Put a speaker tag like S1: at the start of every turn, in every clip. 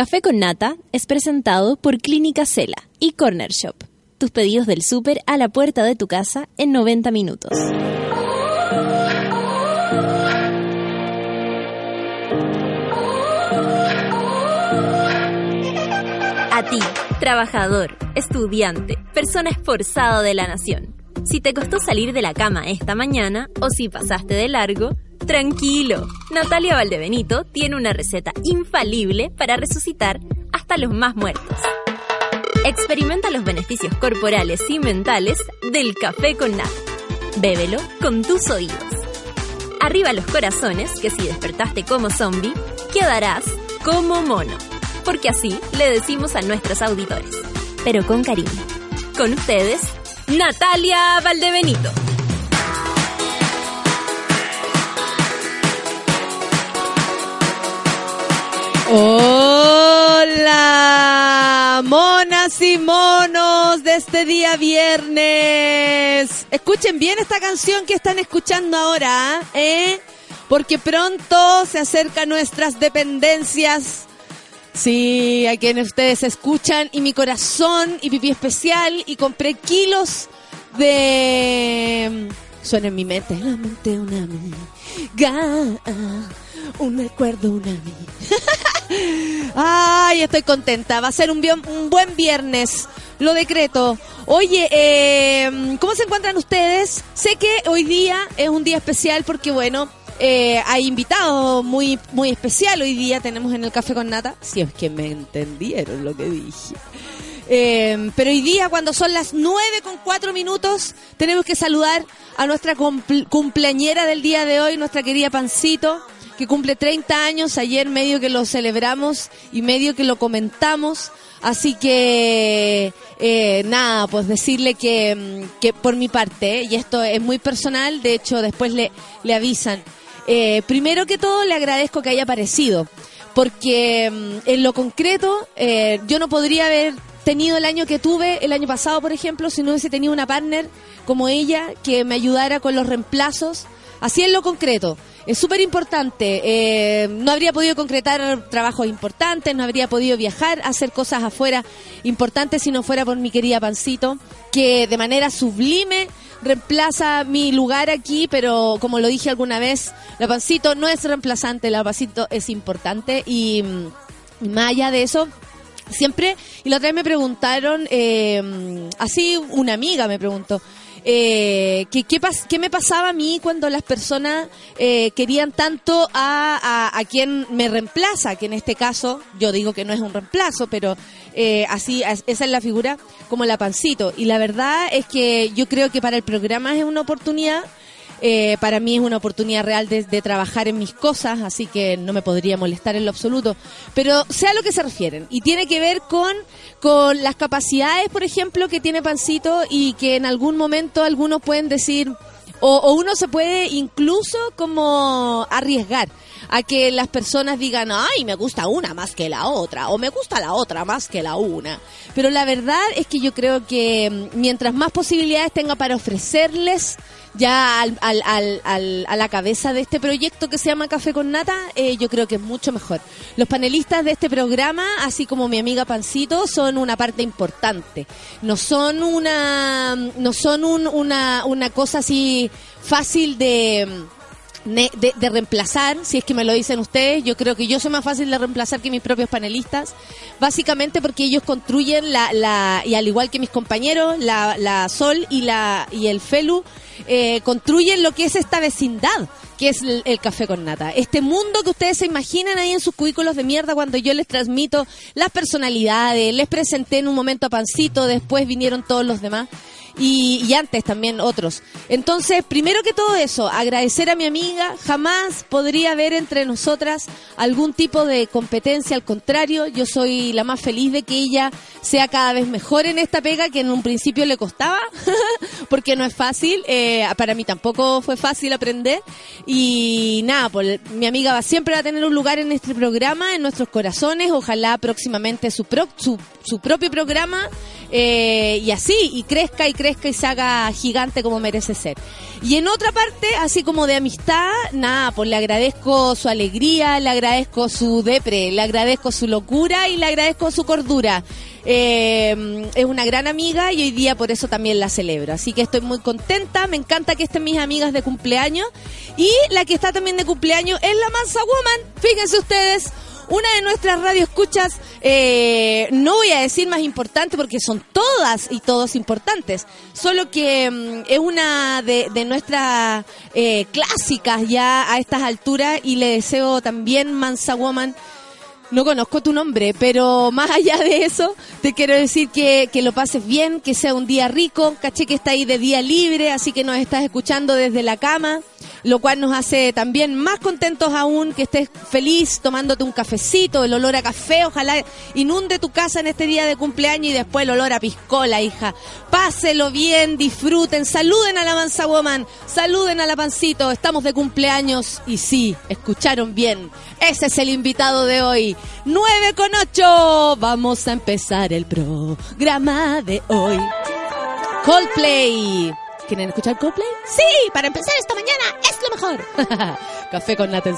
S1: Café con Nata es presentado por Clínica Cela y Corner Shop. Tus pedidos del súper a la puerta de tu casa en 90 minutos. A ti, trabajador, estudiante, persona esforzada de la nación. Si te costó salir de la cama esta mañana o si pasaste de largo, tranquilo. Natalia Valdebenito tiene una receta infalible para resucitar hasta los más muertos. Experimenta los beneficios corporales y mentales del café con nata. Bébelo con tus oídos. Arriba los corazones, que si despertaste como zombie, quedarás como mono. Porque así le decimos a nuestros auditores. Pero con cariño. Con ustedes, Natalia Valdebenito.
S2: Hola, monas y monos de este día viernes. Escuchen bien esta canción que están escuchando ahora, ¿eh? Porque pronto se acercan nuestras dependencias. Sí, a quienes ustedes escuchan y mi corazón y pipí especial y compré kilos de... Suena en mi mente, la mente una amiga, un recuerdo una amiga. Ay, estoy contenta. Va a ser un, bien- un buen viernes. Lo decreto. Oye, eh, ¿cómo se encuentran ustedes? Sé que hoy día es un día especial porque, bueno, eh, hay invitados muy, muy especial. Hoy día tenemos en el Café con Nata. Si es que me entendieron lo que dije. Eh, pero hoy día, cuando son las 9 con 4 minutos, tenemos que saludar a nuestra cumpl- cumpleañera del día de hoy, nuestra querida Pancito, que cumple 30 años. Ayer medio que lo celebramos y medio que lo comentamos. Así que, eh, nada, pues decirle que, mm, que por mi parte, eh, y esto es muy personal, de hecho después le, le avisan. Eh, primero que todo, le agradezco que haya aparecido, porque mm, en lo concreto, eh, yo no podría haber tenido el año que tuve el año pasado, por ejemplo, si no hubiese tenido una partner como ella que me ayudara con los reemplazos. Así en lo concreto. Es súper importante. eh, no habría podido concretar trabajos importantes, no habría podido viajar, hacer cosas afuera importantes si no fuera por mi querida Pancito, que de manera sublime reemplaza mi lugar aquí, pero como lo dije alguna vez, la Pancito no es reemplazante, la Pancito es importante y más allá de eso, siempre, y la otra vez me preguntaron, eh, así una amiga me preguntó, eh, que, ¿qué, pas- qué me pasaba a mí cuando las personas eh, querían tanto a, a, a quien me reemplaza, que en este caso yo digo que no es un reemplazo, pero eh, así as- esa es la figura como la pancito. Y la verdad es que yo creo que para el programa es una oportunidad eh, para mí es una oportunidad real de, trabajar en mis cosas, así que no me podría molestar en lo absoluto. Pero sé a lo que se refieren. Y tiene que ver con, con las capacidades, por ejemplo, que tiene Pancito y que en algún momento algunos pueden decir, o, o uno se puede incluso como arriesgar a que las personas digan, ay, me gusta una más que la otra, o me gusta la otra más que la una. Pero la verdad es que yo creo que mm, mientras más posibilidades tenga para ofrecerles, ya al, al- al- a la cabeza de este proyecto que se llama Café con Nata, eh, yo creo que es mucho mejor. Los panelistas de este programa, así como mi amiga Pancito, son una parte importante. No son una, no son un- una, una cosa así fácil de ne- de, de reemplazar, si es que me lo dicen ustedes, yo creo que yo soy más fácil de reemplazar que mis propios panelistas, básicamente porque ellos construyen la, la y al igual que mis compañeros, la, la Sol y la y el Felu, eh, construyen lo que es esta vecindad, que es el, el café con nata. Este mundo que ustedes se imaginan ahí en sus cubículos de mierda cuando yo les transmito las personalidades, les presenté en un momento a Pancito, después vinieron todos los demás y, antes también otros. Entonces, primero que todo eso, agradecer a mi amiga, jamás podría haber entre nosotras algún tipo de competencia, al contrario, yo soy la más feliz de que ella sea cada vez mejor en esta pega que en un principio le costaba, porque no es fácil, eh, para mí tampoco fue fácil aprender y nada, pues mi amiga va, siempre a tener un lugar en este programa, en nuestros corazones, ojalá próximamente su, pro- su propio programa eh, y así, y crezca y crezca
S3: crezca y se haga gigante como merece ser. Y en otra parte, así como de amistad, nada, pues le agradezco su alegría, le agradezco su depre, le agradezco su locura y le agradezco su cordura. Eh, es una gran amiga y hoy día por eso también la celebro. Así que estoy muy contenta, me encanta que estén mis amigas de cumpleaños. Y la que está también de cumpleaños es la Mansa Woman. Fíjense ustedes, una de nuestras radioescuchas, eh, no voy a decir más importante porque son todas y todos importantes, solo que mm, es una de, de nuestras eh, clásicas ya a estas alturas y le deseo también Mansa Woman no conozco tu nombre, pero más allá de eso, te quiero decir que, que lo pases bien, que sea un día rico. Caché que está ahí de día libre, así que nos estás escuchando desde la cama, lo cual nos hace también más contentos aún, que estés feliz tomándote un cafecito, el olor a café, ojalá inunde tu casa en este día de cumpleaños y después el olor a piscola, hija. Páselo bien, disfruten, saluden a la Mansa Woman, saluden a la Pancito, estamos de cumpleaños y sí, escucharon bien. Ese es el invitado de hoy. 9 con 8. Vamos a empezar el programa de hoy. Coldplay. ¿Quieren escuchar Coldplay? Sí, para empezar esta mañana es lo mejor. Café con nata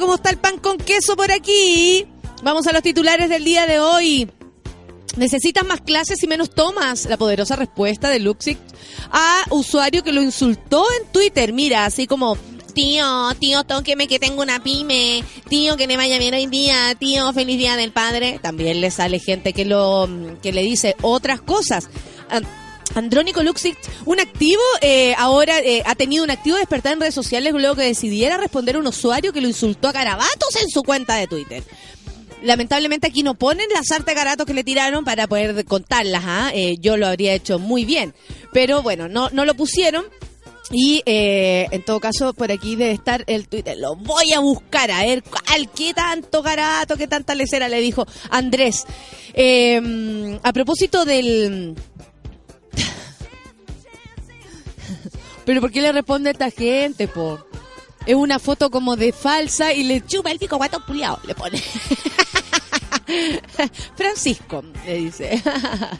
S2: cómo está el pan con queso por aquí. Vamos a los titulares del día de hoy. ¿Necesitas más clases y menos tomas? La poderosa respuesta de Luxix a usuario que lo insultó en Twitter. Mira, así como, tío, tío, tóqueme que tengo una pyme, tío, que me vaya bien hoy día, tío, feliz día del padre. También le sale gente que lo que le dice otras cosas. An- Andrónico Luxix, un activo, eh, ahora eh, ha tenido un activo despertar en redes sociales luego que decidiera responder a un usuario que lo insultó a carabatos en su cuenta de Twitter. Lamentablemente aquí no ponen las artes garatos que le tiraron para poder contarlas. ¿ah? Eh, yo lo habría hecho muy bien. Pero bueno, no, no lo pusieron. Y en todo caso, por aquí debe estar el Twitter. Lo voy a buscar a ver cuál, qué tanto garato, qué tanta lecera le dijo Andrés. A propósito del. Pero ¿por qué le responde a esta gente, po? Es una foto como de falsa y le chupa el pico guato puliado, le pone. Francisco, le dice.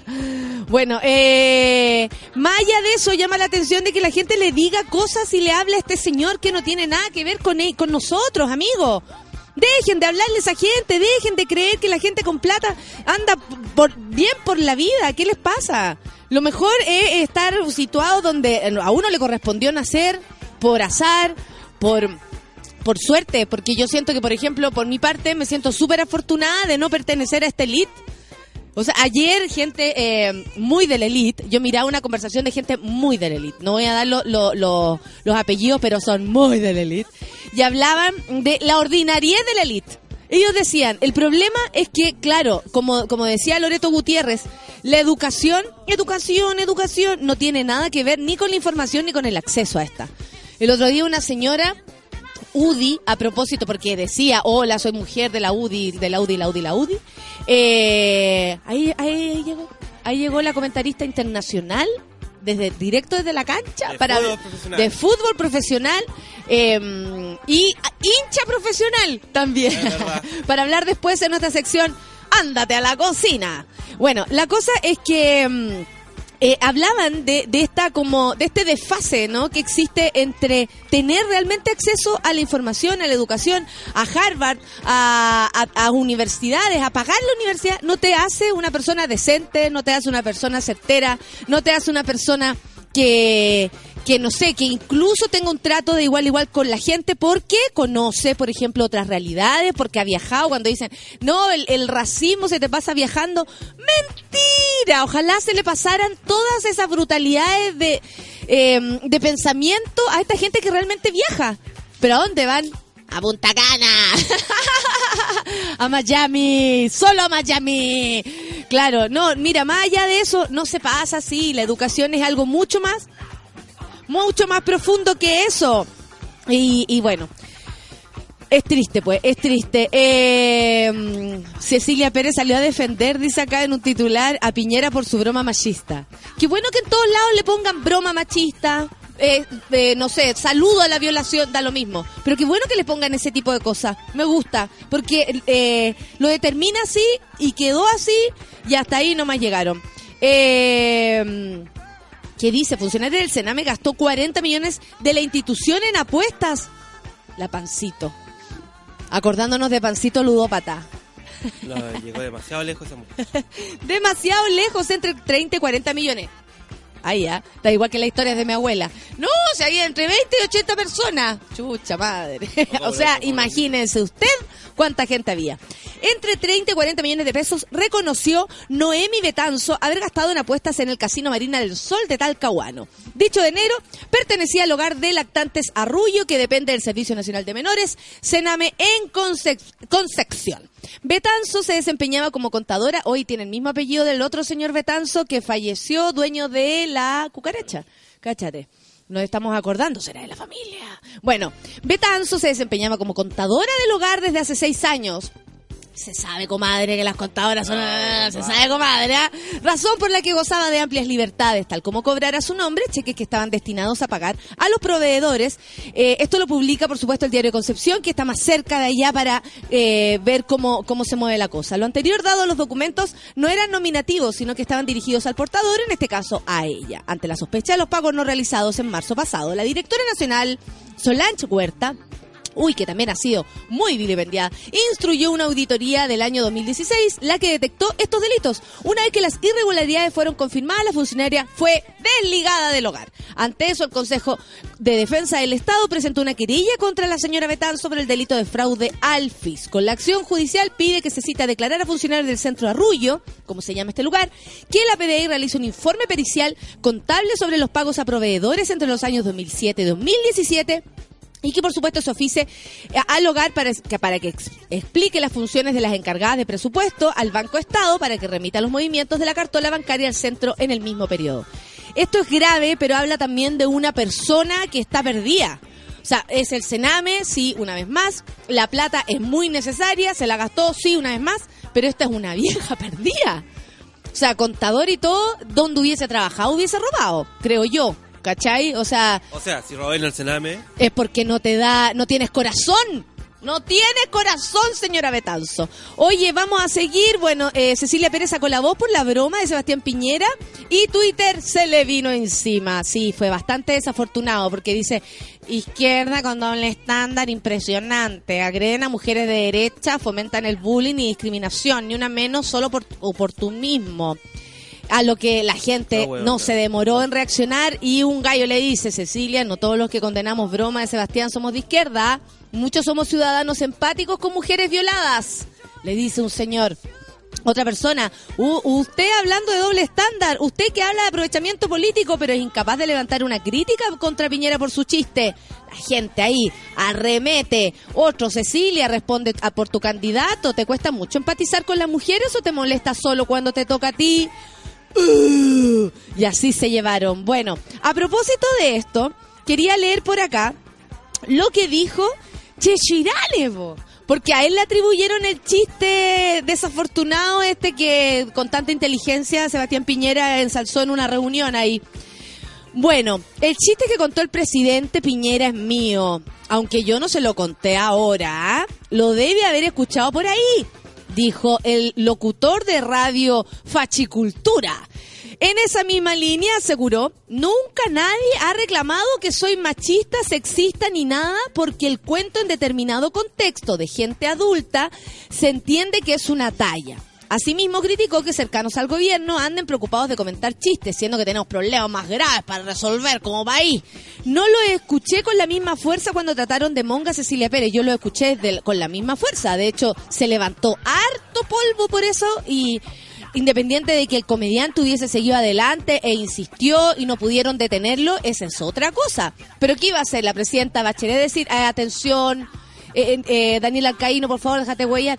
S2: bueno, eh, de eso, llama la atención de que la gente le diga cosas y le hable a este señor que no tiene nada que ver con, él- con nosotros, amigo. Dejen de hablarle a esa gente, dejen de creer que la gente con plata anda por, bien por la vida. ¿Qué les pasa? Lo mejor es estar situado donde a uno le correspondió nacer por azar, por por suerte, porque yo siento que, por ejemplo, por mi parte, me siento súper afortunada de no pertenecer a esta elite. O sea, ayer gente eh, muy de la elite, yo miraba una conversación de gente muy de la elite, no voy a dar lo- los apellidos, pero son muy de la elite, y hablaban de la ordinariedad de la elite. Ellos decían, el problema es que, claro, como, como decía Loreto Gutiérrez, la educación, educación, educación, no tiene nada que ver ni con la información ni con el acceso a esta. El otro día una señora UDI, a propósito, porque decía, hola, soy mujer de la UDI, de la UDI, la UDI, la UDI. Eh, ahí, ahí llegó, ahí llegó la comentarista internacional, desde directo desde la cancha,
S4: De
S2: para
S4: fútbol profesional.
S2: de fútbol profesional eh, y hincha profesional también, para hablar después en nuestra sección, ándate a la cocina. Bueno, la cosa es que... eh, hablaban de, de esta como de este desfase no que existe entre tener realmente acceso a la información a la educación a Harvard a- a universidades a pagar la universidad no te hace una persona decente no te hace una persona certera no te hace una persona que que no sé, que incluso tenga un trato de igual igual con la gente porque conoce, por ejemplo, otras realidades, porque ha viajado, cuando dicen, no, el, el racismo se te pasa viajando. Mentira, ojalá se le pasaran todas esas brutalidades de, eh, de pensamiento a esta gente que realmente viaja. ¿Pero a dónde van? A Punta Cana, a Miami, solo a Miami. Claro, no, mira, más allá de eso, no se pasa así. La educación es algo mucho más mucho más profundo que eso. Y, y bueno, es triste, pues, es triste. Eh, Cecilia Pérez salió a defender, dice acá en un titular, a Piñera por su broma machista. Qué bueno que en todos lados le pongan broma machista. eh, eh, no sé, saludo a la violación, da lo mismo. Pero qué bueno que le pongan ese tipo de cosas. Me gusta, porque eh, lo determina así y quedó así y hasta ahí nomás llegaron. Eh, ¿Qué dice? Funcionario del Sename gastó 40 millones de la institución en apuestas. La Pancito. Acordándonos de Pancito Ludópata.
S4: No, llegó demasiado lejos esa mujer.
S2: Demasiado lejos, entre 30 y 40 millones. Ahí ya, da igual que la historia de mi abuela. No, se había entre 20 y 80 personas. Chucha madre. o sea, imagínense usted cuánta gente había. Entre 30 y 40 millones de pesos reconoció Noemi Betanzo haber gastado en apuestas en el Casino Marina del Sol de Talcahuano. Dicho dinero pertenecía al hogar de lactantes Arrullo, que depende del Servicio Nacional de Menores, Sename en Conce- Concepción. Betanzo se desempeñaba como contadora, hoy tiene el mismo apellido del otro señor Betanzo que falleció, dueño de la cucaracha. Cáchate. Nos estamos acordando, será de la familia. Bueno, Betanzo se desempeñaba como contadora del hogar desde hace seis años. Se sabe, comadre, que las contadoras son... ah, se sabe, comadre. ¿ah? Razón por la que gozaba de amplias libertades, tal como cobrar a su nombre cheques que estaban destinados a pagar a los proveedores. Eh, esto lo publica, por supuesto, el diario Concepción, que está más cerca de allá para eh, ver cómo, cómo se mueve la cosa. Lo anterior dado los documentos no eran nominativos, sino que estaban dirigidos al portador, en este caso a ella. Ante la sospecha de los pagos no realizados en marzo pasado, la directora nacional, Solange Huerta, uy, que también ha sido muy vilipendiada, instruyó una auditoría del año 2016, la que detectó estos delitos. Una vez que las irregularidades fueron confirmadas, la funcionaria fue desligada del hogar. Ante eso, el Consejo de Defensa del Estado presentó una querella contra la señora Betán sobre el delito de fraude al fisco. La acción judicial pide que se cita a declarar a funcionarios del centro Arrullo, como se llama este lugar, que la PDI realice un informe pericial contable sobre los pagos a proveedores entre los años 2007 y 2017 y que por supuesto se oficie eh, al hogar para que, explique las funciones de las encargadas de presupuesto al Banco Estado para que remita los movimientos de la cartola bancaria al centro en el mismo periodo. Esto es grave, pero habla también de una persona que está perdida. O sea, es el Sename, sí, una vez más. La plata es muy necesaria, se la gastó, sí, una vez más, pero esta es una vieja perdida. O sea, contador y todo, donde hubiese trabajado hubiese robado, creo yo. ¿Cachai? O sea,
S4: O sea, si robé en el Sename,
S2: es porque no te da, no tienes corazón. No tienes corazón, señora Betanzo. Oye, vamos a seguir. Bueno, eh, Cecilia Pérez sacó la voz por la broma de Sebastián Piñera y Twitter se le vino encima. Sí, fue bastante desafortunado porque dice izquierda con doble estándar impresionante. Agreden a mujeres de derecha, fomentan el bullying y discriminación, ni una menos solo por oportunismo a lo que la gente
S4: No, bueno,
S2: no
S4: no.
S2: se demoró en reaccionar y un gallo le dice, Cecilia, no todos los que condenamos broma de Sebastián somos de izquierda, muchos somos ciudadanos empáticos con mujeres violadas, le dice un señor. Otra persona, "U- usted hablando de doble estándar, usted que habla de aprovechamiento político, pero es incapaz de levantar una crítica contra Piñera por su chiste. La gente ahí arremete. Otro, Cecilia, responde a por tu candidato. ¿Te cuesta mucho empatizar con las mujeres o te molesta solo cuando te toca a ti? Y así se llevaron. Bueno, a propósito de esto, quería leer por acá lo que dijo Chechirane, po. porque a él le atribuyeron el chiste desafortunado este que con tanta inteligencia Sebastián Piñera ensalzó en una reunión ahí. Bueno, el chiste que contó el presidente Piñera es mío, aunque yo no se lo conté ahora, ¿ah? lo debe haber escuchado por ahí, dijo el locutor de radio Fachicultura. En esa misma línea aseguró, nunca nadie ha reclamado que soy machista, sexista ni nada porque el cuento en determinado contexto de gente adulta se entiende que es una talla. Asimismo criticó que cercanos al gobierno anden preocupados de comentar chistes, siendo que tenemos problemas más graves para resolver como país. No lo escuché con la misma fuerza cuando trataron de monga Cecilia Pérez, yo lo escuché del- con la misma fuerza. De hecho, se levantó harto polvo por eso y independiente de que el comediante hubiese seguido adelante e insistió y no pudieron detenerlo, esa es otra cosa. Pero ¿qué iba a hacer la presidenta Bachelet? Decir, "Eh, atención, eh, eh, Daniel Alcaíno, por favor, déjate huellar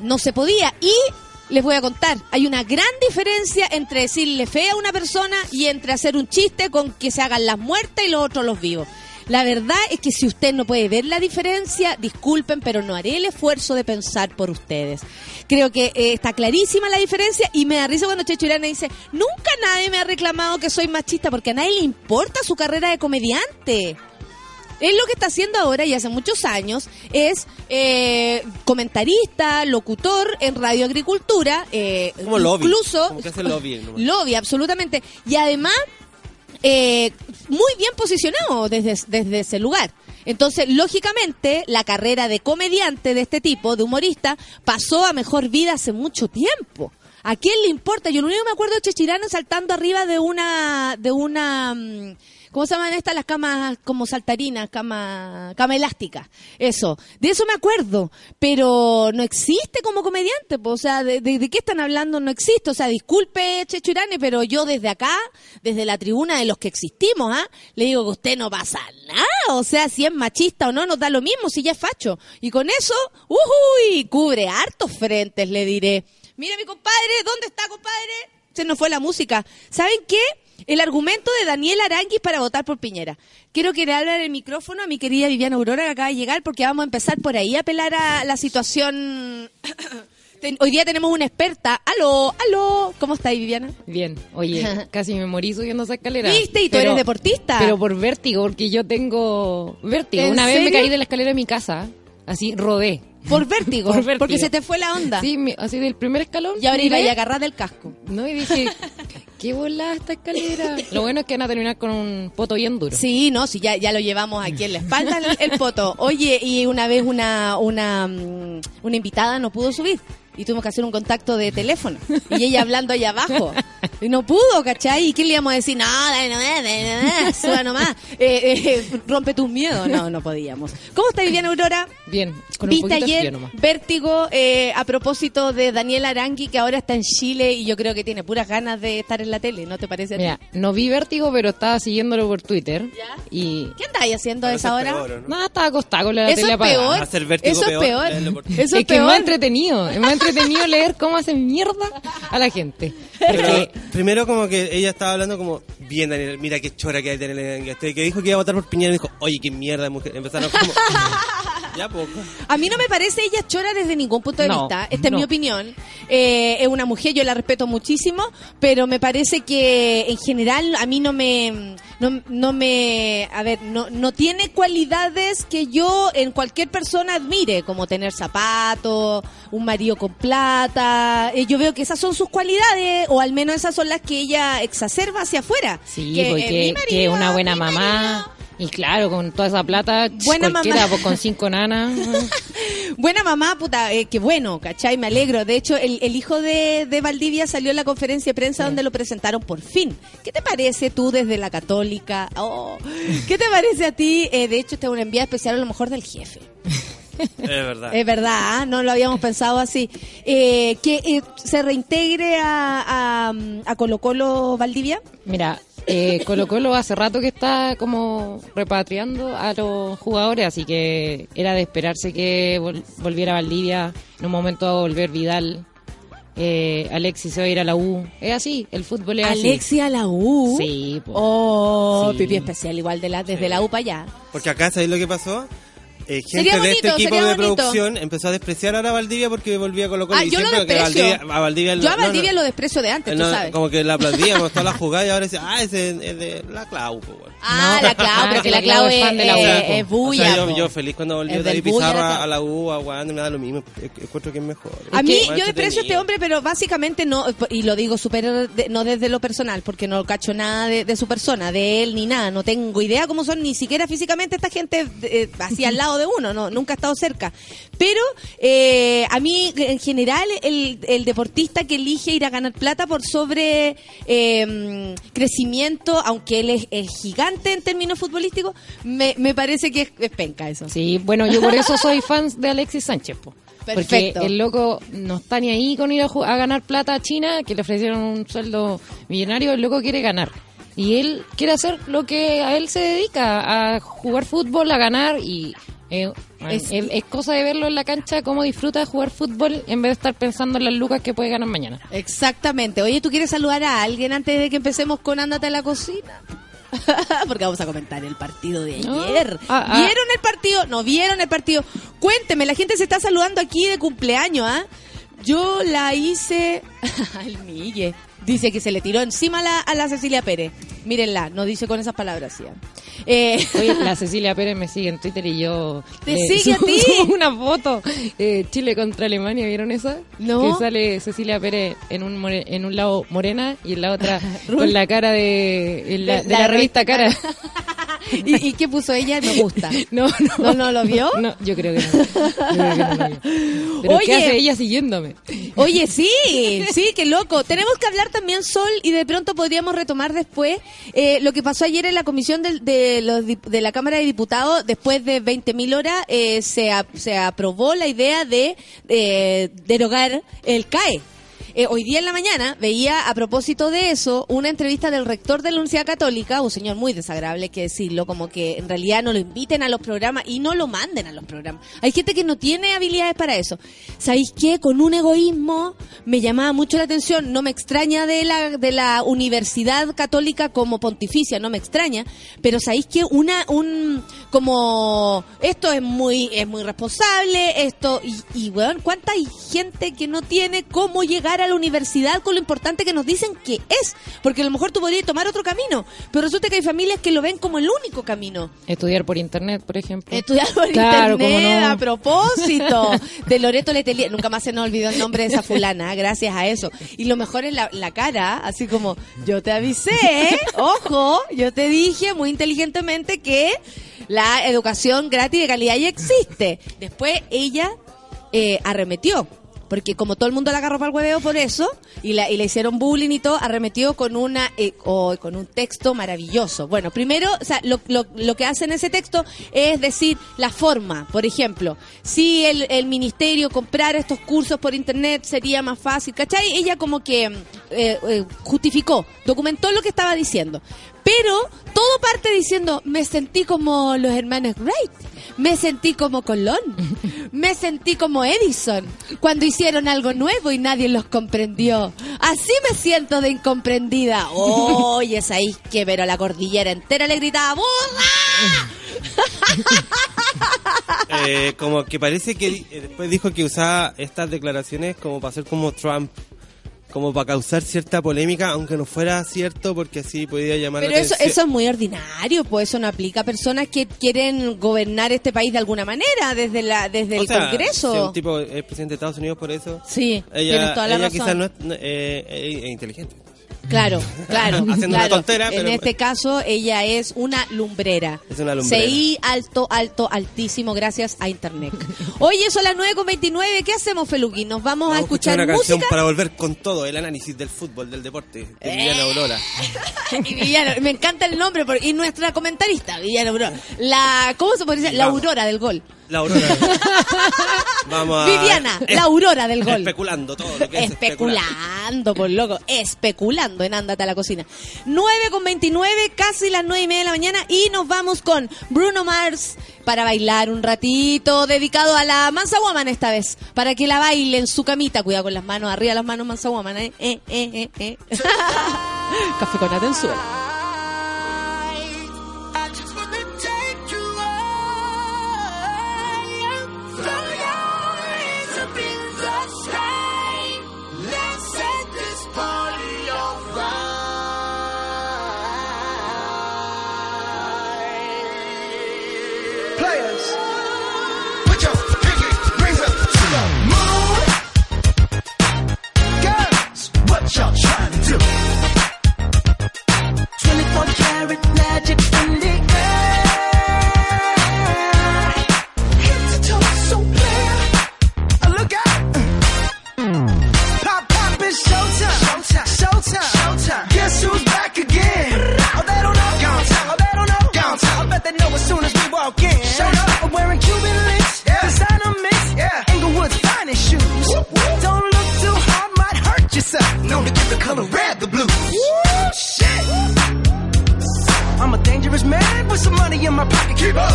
S2: no se podía. Y les voy a contar, hay una gran diferencia entre decirle fea a una persona y entre hacer un chiste con que se hagan las muertas y los otros los vivos. La verdad es que si usted no puede ver la diferencia, disculpen, pero no haré el esfuerzo de pensar por ustedes. Creo que eh, está clarísima la diferencia y me da risa cuando Checho Irana dice, nunca nadie me ha reclamado que soy machista porque a nadie le importa su carrera de comediante. Él lo que está haciendo ahora y hace muchos años es eh, comentarista, locutor en Radio Agricultura. Eh,
S4: Como lobby,
S2: incluso,
S4: como que hace lobby nomás.
S2: lobby, absolutamente. Y además, eh, muy bien posicionado desde, desde ese lugar. Entonces, lógicamente, la carrera de comediante de este tipo, de humorista, pasó a mejor vida hace mucho tiempo. ¿A quién le importa? Yo lo único que me acuerdo de Chechirano saltando arriba de una, de una, mm, ¿cómo se llaman estas? Las camas como saltarinas, cama, cama elástica. Eso. De eso me acuerdo. Pero no existe como comediante. po. O sea, de, de- de qué están hablando? No existe. O sea, disculpe, Chechirane, pero yo desde acá, desde la tribuna de los que existimos, ¿ah? Le digo que usted no pasa nada. O sea, si es machista o no, nos da lo mismo si ya es facho. Y con eso, uy, cubre hartos frentes, le diré. Mira mi compadre, ¿dónde está, compadre? Se nos fue la música. ¿Saben qué? El argumento de Daniel Aranguis para votar por Piñera. Quiero que le hable el micrófono a mi querida Viviana Aurora que acaba de llegar porque vamos a empezar por ahí a apelar a la situación. Hoy día tenemos una experta. Aló, aló. ¿Cómo está ahí, Viviana?
S5: Bien, oye, casi me morí subiendo esa escalera.
S2: ¿Viste? Y tú eres deportista.
S5: Pero por vértigo, porque yo tengo vértigo.
S2: ¿En
S5: Una vez me caí de la escalera de mi casa, así rodé.
S2: Por vértigo.
S5: Por vértigo.
S2: Porque se te fue la onda.
S5: Sí, mi- así del primer escalón.
S2: Y ahora
S5: miré,
S2: iba a agarrar del casco.
S5: No, y dije, qué volada esta escalera. Lo bueno es que van a terminar con un poto bien duro.
S2: Sí, no, sí, ya, ya lo llevamos aquí en la espalda el, el poto. Oye, y una vez una, una, mm, una invitada no pudo subir. Y tuvimos que hacer un contacto de teléfono. Y ella hablando allá abajo. Y no pudo, ¿cachai? ¿Y qué le íbamos a decir? No, no, dale, dale, suba nomás. Eh, eh, rompe tus miedos. No, no podíamos. ¿Cómo está Viviana Aurora?
S5: Bien, con un
S2: Viste ayer
S5: nomás.
S2: Vértigo eh, a propósito de Daniel Arangui, que ahora está en Chile y yo creo que tiene puras ganas de estar en la tele, ¿no te parece a ti?
S5: Mira, no vi vértigo, pero estaba siguiéndolo por Twitter.
S2: ¿Ya?
S5: Y
S2: ¿Qué andáis haciendo a esa hora?
S4: peor, ¿o no?
S5: nada, estaba acostado con la
S2: Eso
S5: tele
S2: es
S5: apagada.
S2: peor.
S4: Hacer vértigo
S2: Eso es
S4: peor,
S2: peor. Eso
S5: es
S2: es
S5: que es más
S2: peor.
S5: entretenido, es más entretenido leer cómo hacen mierda a la gente.
S4: Pero primero como que ella estaba hablando como, bien Daniel, mira qué chora que hay Daniel este, que dijo que iba a votar por Piñera y dijo, oye, qué mierda de mujer. Empezaron como, ya poco.
S2: A mí no me parece ella chora desde ningún punto de
S5: No,
S2: vista. Esta es mi opinión. Eh, es una mujer, yo la respeto muchísimo, pero me parece que en general a mí no me, no, no me, a ver, no, no tiene cualidades que yo en cualquier persona admire, como tener zapatos, un marido con plata. Eh, yo veo que esas son sus cualidades, o al menos esas son las que ella exacerba hacia afuera.
S5: sí,
S2: Que, eh,
S5: porque
S2: mi
S5: que una buena
S2: mi
S5: mamá.
S2: marido.
S5: Y claro, con toda esa plata,
S2: Buena
S5: cualquiera,
S2: mamá.
S5: pues con cinco nanas.
S2: Buena mamá, puta, eh, qué bueno, ¿cachai? Me alegro. De hecho, el, el hijo de, de Valdivia salió en la conferencia de prensa donde lo presentaron por fin. ¿Qué te parece tú desde la católica? Oh, ¿Qué te parece a ti? Eh, de hecho, este es una enviada especial a lo mejor del jefe.
S4: Es verdad.
S2: Es verdad, ¿ah? no lo habíamos pensado así. Eh, que eh, se reintegre a, a, a Colo Colo Valdivia.
S5: Mira, eh, Colo Colo hace rato que está como repatriando a los jugadores, así que era de esperarse que vol- volviera Valdivia. En un momento va a volver Vidal. Eh, Alexis se va a ir a la U. Es así, el fútbol es así.
S2: Alexia la U.
S5: Sí, po.
S2: Oh,
S5: Sí.
S2: pipí especial, igual de la, desde la U para allá.
S4: Porque acá, ¿sabéis lo que pasó? Eh, gente de este equipo de
S2: bonito.
S4: producción empezó a despreciar ahora a Valdivia porque volvía Colo
S2: Ah,
S4: y
S2: yo lo desprecio.
S4: Valdivia, a Valdivia
S2: Yo a
S4: no, no,
S2: Valdivia lo desprecio de antes,
S4: no,
S2: tú sabes.
S4: Como que la aplaudíamos todas las jugadas y ahora decía, ah, ese es de la Clau, weón.
S2: Ah,
S5: No.
S2: la Clau,
S5: Ah,
S2: pero que
S5: que
S2: la
S5: la
S2: Clau es,
S5: es fan de la
S2: es-
S5: U,
S2: es
S4: O
S2: bulla.
S4: sea, yo, yo feliz cuando volvió David
S2: Clau.
S4: a la U, a Wander, me da lo mismo. Es que Encuentro que es mejor.
S2: A mí,
S4: Es
S2: yo desprecio a este hombre, pero básicamente no, y lo digo súper, de- no desde lo personal, porque no cacho nada de, de su persona, de él, ni nada, no tengo idea cómo son, ni siquiera físicamente esta gente eh, así al lado de uno, no, nunca ha estado cerca. Pero eh, a mí, en general, el, el deportista que elige ir a ganar plata por sobre eh, crecimiento, aunque él es, es gigante en términos futbolísticos, me, me parece que es, es penca eso.
S5: Sí, bueno, yo por eso soy fan de Alexis Sánchez, po.
S2: Perfecto.
S5: Porque el loco no está ni ahí con ir a, a ganar plata a China, que le ofrecieron un sueldo millonario, el loco quiere ganar. Y él quiere hacer lo que a él se dedica, a jugar fútbol, a ganar y... eh,
S2: Es-
S5: es, es cosa de verlo en la cancha, cómo disfruta de jugar fútbol en vez de estar pensando en las lucas que puede ganar mañana.
S2: Exactamente. Oye, ¿tú quieres saludar a alguien antes de que empecemos con Ándate a la cocina? Porque vamos a comentar el partido de
S5: No.
S2: ayer.
S5: Ah, ah.
S2: ¿Vieron el partido? ¿No vieron el partido? Cuénteme, la gente se está saludando aquí de cumpleaños, ¿ah? Yo la hice... Al Mille. Dice que se le tiró encima la, a la Cecilia Pérez. Mírenla, no dice con esas palabras, ¿sí? Eh,
S5: Oye, la Cecilia Pérez me sigue en Twitter y yo...
S2: ¿Te
S5: le
S2: sigue a
S5: subo
S2: ti?
S5: una foto. eh, Chile contra Alemania, ¿vieron esa?
S2: No.
S5: Que sale Cecilia Pérez en un, more- en un lado morena y en la otra con la cara de, en la,
S2: De
S5: de la,
S2: la
S5: revista Cara.
S2: ¿Y, y qué puso ella? Me gusta.
S5: No, no.
S2: ¿No, no lo vio?
S5: No, yo creo que no. Yo creo que no lo vio. Pero
S2: Oye.
S5: ¿qué hace ella siguiéndome?
S2: Oye, sí, sí, qué loco. Tenemos que hablar también, Sol, y de pronto podríamos retomar después eh, lo que pasó ayer en la comisión de, de la Cámara de Diputados. Después de 20.000 horas, eh, se, se aprobó la idea de eh, derogar el CAE. Eh, hoy día en la mañana veía a propósito de eso una entrevista del rector de la Universidad Católica, un señor muy desagradable que decirlo, como que en realidad no lo inviten a los programas y no lo manden a los programas. Hay gente que no tiene habilidades para eso. ¿Sabéis qué? Con un egoísmo me llamaba mucho la atención, no me extraña de la, de la Universidad Católica como pontificia, no me extraña, pero ¿sabéis qué? Una, un, como esto es muy es muy responsable, esto y, y weón, cuánta gente que no tiene cómo llegar a la universidad con lo importante que nos dicen que es, porque a lo mejor tú podrías tomar otro camino, pero resulta que hay familias que lo ven como el único camino.
S5: Estudiar por internet, por ejemplo.
S2: Estudiar por
S5: Claro,
S2: internet
S5: no.
S2: a propósito de Loreto Letelier. Nunca más se nos olvidó el nombre de esa fulana, gracias a eso. Y lo mejor es la, la cara, así como, yo te avisé, ojo, yo te dije muy inteligentemente que la educación gratis de calidad ya existe. Después ella eh, arremetió. Porque como todo el mundo la agarró para el hueveo por eso, y, la, y le hicieron bullying y todo, arremetió con una eh, o con un texto maravilloso. Bueno, primero, o sea, lo, que hace en ese texto es decir la forma. Por ejemplo, si el, el ministerio comprara estos cursos por internet sería más fácil, ¿cachai? Ella como que eh, eh, justificó, documentó lo que estaba diciendo. Pero todo parte diciendo, me sentí como los hermanos Wright, me sentí como Colón, me sentí como Edison, cuando hicieron algo nuevo y nadie los comprendió. Así me siento de incomprendida. Oye, es ahí que pero la cordillera entera le gritaba, ¡burra!
S4: Eh, como que parece que eh, después dijo que usaba estas declaraciones como para ser como Trump, como para causar cierta polémica, aunque no fuera cierto, porque así podía llamar
S2: Pero
S4: la
S2: eso,
S4: atención.
S2: eso es muy ordinario, pues eso no aplica a personas que quieren gobernar este país de alguna manera, desde la desde
S4: O
S2: el
S4: sea,
S2: Congreso.
S4: si un tipo es presidente de Estados Unidos por eso.
S2: Sí,
S4: Ella,
S2: tienes toda la
S4: ella
S2: razón.
S4: quizás no es, eh, eh, es inteligente.
S2: Claro, claro.
S4: Haciendo una
S2: claro.
S4: tontera,
S2: En
S4: pero-
S2: este caso, ella es una lumbrera.
S4: Es una lumbrera.
S2: CI alto, alto, altísimo, gracias a Internet. Oye, son las 9.29. ¿Qué hacemos, Feluqui? ¿Nos vamos, a
S4: Vamos
S2: escuchar,
S4: una canción
S2: música?
S4: para volver con todo el análisis del fútbol, del deporte, de Viviana Aurora.
S2: Y Villano, me encanta el nombre. por- y nuestra comentarista, Villana Aurora. La, ¿Cómo se puede decir? La aurora del gol.
S4: La Aurora. Vamos a...
S2: Viviana,
S4: es-
S2: la aurora del gol.
S4: Especulando todo lo que es.
S2: Especulando, por loco. Especulando en Ándate a la cocina. 9 con 29, casi las 9 y media de la mañana. Y nos vamos con Bruno Mars para bailar un ratito. Dedicado a la Mansa Woman esta vez. Para que la baile en su camita. Cuidado con las manos, arriba las manos Mansa Woman. Eh, eh, eh, eh, eh. Café con atención.
S6: With some money in my pocket. Keep up.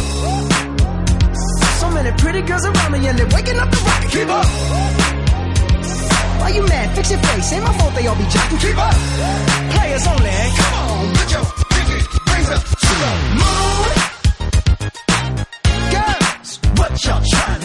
S6: So many pretty girls around me and they're waking up the rocket. Keep up. Why you mad? Fix your face. Ain't my fault they all be jocking. Keep up. Players only. Come on, put your pinky rings up to the moon. Girls, what y'all trying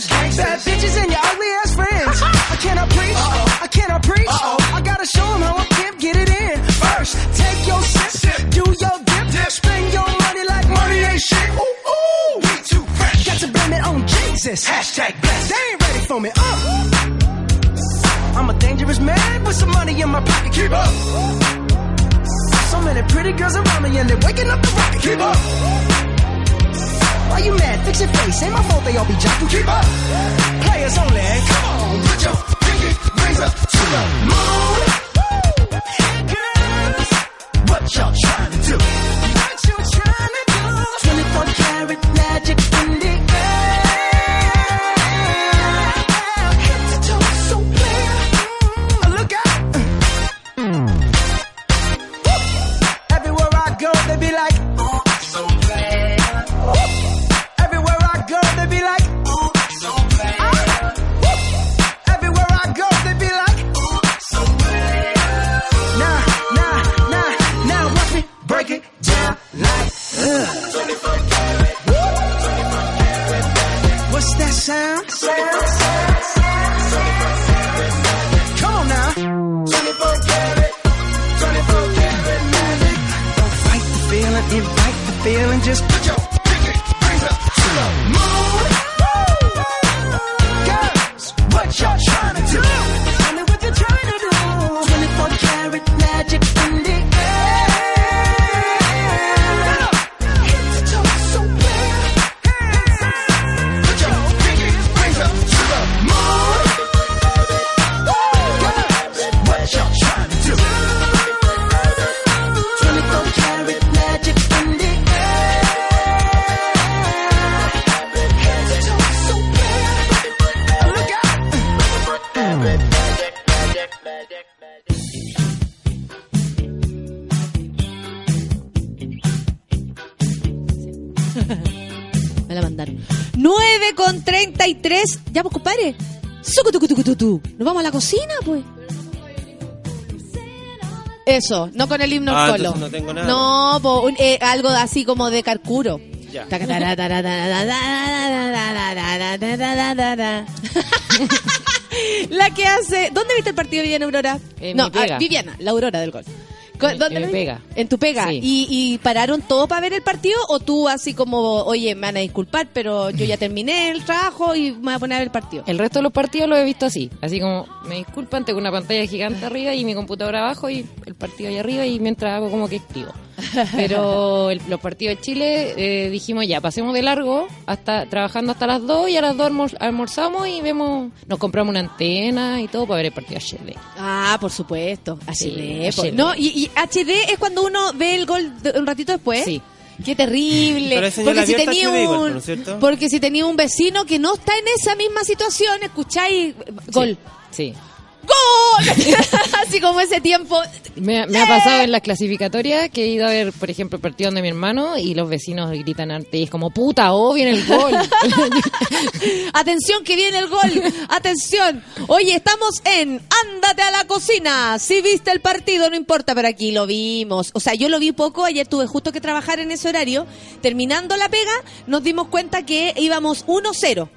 S6: gangsters, bad bitches, and your ugly ass friends. I cannot preach, I cannot preach. I gotta show 'em how I pimp get it in. First, take your sip, do your dip, spend your money like money ain't shit. Ooh, ooh, we too fresh. Got to blame it on Jesus. Hashtag blessed. They ain't ready for me. Uh. I'm a dangerous man with some money in my pocket. Keep up. So many pretty girls around me and they're waking up the rocket. Keep up. Why you mad? Fix your face. Ain't my fault they all be jocking. Keep up. Players only. Come on, put your pinky rings up to the moon. Girls, what y'all trying to do?
S3: Invite the feeling, just put your
S2: compadre. Nos vamos a la cocina, pues. Eso, no con el himno
S4: Ah,
S2: al colo.
S4: entonces no tengo nada.
S2: No, po, un- eh, algo así como de Carcuro.
S4: Ya.
S2: La que hace. ¿Dónde viste el partido Viviana Aurora? No,
S5: mi pega.
S2: ah, Viviana, la Aurora del gol.
S5: En-
S2: ¿Dónde
S5: en
S2: la
S5: mi
S2: viste?
S5: pega.
S2: En tu pega.
S5: Sí.
S2: ¿Y, ¿Y pararon todo para ver el partido? ¿O tú así como, oye, me van a disculpar, pero yo ya terminé el trabajo y me voy a poner a ver el partido?
S5: El resto de los partidos los he visto así. Así como, me disculpan, tengo una pantalla gigante arriba y mi computadora abajo y el partido ahí arriba y mientras hago como que escribo. Pero el- los partidos de Chile eh, dijimos ya, pasemos de largo hasta trabajando hasta las 2 y a las 2 almor- almorzamos y vemos, nos compramos una antena y todo para ver el partido de Chile.
S2: Ah, por supuesto.
S5: Sí,
S2: HD.
S5: HD.
S2: No, y, y HD es cuando uno ve el gol de- un ratito después.
S5: Sí.
S2: Qué terrible. Porque si tenía
S4: igual,
S2: un porque si tenía un vecino que no está en esa misma situación, escucháis gol.
S5: Sí.
S2: ¡Gol! Así como ese tiempo.
S5: Me, me ha pasado en las clasificatorias que he ido a ver, por ejemplo, el partido de mi hermano y los vecinos gritan arte y es como, puta, oh, viene el gol.
S2: Atención que viene el gol. Atención. Oye, estamos en Ándate a la cocina. Si viste el partido, no importa, pero aquí lo vimos. O sea, yo lo vi poco. Ayer tuve justo que trabajar en ese horario. Terminando la pega, nos dimos cuenta que íbamos 1-0.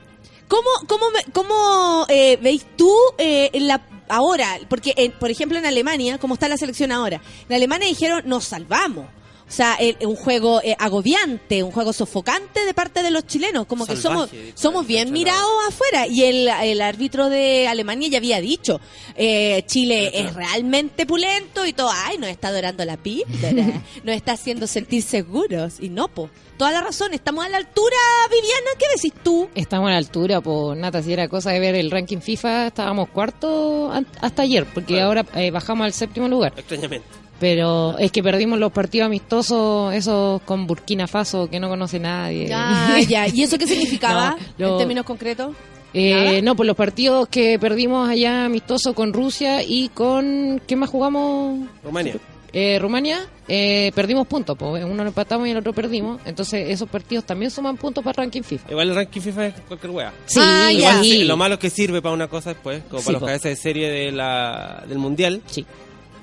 S2: ¿Cómo, cómo, cómo eh, veis tú eh, en la ahora? Porque, en- por ejemplo, en Alemania, ¿cómo está la selección ahora? En Alemania dijeron, nos salvamos. O sea, el- un juego eh, agobiante, un juego sofocante de parte de los chilenos. Como que somos, somos bien mirados afuera. Y el, el árbitro de Alemania ya había dicho, eh, Chile es realmente pulento y todo, ay, nos está adorando la píldora, nos está haciendo sentir seguros. Y no, po. Toda la razón, estamos a la altura, Viviana, ¿qué decís tú?
S5: Estamos a la altura, pues Nata, si era cosa de ver el ranking FIFA, estábamos cuarto hasta ayer, porque
S4: Claro.
S5: ahora eh, bajamos al séptimo lugar.
S4: Extrañamente.
S5: Pero es que perdimos los partidos amistosos, esos con Burkina Faso, que no conoce nadie.
S2: Ya, ya. ¿Y eso qué significaba
S5: No, lo-
S2: en términos concretos?
S5: Eh, no, pues los partidos que perdimos allá amistosos con Rusia y con... ¿Qué más jugamos?
S4: Rumania.
S5: Eh, Rumania, eh, perdimos puntos, pues uno lo empatamos y el otro perdimos. Entonces esos partidos también suman puntos para ranking FIFA.
S4: Igual el ranking FIFA es cualquier wea.
S5: Sí,
S2: Ah.
S4: Igual
S5: sí.
S4: sí, lo malo es que sirve para una cosa después, como
S5: Sí,
S4: para los
S5: po.
S4: cabezas de serie de la, del mundial,
S5: Sí,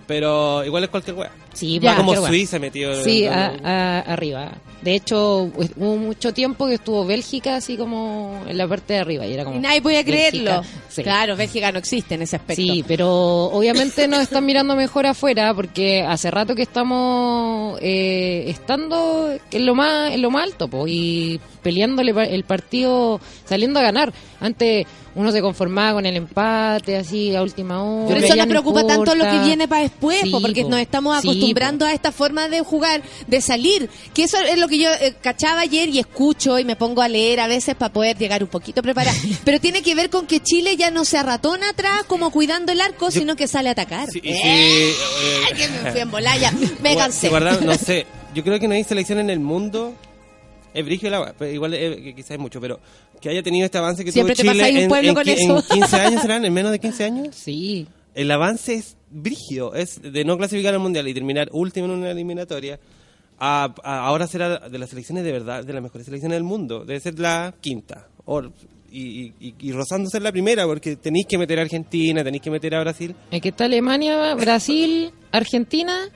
S4: pero igual es cualquier wea.
S5: sí,
S2: Ya.
S4: Como. Suiza metido.
S5: Sí, a- arriba. De hecho, pues, hubo mucho tiempo que estuvo Bélgica así como en la parte de arriba y era como...
S2: Y nadie podía creerlo.
S5: Sí.
S2: Claro, Bélgica no existe en ese aspecto.
S5: Sí, pero obviamente nos están mirando mejor afuera porque hace rato que estamos eh, estando en lo más en lo más alto po, y peleándole el partido saliendo a ganar. Antes uno se conformaba con el empate así a última hora.
S2: Pero eso nos
S5: no
S2: preocupa tanto lo que
S5: importa.
S2: viene para después, po, porque
S5: po.
S2: nos estamos
S5: Sí,
S2: acostumbrando a esta forma de jugar, de salir. Que eso es lo que yo eh, cachaba ayer y escucho y me pongo a leer a veces para poder llegar un poquito preparada. Pero tiene que ver con que Chile ya no se arratona atrás como cuidando el arco,
S4: Yo-
S2: sino que sale a atacar.
S4: Sí,
S2: ¡Eh!
S4: sí, eh,
S2: que me fui en bolaya. Me cansé.
S4: guarda- no sé. Yo creo que no hay selección en el mundo. Es brigio el agua, igual eh, que quizás es mucho, pero que haya tenido este avance que
S2: Siempre
S4: tuvo
S2: te
S4: Chile
S2: pasáis un
S4: en,
S2: pueblo
S4: en
S2: con
S4: qui-
S2: eso.
S4: en 15 años, ¿serán? ¿En menos de 15 años?
S5: Sí.
S4: El avance es brigio, es de no clasificar al mundial y terminar último en una eliminatoria. A, a ahora será de las selecciones de verdad, de las mejores selecciones del mundo. Debe ser la quinta. O- y, y, y rozando ser la primera, porque tenéis que meter a Argentina, tenéis que meter a Brasil.
S5: Es que está Alemania, Brasil, Argentina.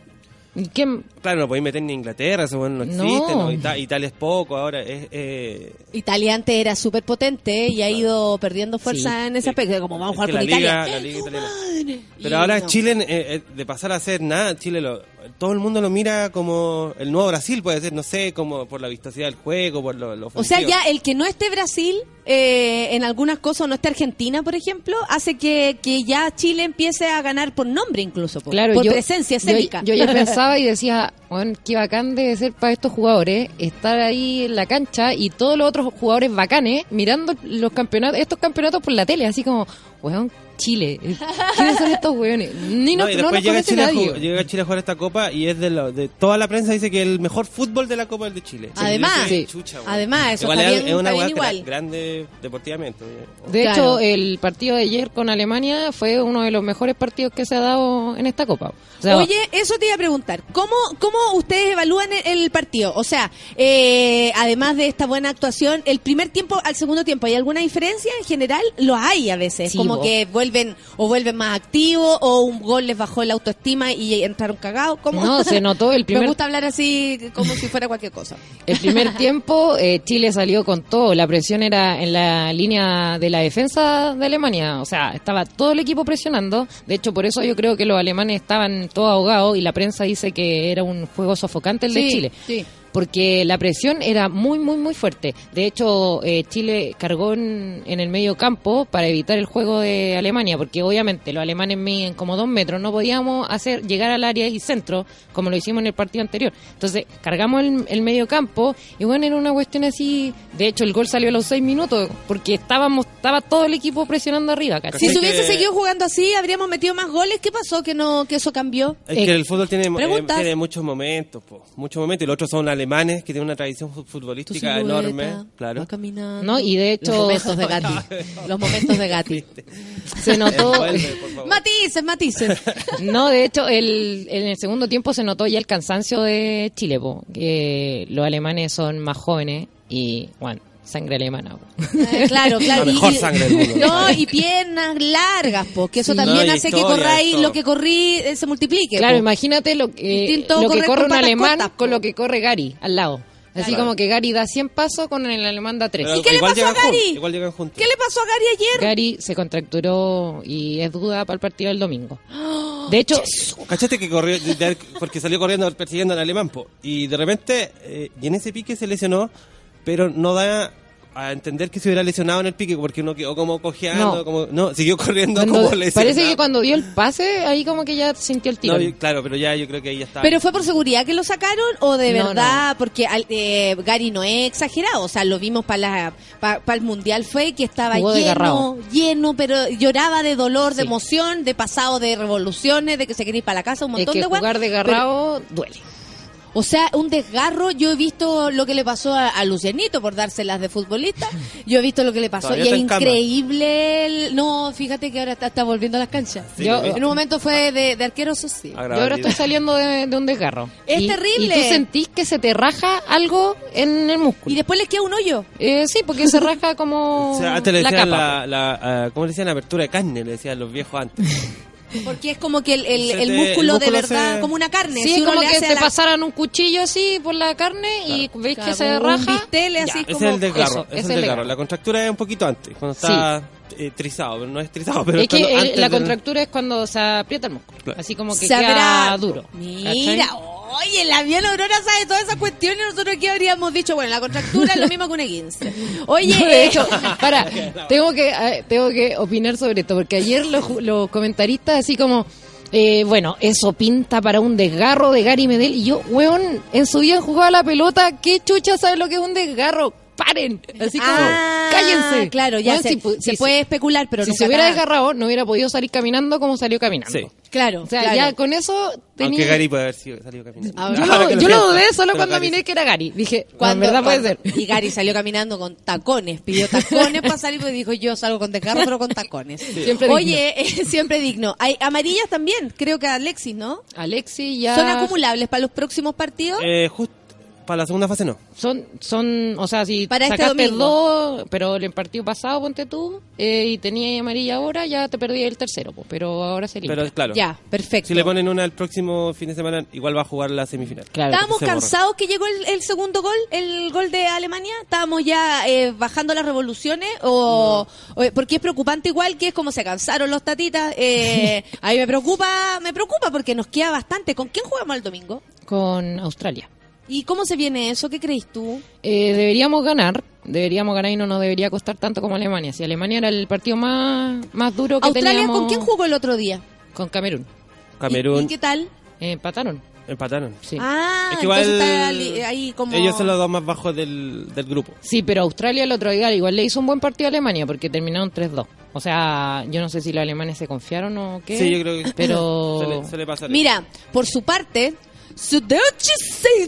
S5: ¿Y ¿Quién?
S4: Claro, no podéis meter ni Inglaterra, eso bueno, no existe. ¿no? Ita- Italia es poco, ahora es. eh,
S2: Italia antes era súper potente y ha ido perdiendo fuerza
S5: Sí,
S2: en ese aspecto. Como vamos a jugar con Italia.
S4: liga- la liga
S2: ¡Tu
S4: italiana.
S2: madre!
S4: Pero
S2: Y
S4: ahora
S2: no.
S4: Chile, eh, eh, de pasar a hacer nada, Chile lo, todo el mundo lo mira como el nuevo Brasil, puede ser, no sé, como por la vistosidad del juego, por lo, lo
S2: O sea, ya el que no esté Brasil eh, en algunas cosas, o no esté Argentina, por ejemplo, hace que, que ya Chile empiece a ganar por nombre incluso, po,
S5: Claro,
S2: por
S5: yo,
S2: presencia escénica.
S5: Yo, ya pensaba y decía, bueno, qué bacán debe ser para estos jugadores estar ahí en la cancha y todos los otros jugadores bacanes mirando los campeonatos, estos campeonatos por la tele, así como, weón, Chile. ¿Quiénes son estos weones? Ni no,
S4: No, y después llega, Chile a
S5: nadie.
S4: ju- llega Chile a jugar esta copa y es de, lo- de toda la prensa dice que el mejor fútbol de la copa es el de Chile.
S2: Además,
S4: Sí, chucha.
S2: Además, eso
S4: igual
S2: está
S4: es,
S2: bien-
S4: es una
S2: está bien igual.
S4: grande deportivamente.
S5: De
S2: Claro.
S5: hecho, el partido de ayer con Alemania fue uno de los mejores partidos que se ha dado en esta copa. O sea,
S2: Oye, eso te iba a preguntar. ¿Cómo, cómo ustedes evalúan el, el partido? O sea, eh, además de esta buena actuación, el primer tiempo al segundo tiempo, ¿hay alguna diferencia? En general, lo hay a veces.
S5: Sí,
S2: como que vuelven o vuelven más activos o un gol les bajó la autoestima y entraron cagados. ¿Cómo?
S5: No, se notó el primer-
S2: Me gusta hablar así como si fuera cualquier cosa.
S5: El primer tiempo eh, Chile salió con todo, la presión era en la línea de la defensa de Alemania, o sea, estaba todo el equipo presionando, de hecho por eso yo creo que los alemanes estaban todos ahogados y la prensa dice que era un juego sofocante el de Chile.
S2: sí.
S5: Porque la presión era muy, muy, muy fuerte. De hecho, eh, Chile cargó en, en el medio campo para evitar el juego de Alemania, porque obviamente los alemanes miden como dos metros, no podíamos hacer llegar al área y centro como lo hicimos en el partido anterior. Entonces, cargamos el, el medio campo y bueno, era una cuestión así. De hecho, el gol salió a los seis minutos, porque estábamos, estaba todo el equipo presionando arriba, ¿cachai?
S2: Si se hubiese
S4: que-
S2: seguido jugando así, habríamos metido más goles. ¿Qué pasó que no que eso cambió?
S4: Es
S5: Eh,
S4: que el fútbol tiene, eh, tiene muchos momentos, po, muchos momentos. Y los otros son alemanes que tienen una tradición futbolística
S2: silueta
S4: enorme. Claro.
S2: va caminando.
S5: No, y de hecho-
S2: Los momentos de Gatti. Los momentos de Gatti.
S5: Se notó...
S4: Envuelve.
S2: Matices, matices.
S5: No, de hecho, el, en el segundo tiempo se notó ya el cansancio de Chile, po, que los alemanes son más jóvenes y, bueno, sangre alemana. po.
S2: Eh, claro, claro.
S4: La mejor sangre del mundo.
S2: No, y piernas largas, porque eso
S5: Sí.
S2: también
S4: No, y
S2: hace que corráis lo que corrí eh, se multiplique.
S5: Claro,
S2: po.
S5: imagínate lo que, lo que corre un alemán
S2: cortas, po.
S5: con lo que corre Gary al lado. Así
S4: Claro.
S5: como que Gary da 100 pasos con el alemán da 3.
S4: Pero
S2: ¿Y qué le pasó a Gary?
S4: Igual llegan juntos.
S2: ¿Qué le pasó a Gary ayer?
S5: Gary se contracturó y es duda para el partido del domingo. De hecho,
S4: ¿Cachaste que corrió? de- de- porque salió corriendo persiguiendo al alemán, po. Y de repente, eh, y en ese pique se lesionó, pero no da a entender que se hubiera lesionado en el pique porque uno quedó como cojeando,
S5: No.
S4: como no, siguió corriendo
S5: cuando-
S4: como lesionado.
S5: parece que cuando dio el pase, ahí como que ya sintió el tiro.
S4: No, claro, pero ya yo creo que ahí ya está.
S2: ¿Pero fue por seguridad que lo sacaron o de
S5: No,
S2: verdad? Porque al- eh, Gary no es exagerado. O sea, lo vimos para el Mundial fue que estaba
S5: Jugó
S2: lleno, lleno, pero lloraba de dolor, de
S5: Sí.
S2: emoción, de pasado de revoluciones, de que se quería ir para la casa, un
S5: es
S2: montón
S5: que
S2: de
S5: jugar desgarrado duele.
S2: O sea, un desgarro. Yo he visto lo que le pasó a, a Lucianito por dárselas de futbolista. Yo he visto lo que le pasó.
S4: Todavía
S2: y es increíble. el- No, fíjate que ahora está, está volviendo a las canchas.
S4: Sí,
S5: Yo-.
S2: En un momento fue de, de arquero, eso sí.
S4: Ah,
S5: Yo ahora estoy saliendo de, de un desgarro.
S2: Es
S5: Y-
S2: terrible.
S5: Y tú sentís que se te raja algo en el músculo.
S2: Y después les queda un hoyo.
S5: Eh, sí, porque se raja como
S4: O sea, antes le
S5: la capa.
S4: la, la, ah, ¿cómo le decían? Apertura de carne, le decían los viejos antes.
S2: Porque es como que el, el- el
S4: te-
S2: músculo,
S4: el
S2: de verdad,
S4: se-
S2: como una carne.
S5: Sí,
S2: Si
S5: es
S2: uno
S5: como
S2: le
S5: que
S2: hace
S5: te
S2: la-
S5: pasaran un cuchillo así por la carne y veis que
S2: Claro,
S5: se
S2: un
S5: raja.
S2: bistele así
S4: Ese
S2: como
S4: es el desgarro,
S5: eso,
S4: es
S5: es
S4: el
S5: el
S4: desgarro.
S5: desgarro.
S4: La contractura es un poquito antes, cuando está eh, trizado, pero no es trizado, pero
S5: es que
S4: antes
S5: la contractura es cuando se aprieta el músculo.
S4: Claro.
S5: Así como que
S2: Se
S5: queda duro.
S2: Mira,
S5: ¿cachai?
S2: oye, la bien Aurora sabe todas esas cuestiones. Nosotros aquí habríamos dicho, bueno, la contractura es lo mismo que una 15. Oye,
S5: No, de
S2: eh,
S5: hecho, para, tengo que, eh, tengo que opinar sobre esto, porque ayer los, los comentaristas así como, eh, bueno, eso pinta para un desgarro de Gary Medel, y yo, weón, en su vida han jugado a la pelota, ¿qué chucha sabe lo que es un desgarro? Paren, así como,
S2: ah,
S5: cállense.
S2: Claro, ya se,
S5: si pu-
S2: se
S5: si-
S2: puede especular, pero
S5: si
S2: nunca
S5: se hubiera
S2: nada.
S5: desgarrado, no hubiera podido salir caminando como salió caminando.
S4: Sí.
S2: Claro,
S5: O sea,
S2: claro.
S5: ya con eso tenía...
S4: Aunque Gary puede haber sido, salido caminando.
S2: Ahora-
S5: Yo, lo, yo dudé solo
S4: Pero
S5: cuando miré que era Gary. Dije,
S2: Cuando-
S5: verdad puede ser.
S2: Y Gary salió caminando con tacones, pidió tacones para salir, porque dijo yo salgo con desgarro, pero con tacones.
S5: Siempre
S2: Oye, eh, siempre digno. Hay amarillas también, creo que Alexis, ¿no?
S5: Alexi ya...
S2: ¿Son acumulables para los próximos partidos?
S4: Eh, just- Para la segunda fase no.
S5: Son, son, o sea, si
S2: Para este
S5: sacaste
S2: domingo.
S5: dos, pero el partido pasado, ponte tú, eh, y tenía amarilla ahora, ya te perdí el tercero, po, pero ahora se limpia.
S4: Pero claro,
S2: Ya, perfecto.
S4: si le ponen una el próximo fin de semana, igual va a jugar la semifinal.
S5: Claro.
S2: Estábamos
S4: se
S2: cansados que llegó el, el segundo gol, el gol de Alemania. Estábamos ya eh, bajando las revoluciones o, o- porque es preocupante igual que es como se cansaron los tatitas. Eh, a mí me preocupa, me preocupa porque nos queda bastante. ¿Con quién jugamos el domingo?
S5: Con Australia.
S2: ¿Y cómo se viene eso? ¿Qué crees tú?
S5: Eh, deberíamos ganar, deberíamos ganar y no nos debería costar tanto como Alemania. Si Alemania era el partido más, más duro que
S2: Australia,
S5: teníamos
S2: ¿con quién jugó el otro día?
S5: Con Camerún.
S4: Camerún
S2: ¿Y, y qué tal?
S5: Eh, empataron.
S4: empataron.
S5: Sí.
S2: Ah,
S4: Es que igual
S2: está ahí como...
S4: ellos son los dos más bajos del, del grupo.
S5: Sí, pero Australia el otro día igual le hizo un buen partido a Alemania porque terminaron 3-2. O sea, yo no sé si los alemanes se confiaron o qué.
S4: Sí, yo creo que
S5: Pero
S4: se le, se le pasa.
S2: Mira, por su parte, Estudante sem.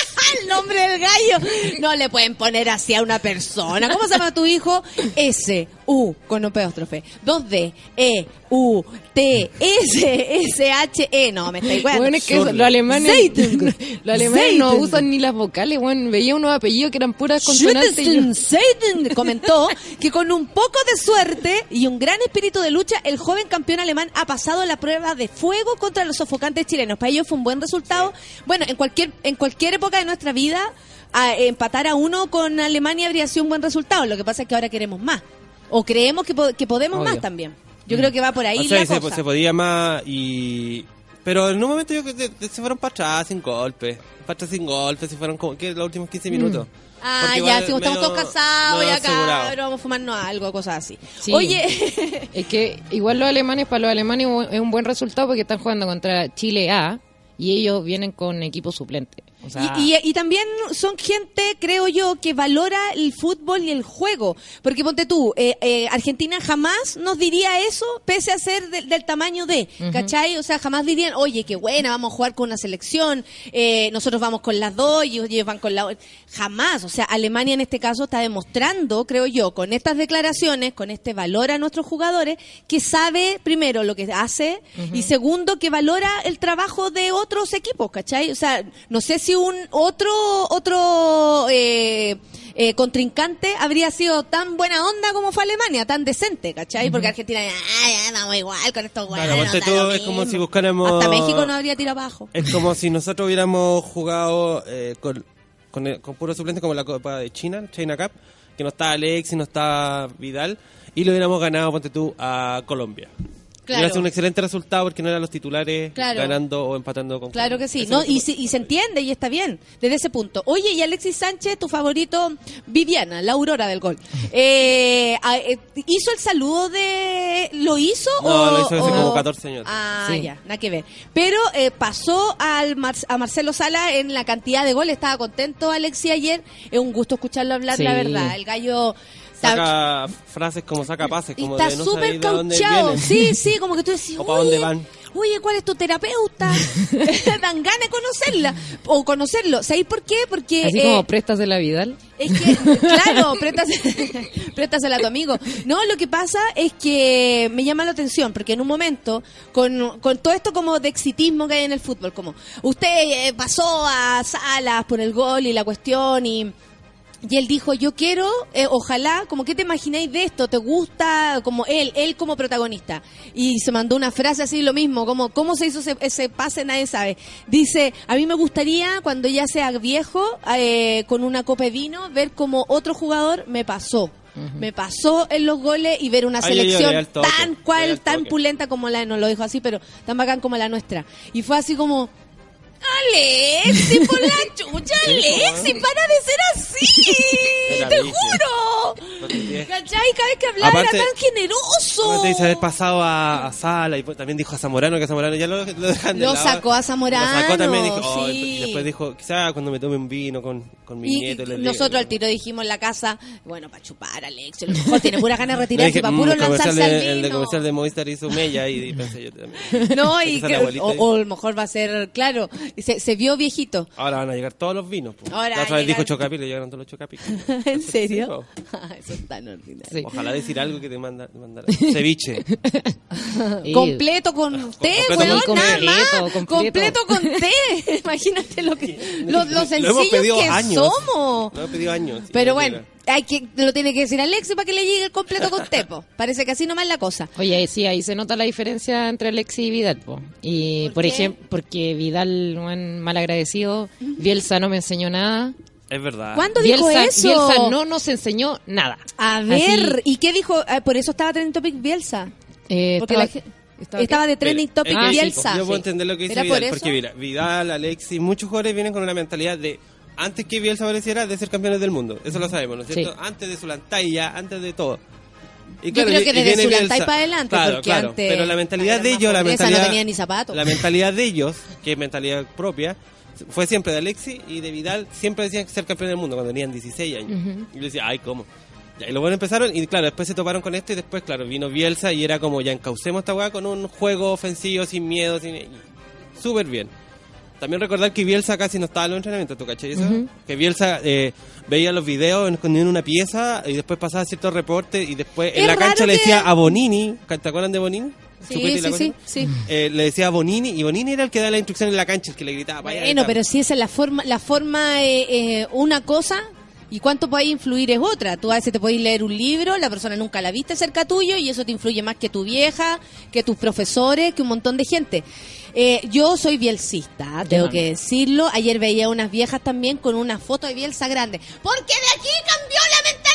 S2: el nombre del gallo. No le pueden poner así a una persona. ¿Cómo se llama tu hijo? S, U, con apóstrofe. 2D, E, U, T, S, S, H, E. No, me estoy
S5: bueno,
S2: bueno,
S5: es que los alemanes, los alemanes no usan ni las vocales, bueno, veía unos apellidos que eran puras consonantes.
S2: Seiden comentó que con un poco de suerte y un gran espíritu de lucha, el joven campeón alemán ha pasado la prueba de fuego contra los sofocantes chilenos. Para ellos fue un buen resultado. Bueno, en cualquier, en cualquier época de nuestra vida, a- empatar a uno con Alemania habría sido un buen resultado. Lo que pasa es que ahora queremos más. O creemos que, po- que podemos
S5: Obvio.
S2: más también. Yo creo que va por ahí
S4: o sea,
S2: la
S4: se,
S2: cosa.
S4: se podía más y... Pero en un momento yo creo que se- fueron para atrás sin golpe. Para atrás sin golpe, se fueron como que los últimos 15 minutos.
S2: Ah,
S4: Porque
S2: ya, si estamos todos cansados,
S4: medio
S2: ya
S4: asegurado.
S2: cabrón, vamos a fumarnos algo, cosas así.
S5: Sí.
S2: Oye,
S5: Es que igual los alemanes, para los alemanes es un buen resultado porque están jugando contra Chile A y ellos vienen con equipo suplente. O sea,
S2: Y, y- y también son gente, creo yo, que valora el fútbol y el juego. Porque ponte tú, eh, eh, Argentina jamás nos diría eso, pese a ser del- del tamaño de, ¿cachai? O sea, jamás dirían, oye, qué buena, vamos a jugar con una selección, eh, nosotros vamos con las dos y ellos van con la otra. Jamás. O sea, Alemania en este caso está demostrando, creo yo, con estas declaraciones, con este valor a nuestros jugadores, que sabe, primero, lo que hace y segundo, que valora el trabajo de otros equipos, ¿cachai? O sea, no sé si un otro otro eh, eh, contrincante habría sido tan buena onda como fue Alemania, tan decente, ¿cachai? Porque Argentina, "Ay, ya, vamos igual con estos
S4: Claro, tú, es como si buscáramos-
S2: Hasta México no habría tirado abajo.
S4: Es como si nosotros hubiéramos jugado eh, con, con, el- con puros suplentes como la Copa de China, China Cup, que no está Alex y no está Vidal, y le hubiéramos ganado, ponte tú, a Colombia.
S2: Claro.
S4: Sido un excelente resultado porque no eran los titulares
S2: Claro.
S4: ganando o empatando con
S2: Claro que sí, no, y, se, y se entiende y está bien desde ese punto. Oye, y Alexis Sánchez, tu favorito, Viviana, la aurora del gol. Eh, eh, ¿Hizo el saludo de... ¿Lo hizo?
S4: No,
S2: o,
S4: lo hizo hace
S2: o-
S4: como 14 años.
S2: Ah,
S5: Sí.
S2: ya, nada que ver. Pero eh, pasó al Mar- a Marcelo Sala en la cantidad de goles, estaba contento Alexis ayer. Es un gusto escucharlo hablar,
S5: Sí.
S2: la verdad. El gallo...
S4: Saca frases como saca pases,
S2: y
S4: como
S2: está
S4: de no
S2: súper
S4: de dónde
S2: cauchado.
S4: vienen.
S2: Sí, sí, como que tú decís,
S4: O pa' dónde
S2: "Oye,
S4: van".
S2: Oye, ¿cuál es tu terapeuta? Dan ganas de conocerla. O conocerlo. ¿Sabéis por qué? Porque.
S5: así
S2: eh,
S5: como prestas de la Vidal.
S2: es que, claro, préstasela, préstasela a tu amigo. No, lo que pasa es que me llama la atención, porque en un momento, con, con todo esto como de exitismo que hay en el fútbol, como usted eh, pasó a Salas por el gol y la cuestión y... Y él dijo, yo quiero, eh, ojalá, como que te imagináis de esto, te gusta como él, él como protagonista. Y se mandó una frase así, lo mismo, como cómo se hizo ese, ese pase, nadie sabe. Dice, a mí me gustaría, cuando ya sea viejo, eh, con una copa de vino, ver como otro jugador me pasó. Me pasó en los goles y ver una selección tan cual,
S4: al
S2: tan pulenta como la, no lo dijo así, pero tan bacán como la nuestra. Y fue así como, Alexi, por la chucha, Alexi, para de ser así.
S4: Era
S2: Te juro.
S4: No te entiendes.
S2: ¿Cachai? Cada vez que hablaba
S4: Aparte-
S2: era tan generoso.
S4: Aparte dice haber pasado a, a Sala y pues también dijo a Zamorano que a Zamorano ya lo, lo dejan de
S2: Lo
S4: lado.
S2: sacó a Zamorano,
S4: Lo sacó también dijo, oh,
S2: sí.
S4: y después dijo, quizá cuando me tome un vino con, con mi
S2: Y
S4: nieto. les
S2: nosotros
S4: digo".
S2: al tiro dijimos en la casa, bueno, para chupar, Alexi, a lo mejor tiene pura ganas de retirarse
S4: dije,
S2: para
S4: "Mm,
S2: puro lanzarse al
S4: de, el de
S2: vino.
S4: comercial de Movistar hizo Mella y, y pensé yo también.
S2: No, y que- o, o a lo mejor va a ser, claro, se, se vio viejito.
S4: Ahora van a llegar todos los vinos. po.
S2: Ahora
S4: la otra vez dijo
S2: llegar-
S4: Chocapic, le llegaron todos los Chocapic.
S2: ¿En serio?
S4: Sí, po.
S2: Eso es tan ordinario.
S5: sí.
S4: Ojalá decir algo que te manda, te mandara. Ceviche.
S2: Completo con té,
S4: completo
S2: weón,
S4: con
S2: nada más.
S5: Completo,
S2: Completo con té. Imagínate lo que lo, lo
S4: Lo hemos
S2: sencillos
S4: pedido
S2: que
S4: años.
S2: somos.
S4: Lo he pedido años.
S2: Pero
S4: no
S2: bueno. Hay que lo tiene que decir Alexi para que le llegue el completo con té, po. Parece que así nomás es la cosa.
S5: Oye, sí, ahí se nota la diferencia entre Alexis y Vidal. po. Y
S2: ¿Por
S5: por, ejemplo, porque Vidal, un mal agradecido, Bielsa no me enseñó nada.
S4: Es verdad.
S2: ¿Cuándo dijo eso?
S5: Bielsa no nos enseñó nada.
S2: A ver,
S5: Así,
S2: ¿y qué dijo? Ah, por eso estaba trending topic Bielsa.
S5: eh,
S2: Porque
S5: estaba,
S2: la
S5: estaba-
S2: estaba de trending topic
S5: Ah, sí,
S2: Bielsa.
S4: Yo puedo entender lo que dice
S2: ¿Era por
S4: Vidal,
S2: eso?
S4: porque mira, Vidal, Alexis, muchos jugadores vienen con una mentalidad de antes que Bielsa apareciera de ser campeones del mundo. Eso lo sabemos, ¿no es cierto?
S5: Sí.
S4: Antes de su lantalla, antes de todo. Y
S2: Yo creo que
S4: y
S2: desde Zulantay
S4: Bielsa.
S2: para adelante,
S4: Claro,
S2: porque
S4: claro,
S2: antes
S4: pero la mentalidad de ellos, la
S2: no
S4: mentalidad
S2: ni zapatos.
S4: La mentalidad de ellos, que es mentalidad propia, fue siempre de Alexis y de Vidal, siempre decían ser campeón del mundo cuando tenían 16 años. Y yo decía, ay, ¿cómo? Y buenos empezaron y claro, después se toparon con esto y después, claro, vino Bielsa y era como, ya encaucemos esta weá con un juego ofensivo, sin miedo, sin... Súper bien. También recordar que Bielsa casi no estaba en los entrenamientos, ¿tú cachai eso? Que Bielsa eh, veía los videos escondido en una pieza y después pasaba ciertos reportes y después en la cancha le decía a Bonini, ¿te acuerdan de Bonini?
S2: Sí, sí, sí, sí.
S4: Eh, le decía a Bonini y Bonini era el que da la instrucción en la cancha, el que le gritaba. "Vaya,
S2: Bueno,
S4: esta".
S2: pero si esa es la forma, la forma eh, eh, una cosa y cuánto puede influir es otra. Tú a veces te podés leer un libro, la persona nunca la viste cerca tuyo y eso te influye más que tu vieja, que tus profesores, que un montón de gente. Eh, yo soy bielcista, tengo que decirlo. Ayer veía unas viejas también con una foto de Bielsa grande. Porque de aquí cambió la mentalidad.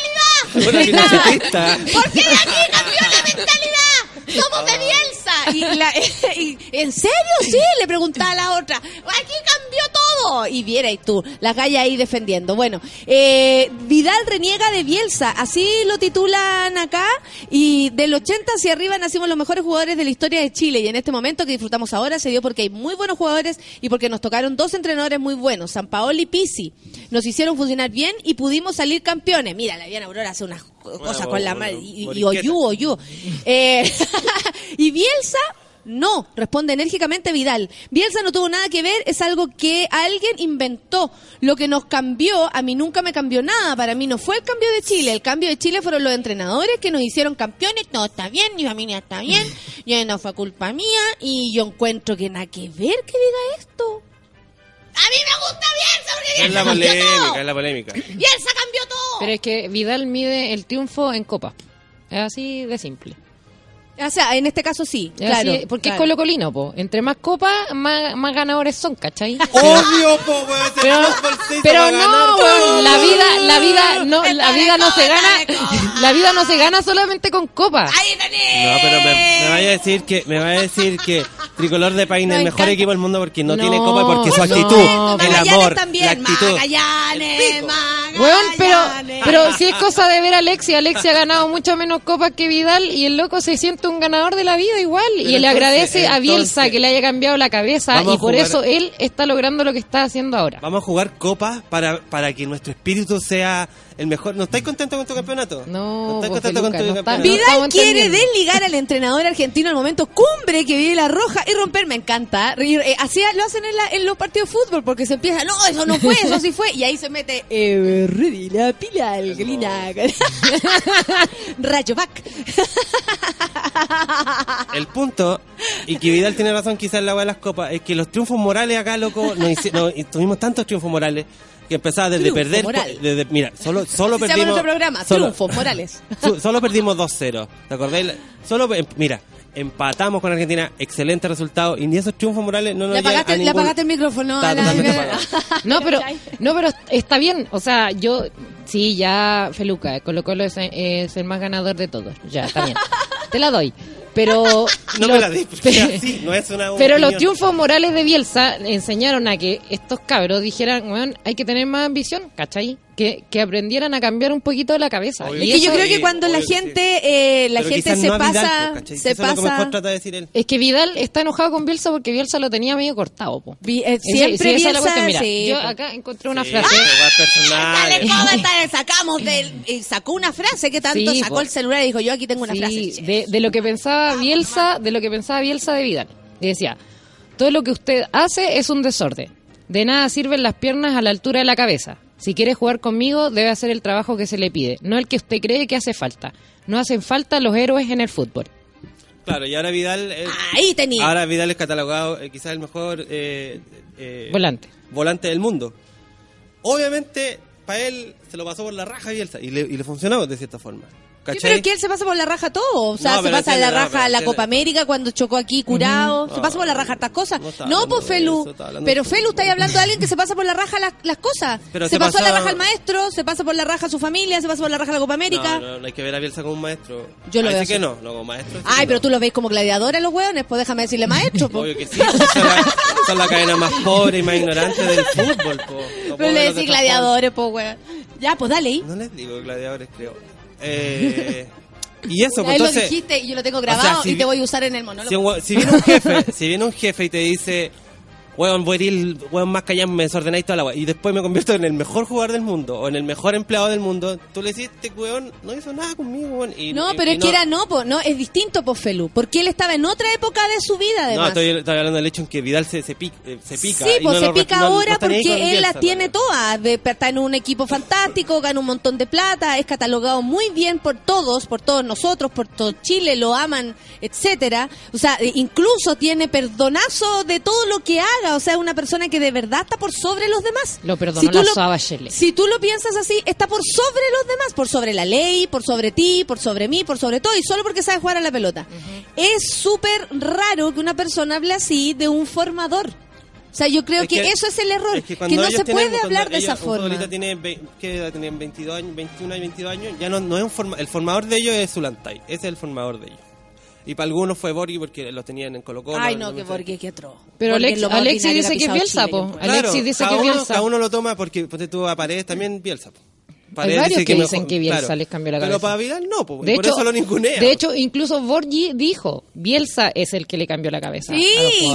S2: Porque de aquí cambió la mentalidad. Somos de Bielsa. Y, la- y- ¿En serio? Sí, le preguntaba a la otra. Aquí cambió todo. Y viera y tú, la calle ahí defendiendo. Bueno, eh, Vidal reniega de Bielsa. Así lo titulan acá. Y del 80 hacia arriba nacimos los mejores jugadores de la historia de Chile. Y en este momento que disfrutamos ahora se dio porque hay muy buenos jugadores y porque nos tocaron dos entrenadores muy buenos, San Paolo y Pisi. Nos hicieron funcionar bien y pudimos salir campeones. Mira, la Viana Aurora hace unas cosas con la mano y, y oyú. Eh, y Bielsa, no, responde enérgicamente Vidal. Bielsa no tuvo nada que ver, es algo que alguien inventó. Lo que nos cambió, a mí nunca me cambió nada. Para mí no fue el cambio de Chile. El cambio de Chile fueron los entrenadores que nos hicieron campeones. Todo está bien, mi familia está bien. Ya no fue culpa mía. Y yo encuentro que nada que ver que diga esto. A mí me gusta Bielsa porque
S4: Es la
S2: Bielsa
S4: polémica,
S2: todo.
S4: es la polémica.
S2: Bielsa cambió todo.
S5: Pero es que Vidal mide el triunfo en copa. Es así de simple.
S2: O sea, en este caso sí,
S5: Es
S2: claro.
S5: así, porque
S2: claro.
S5: es colocolino, po. Entre más copas, más, más ganadores son, ¿cachai?
S4: Obvio, po, weón,
S5: Pero, pero no, weón, la vida, la vida, no,
S2: Está
S5: la vida no
S2: copa,
S5: se gana, la vida no se gana solamente con copas.
S2: ¡Ahí tenés!
S4: No, pero me, me vaya a decir que me vaya a decir que Tricolor de Paine el mejor
S2: encanta.
S4: equipo del mundo porque no,
S5: No,
S4: tiene copa y porque su
S5: no.
S4: actitud, el
S2: Magallanes
S4: amor,
S2: también,
S4: la actitud.
S2: Magallanes, Magallanes.
S5: Weón, pero, pero si es cosa de ver a Alexi, Alexi ha ganado mucho menos copas que Vidal y el loco se siente un ganador de la vida igual. y le
S4: entonces-
S5: agradece a Bielsa que le haya cambiado la cabeza y por
S4: jugar-
S5: eso él está logrando lo que está haciendo ahora.
S4: Vamos a jugar copas para, para que nuestro espíritu sea el mejor. ¿No estáis contentos con tu campeonato?
S5: No,
S4: estáis
S5: pues,
S4: contentos con tu
S5: no
S4: campeonato?
S5: no
S2: Vidal quiere desligar al entrenador argentino al momento cumbre que vive la roja y romper, me encanta. Y, eh, así lo hacen en, la- en los partidos de fútbol porque se empieza, no, eso no fue, eso sí fue. Y ahí se mete, eh, la pila, alcalina, Rayo Back.
S4: El punto, y que Vidal tiene razón quizás en la hueá de las copas, es que los triunfos morales acá, loco, nos nos- tuvimos tantos triunfos morales que empezaba desde
S2: Triunfo
S4: perder.
S2: moral.
S4: Desde, mira, solo, solo
S2: se
S4: perdimos.
S2: programa,
S4: solo-
S2: Triunfos Morales.
S4: Solo perdimos 2-0. ¿Te acordáis? Solo, em- mira, empatamos con Argentina, excelente resultado. Y ni esos triunfos morales no nos
S2: Le apagaste,
S4: a
S2: le apagaste el micrófono
S4: Está
S2: a la-.
S5: No, pero, no, pero está bien. O sea, yo, sí, ya Feluca, Colo Colo es, es el más ganador de todos. Ya, está bien. Te la doy. Pero.
S4: No
S5: los-
S4: me la di, porque es así, no es una
S5: Pero los triunfos morales de Bielsa enseñaron a que estos cabros dijeran, weón, hay que tener más ambición, ¿cachai? Que, que aprendieran a cambiar un poquito la cabeza.
S4: Obvio.
S2: Es
S5: Y
S2: que yo creo que cuando la
S4: obvio
S2: gente, eh, la
S4: Pero
S2: gente se
S4: no a Vidal,
S2: pasa,
S4: pues,
S2: se
S4: Eso
S2: pasa.
S4: mejor trata de decir él.
S5: Es que Vidal está enojado con Bielsa porque Bielsa lo tenía medio cortado, po.
S2: Vi- eh, siempre
S5: sí,
S2: Bielsa,
S5: cuestión. Mira,
S2: sí,
S5: yo acá encontré una frase.
S4: weas
S2: Dale, sacamos del, eh, sacó una frase que tanto
S5: Sí,
S2: sacó
S5: po.
S2: el celular y dijo yo aquí tengo una
S5: Sí,
S2: frase.
S5: de, de lo que pensaba Bielsa, de lo que pensaba Bielsa de Vidal. Y decía, todo lo que usted hace es un desorden. De nada sirven las piernas a la altura de la cabeza. Si quiere jugar conmigo, debe hacer el trabajo que se le pide, no el que usted cree que hace falta. No hacen falta los héroes en el fútbol.
S4: Claro, y ahora Vidal... eh,
S2: Ahí tenía.
S4: Ahora Vidal es catalogado eh, quizás el mejor eh, eh,
S5: Volante.
S4: volante del mundo. Obviamente, para él se lo pasó por la raja y, él, y, le, y le funcionó de cierta forma.
S2: Sí,
S4: ¿Cachai?
S2: pero es que él se pasa por la raja todo. O sea,
S4: No,
S2: se pasa la
S4: no,
S2: raja
S4: pero
S2: la. Copa América cuando chocó aquí curado. Se pasa por la raja hartas cosas.
S4: no
S2: No,
S4: está
S2: pues Felu.
S4: está
S2: Pero Felu,
S4: fútbol.
S2: estáis hablando de alguien que se pasa por la raja las, las cosas.
S4: Pero
S2: se,
S4: se
S2: pasó a la raja al maestro, se pasa por la raja a su familia, se pasa por la raja a la Copa América.
S4: No, hay que ver a Bielsa como un maestro.
S2: Yo lo
S4: Ahí
S2: veo
S4: sí que
S2: así.
S4: no, no como maestro.
S2: Ay, pero tú los veis como gladiadores los hueones, pues déjame decirle maestro. po.
S4: Obvio que sí, son la, son la cadena más pobre y más ignorante del fútbol. Po.
S2: Pero le decís gladiadores, pues weón. Ya, pues dale.
S4: No les digo gladiadores, creo. Eh, y eso, pues
S2: Ahí lo
S4: entonces...
S2: dijiste y yo lo tengo
S4: o
S2: grabado
S4: sea, si
S2: y te voy a usar en el
S4: Si,
S2: monólogo.
S4: hue- si viene un jefe, si viene un jefe y te dice, weón, voy a ir weón más callado, me desordenáis toda la weá, y después me convierto en el mejor jugador del mundo, o en el mejor empleado del mundo, tú le este weón no hizo nada conmigo, weón. Y,
S2: No,
S4: y-
S2: pero
S4: y
S2: es que era no, po, no, es distinto, pues Felu, porque él estaba en otra época de su vida,
S4: No,
S2: además.
S4: estoy, estoy hablando del hecho en que Vidal se, se, pica, eh, se pica.
S2: Sí,
S4: y
S2: pues
S4: no
S2: se pica
S4: no- no
S2: ahora porque él las tiene. Ve- Está en un equipo fantástico, gana un montón de plata, es catalogado muy bien por todos, por todos nosotros, por todo Chile, lo aman, etcétera. O sea, incluso tiene perdonazo de todo lo que haga. O sea, una persona que de verdad está por sobre los demás.
S5: Lo perdonó
S2: tú
S5: la
S2: lo-. Si tú lo piensas así, está por sobre los demás, por sobre la ley, por sobre ti, por sobre mí, por sobre todo, y solo porque sabe jugar a la pelota. Es súper raro que una persona hable así de un formador. O sea, yo creo
S4: Es
S2: que,
S4: que-
S2: eso es el error,
S4: Es que,
S2: que, no se
S4: tienen-
S2: puede hablar de esa
S4: un
S2: forma.
S4: tiene, ve- ¿qué edad tenían? 22 años, 21 y 22 años, ya no, no es un forma, el formador de ellos es Zulantay, ese es el formador de ellos. Y para algunos fue Borghi porque los tenían en Colo Colo.
S2: Ay, no, que porque qué atroz.
S5: Pero Alex-
S2: lo más
S5: Alexis dice que es Bielsa, po.
S4: Claro,
S5: Alexis dice
S4: cada
S5: que es
S4: uno,
S5: Bielsa.
S4: cada uno lo toma porque ponte tú a Paredes también Bielsa. po. Paredes
S5: varios
S4: dice
S5: que dicen
S4: mejor-
S5: que Bielsa les cambió la
S4: Pero
S5: cabeza.
S4: para Vidal no, po, y
S5: De
S4: por
S5: hecho,
S4: eso lo ningunea.
S5: de hecho, incluso Borgi dijo, Bielsa es el que le cambió la cabeza.
S2: Sí,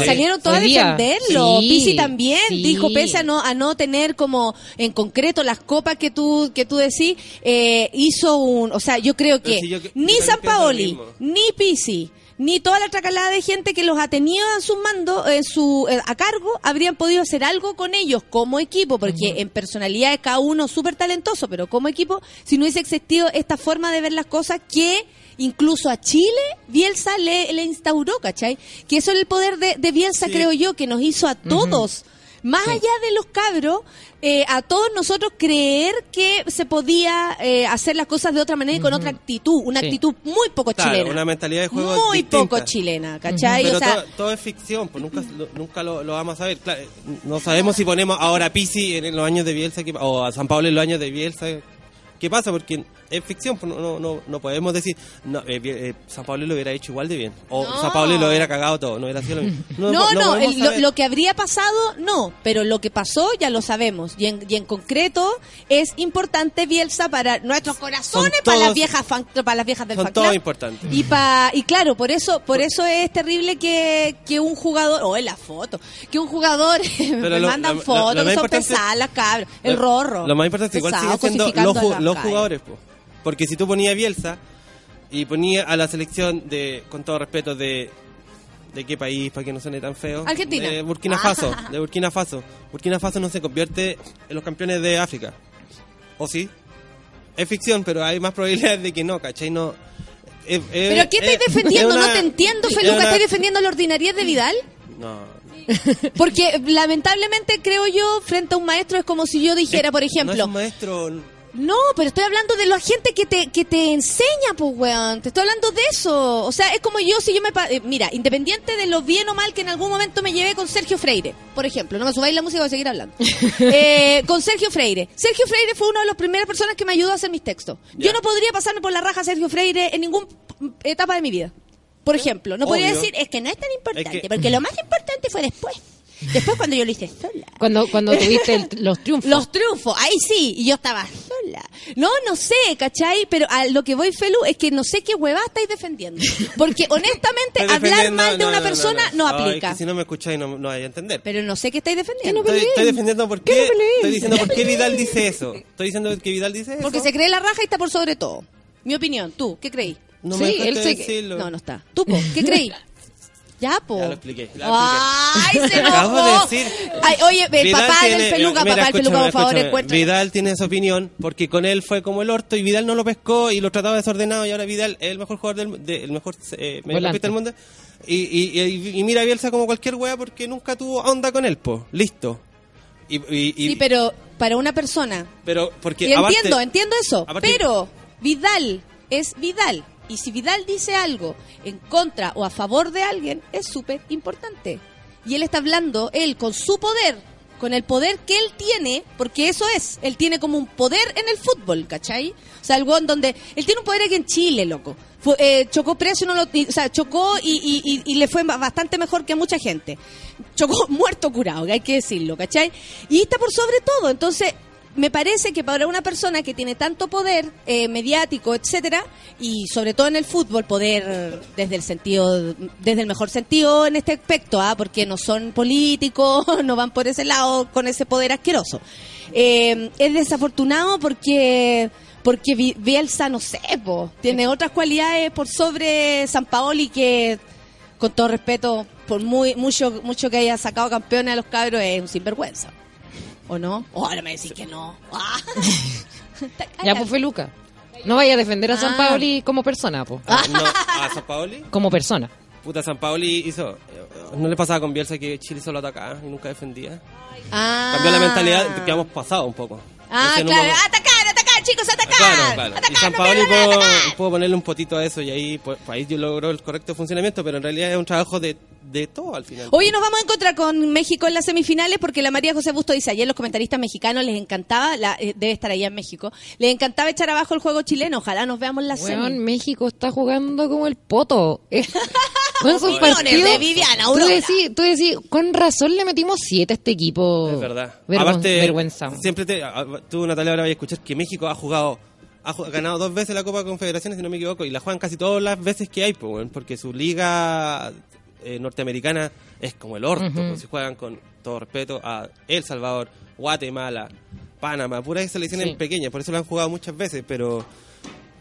S2: salieron todos a defenderlo.
S5: Sí,
S2: Pisi también
S5: sí.
S2: dijo, pese a no, a no tener como en concreto las copas que tú, que tú decís, eh, hizo un, o sea, yo creo
S4: Pero
S2: que
S4: si yo- yo
S2: ni San Paoli, ni Pisi, ni toda la tracalada de gente que los ha tenido en sus mandos, en su, eh, a cargo, habrían podido hacer algo con ellos como equipo, porque en personalidad es cada uno súper talentoso, pero como equipo, si no hubiese existido esta forma de ver las cosas que incluso a Chile Bielsa le, le instauró, ¿cachai? Que eso es el poder de, de Bielsa,
S4: Sí.
S2: creo yo, que nos hizo a todos. Más allá de los cabros, eh, a todos nosotros creer que se podía eh, hacer las cosas de otra manera y con otra actitud, una
S5: Sí.
S2: actitud muy poco
S4: Claro,
S2: chilena.
S4: una mentalidad de juego
S2: Muy
S4: distinta.
S2: poco chilena, ¿cachai?
S4: Pero
S2: o sea,
S4: todo, todo es ficción, pues nunca, lo, nunca lo, lo vamos a ver. Claro, no sabemos si ponemos ahora a Pisi en los años de Bielsa ¿qué pa- o a San Pablo en los años de Bielsa. ¿Qué pasa? Porque es ficción, pues no, no, no, podemos decir, no, eh, eh, San Pablo lo hubiera hecho igual de bien. O
S2: No.
S4: San Pablo lo hubiera cagado todo, no hubiera sido lo mismo.
S2: No, no, el- lo, que habría pasado, no, pero lo que pasó ya lo sabemos. Y en, y en concreto es importante Bielsa para nuestros corazones, para las viejas fan- para las viejas del
S4: Son
S2: fan club.
S4: importantes.
S2: Y pa, y claro, por eso, por eso es terrible que, que un jugador, o en la foto, que un jugador me
S4: lo-
S2: mandan fotos, son
S4: importante-
S2: pesadas las cabras, el rorro.
S4: Lo más importante igual
S2: Pesado,
S4: sigue siendo los,
S2: cabras.
S4: jugadores, po. porque si tú ponías Bielsa y ponías a la selección de, con todo respeto, de ¿de qué país, para que no suene tan feo?
S2: Argentina.
S4: De Burkina
S2: Ah.
S4: Faso, de Burkina Faso. Burkina Faso no se convierte en los campeones de África. ¿O sí? Es ficción, pero hay más probabilidades de que no, ¿cachai? No...
S2: ¿Pero qué estáis
S4: es-
S2: defendiendo?
S4: una-
S2: no te entiendo, Feluca.
S4: una-
S2: ¿Estáis defendiendo la ordinariedad de Vidal?
S4: No,
S2: Porque lamentablemente creo yo, frente a un maestro, es como si yo dijera, por
S4: no
S2: ejemplo,
S4: es un maestro...
S2: No, pero estoy hablando de la gente que te, que te enseña, pues, weón. Te estoy hablando de eso. O sea, es como yo, si yo me... pa- eh, mira, independiente de lo bien o mal que en algún momento me llevé con Sergio Freire, por ejemplo. No me subáis la música, voy a seguir hablando. Eh, con Sergio Freire. Sergio Freire fue una de las primeras personas que me ayudó a hacer mis textos. Yo no podría pasarme por la raja a Sergio Freire en ninguna etapa de mi vida. Por ejemplo, no podría decir, es que no es tan importante,
S4: Es que-
S2: porque lo más importante fue después. Después cuando yo lo hice sola.
S5: Cuando, cuando tuviste el- los triunfos.
S2: Los triunfos, ahí sí, y yo estaba sola. No, no sé, ¿cachai? Pero a lo que voy, Felu, es que no sé qué huevada estáis defendiendo. Porque honestamente, hablar mal de
S4: no,
S2: una
S4: no,
S2: persona no, aplica.
S4: que si no me escucháis no, no vais a entender.
S2: Pero no sé qué estáis defendiendo.
S4: Estoy, estoy defendiendo por
S5: ¿Qué
S4: qué,
S5: no peleéis?
S4: estoy diciendo por qué Vidal dice eso. Estoy diciendo que Vidal dice eso.
S2: Porque se cree la raja y está por sobre todo. Mi opinión, tú, ¿qué creí?
S4: No
S5: Sí,
S4: me
S5: él se-
S4: decirlo.
S2: No, no está. Tú, po, ¿qué creí? Ya, po.
S4: Ya lo expliqué,
S2: Ay, se
S4: Acabo
S2: enojó.
S4: de decir.
S2: Ay, oye, el
S4: Vidal
S2: papá
S4: tiene-
S2: del peluca,
S4: mira,
S2: papá del peluca, por favor,
S4: escúchame.
S2: encuentra.
S4: Vidal tiene esa opinión porque con él fue como el orto y Vidal no lo pescó y lo trataba desordenado y ahora Vidal es el mejor jugador del de- el mejor eh, mediocampista del mundo. Y, y, y- y mira a Bielsa como cualquier wea porque nunca tuvo onda con él, po. Listo. Y, y- y-
S2: Sí, pero para una persona.
S4: pero porque
S2: Y
S4: aparte-
S2: entiendo, entiendo eso.
S4: aparte-
S2: Pero Vidal es Vidal. Y si Vidal dice algo en contra o a favor de alguien, es súper importante. Y él está hablando, él con su poder, con el poder que él tiene, porque eso es, él tiene como un poder en el fútbol, ¿cachai? O sea, algo en donde, él tiene un poder aquí en Chile, loco. Eh, chocó precio, no lo, o sea, chocó y, y- le fue ba- bastante mejor que a mucha gente. Chocó muerto curado, hay que decirlo, ¿cachai? Y está por sobre todo, entonces me parece que para una persona que tiene tanto poder eh, mediático, etcétera, y sobre todo en el fútbol, poder desde el sentido, desde el mejor sentido en este aspecto, ¿ah? porque no son políticos, no van por ese lado con ese poder asqueroso. Eh, es desafortunado porque porque Bielsa, no sé, po, tiene otras cualidades por sobre San Paoli que, con todo respeto, por muy mucho mucho que haya sacado campeones a los cabros, es un sinvergüenza. ¿O no? Oh, ahora me decís que no. Ah.
S5: Ya pues fue Luca. No vaya a defender a San
S2: Ah.
S5: Paoli como persona, po.
S4: Ah, no, a San Paoli.
S5: Como persona.
S4: Puta, San Paoli hizo. No le pasaba con Bielsa que Chile solo atacaba y nunca defendía.
S2: Ah.
S4: Cambió la mentalidad que hemos pasado un poco.
S2: Ah,
S4: Entonces,
S2: claro.
S4: momento-
S2: Atacar, atacar, chicos, atacar.
S4: Claro, claro.
S2: Atacar,
S4: y San
S2: no
S4: Paoli puedo ponerle un potito a eso y ahí, pues, ahí yo logro el correcto funcionamiento, pero en realidad es un trabajo de, de todo al final.
S2: Hoy nos vamos a encontrar con México en las semifinales porque la María José Busto dice ayer los comentaristas mexicanos les encantaba, la, eh, debe estar allá en México, les encantaba echar abajo el juego chileno. Ojalá nos veamos en la semi.
S5: México está jugando como el poto. Eh, Con esos partidos.
S2: de Viviana
S5: tú decís, tú decís, con razón le metimos siete a este equipo.
S4: Es verdad.
S5: Vergon-
S4: Aparte,
S5: vergüenza.
S4: siempre te, tú, Natalia, ahora vas a escuchar que México ha jugado, ha ganado dos veces la Copa Confederaciones, si no me equivoco, y la juegan casi todas las veces que hay, pues, porque su liga eh, norteamericana es como el orto, si juegan con todo respeto a El Salvador, Guatemala, Panamá, puras selecciones
S5: Sí.
S4: pequeñas, por eso lo han jugado muchas veces, pero...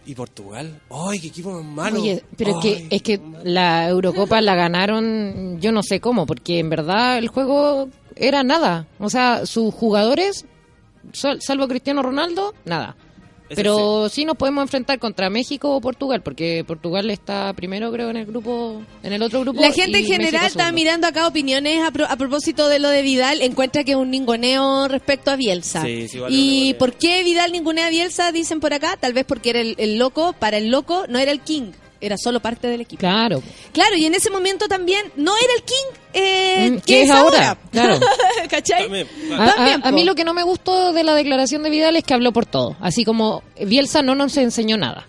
S4: ¿Y Portugal? ¡Ay, qué equipo más malo!
S5: Oye, pero es que, es que la Eurocopa la ganaron, yo no sé cómo, porque en verdad el juego era nada. O sea, sus jugadores, sal- salvo Cristiano Ronaldo, nada. Pero sí. nos podemos enfrentar contra México o Portugal, porque Portugal está primero, creo, en el grupo, en el otro grupo.
S2: La gente en general está mirando acá opiniones a, pro- a propósito de lo de Vidal. Encuentra que es un ningoneo respecto a Bielsa.
S4: Sí, sí, vale un
S2: ¿Y
S4: ninguneo.
S2: por qué Vidal ningunea a Bielsa? Dicen por acá. Tal vez porque era el, el loco. Para el loco no era el king. Era solo parte del equipo.
S5: Claro.
S2: Claro, y en ese momento también no era el king eh,
S5: Mm,
S2: que
S5: ¿qué
S2: es
S5: es ahora? Claro.
S2: ¿Cachai?
S4: También,
S5: A,
S4: claro.
S5: a- mí lo que no me gustó de la declaración de Vidal es que habló por todo. Así como Bielsa no nos enseñó nada.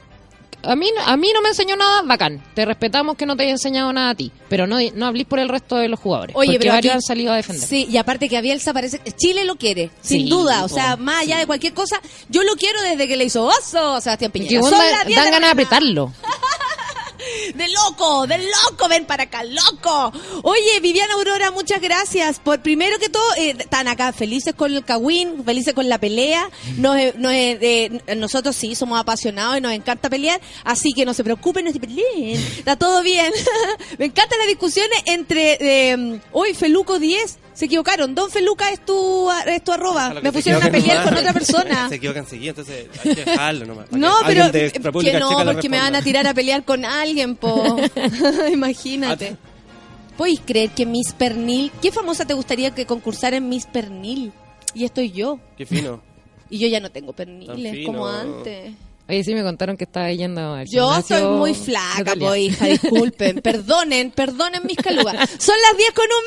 S5: A mí, a mí no me enseñó nada, bacán. Te respetamos que no te haya enseñado nada a ti. Pero no, no hablís por el resto de los jugadores.
S2: Oye,
S5: porque
S2: pero
S5: varios
S2: aquí-
S5: han salido a defender.
S2: Sí, y aparte que a Bielsa parece Chile lo quiere, sin duda, o sea, más allá de cualquier cosa, yo lo quiero desde que le hizo oso a Sebastián
S5: Que
S2: Piñera.
S5: onda-
S2: Son las 10
S5: dan ganas de apretarlo.
S2: De loco, de loco, ven para acá, loco. Oye, Viviana Aurora, muchas gracias. Por primero que todo, eh, están acá felices con el Cagüín, felices con la pelea. Nos, eh, eh, nosotros sí somos apasionados y nos encanta pelear, así que no se preocupen, no se. Está todo bien. Me encantan las discusiones entre eh, hoy Feluco 10. Se equivocaron. Don Feluca es tu, es tu arroba.
S4: Que
S2: Me pusieron a pelear con otra persona.
S4: Se equivocan seguido, entonces hay que dejarlo nomás.
S2: No, pero que no, porque me van a tirar a pelear con alguien, po. Imagínate. ¿Podéis creer que Miss Pernil, qué famosa te gustaría que concursara en Miss Pernil? Y estoy yo.
S4: Qué fino.
S2: Y yo ya no tengo perniles como antes.
S5: Oye, sí me contaron que estaba yendo al
S2: Yo
S5: gimnasio
S2: estoy muy flaca, po, hija, disculpen, perdonen, perdonen mis calugas. Son las 10 con un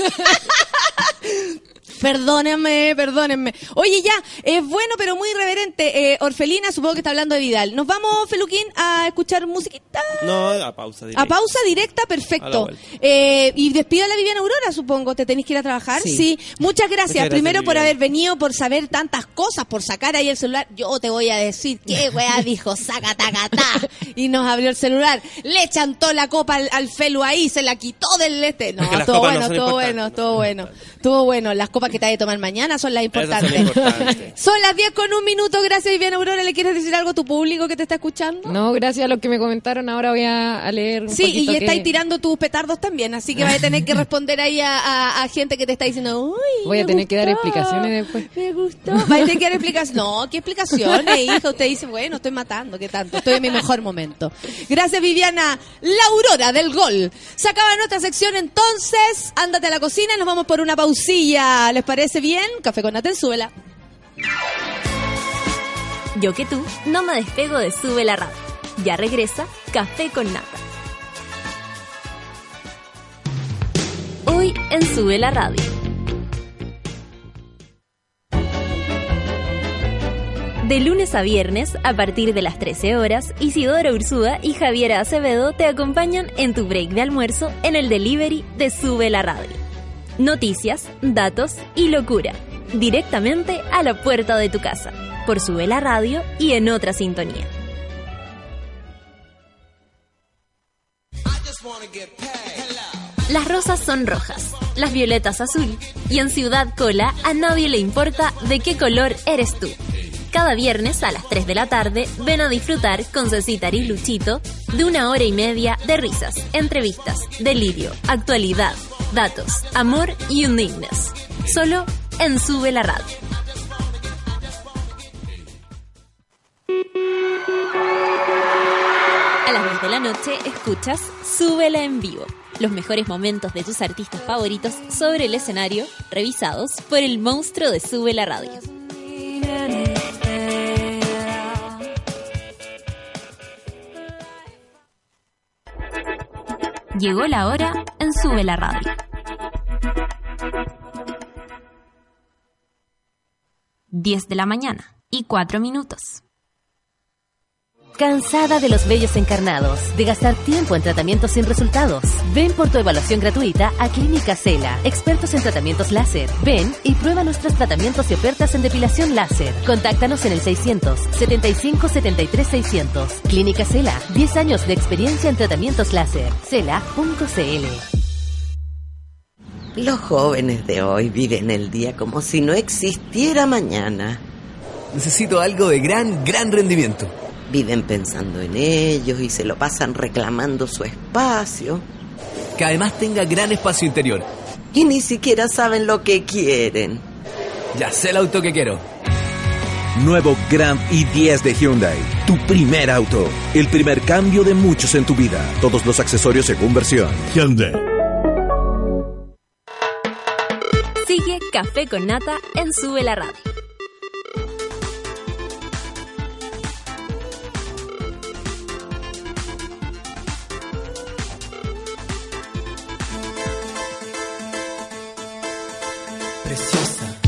S2: minuto. Perdónenme, perdónenme. Oye, ya, es bueno, pero muy irreverente. Eh, Orfelina, supongo que está hablando de Vidal. ¿Nos vamos, Feluquín, a escuchar musiquita?
S4: No, a pausa.
S2: A
S4: directa.
S2: pausa directa,
S4: A
S2: perfecto. Eh, y despido a la Viviana Aurora, supongo. ¿Te tenéis que ir a trabajar?
S5: Sí.
S2: Muchas gracias.
S4: Muchas gracias,
S2: Primero por haber venido, por saber tantas cosas, por sacar ahí el celular. Yo te voy a decir qué weá dijo, saca, taca, ta. Y nos abrió el celular. Le chantó la copa al, al Felu ahí, se la quitó del este. No,
S4: no
S2: bueno, estuvo
S4: importantes,
S2: bueno,
S4: no
S2: estuvo
S4: son
S2: bueno. Estuvo bueno. Las copas que te hay que tomar mañana son las
S4: son
S2: importantes.
S4: importantes.
S2: Son las 10 con un minuto. Gracias, Viviana Aurora. ¿Le quieres decir algo a tu público que te está escuchando?
S5: No, gracias a lo que me comentaron, ahora voy a, a leer un
S2: Sí, y
S5: poquito
S2: estáis
S5: que-
S2: tirando tus petardos también, así que vas a tener que responder ahí a, a- a gente que te está diciendo, uy,
S5: Voy a
S2: me
S5: tener que dar explicaciones después.
S2: Me gustó. Vas a tener que dar explicaciones. No, ¿qué explicaciones, hija? Usted dice, bueno, estoy matando, ¿qué tanto? Estoy en mi mejor momento. Gracias, Viviana. La aurora del gol. Se acaba nuestra sección, entonces, ándate a la cocina y nos vamos por una pausilla. ¿Les parece bien? Café con Natenzuela.
S1: Yo que tú no me despego de Sube la Radio. Ya regresa Café con Nata. Hoy en Sube la Radio. De lunes a viernes, a partir de las 13 horas, Isidora Ursúa y Javiera Acevedo te acompañan en tu break de almuerzo en el delivery de Sube la Radio. Noticias, datos y locura. Directamente a la puerta de tu casa. Por Sube la Radio y en otra sintonía. Las rosas son rojas, las violetas azul y en Ciudad Cola a nadie le importa de qué color eres tú. Cada viernes a las 3 de la tarde ven a disfrutar con Cecita y Luchito de una hora y media de risas, entrevistas, delirio, actualidad, datos, amor y unignes. Solo en Sube la Radio. A las 10 de la noche escuchas Súbela en vivo. Los mejores momentos de tus artistas favoritos sobre el escenario, revisados por el monstruo de Sube la Radio. Llegó la hora en Sube la Radio. Diez de la mañana y cuatro minutos.
S7: ¿Cansada de los vellos encarnados? ¿De gastar tiempo en tratamientos sin resultados? Ven por tu evaluación gratuita a Clínica Cela, expertos en tratamientos láser. Ven y prueba nuestros tratamientos y ofertas en depilación láser. Contáctanos en el 600 75 73 600. Clínica Cela, 10 años de experiencia en tratamientos láser. Cela.cl.
S8: Los jóvenes de hoy viven el día como si no existiera mañana.
S9: Necesito algo de gran, gran rendimiento.
S8: Viven pensando en ellos y se lo pasan reclamando su espacio.
S9: Que además tenga gran espacio interior.
S8: Y ni siquiera saben lo que quieren.
S9: Ya sé el auto que quiero.
S6: Nuevo Grand i10 de Hyundai. Tu primer auto. El primer cambio de muchos en tu vida. Todos los accesorios según versión. Hyundai.
S1: Café con Nata en Sube la Radio.
S9: Preciosa.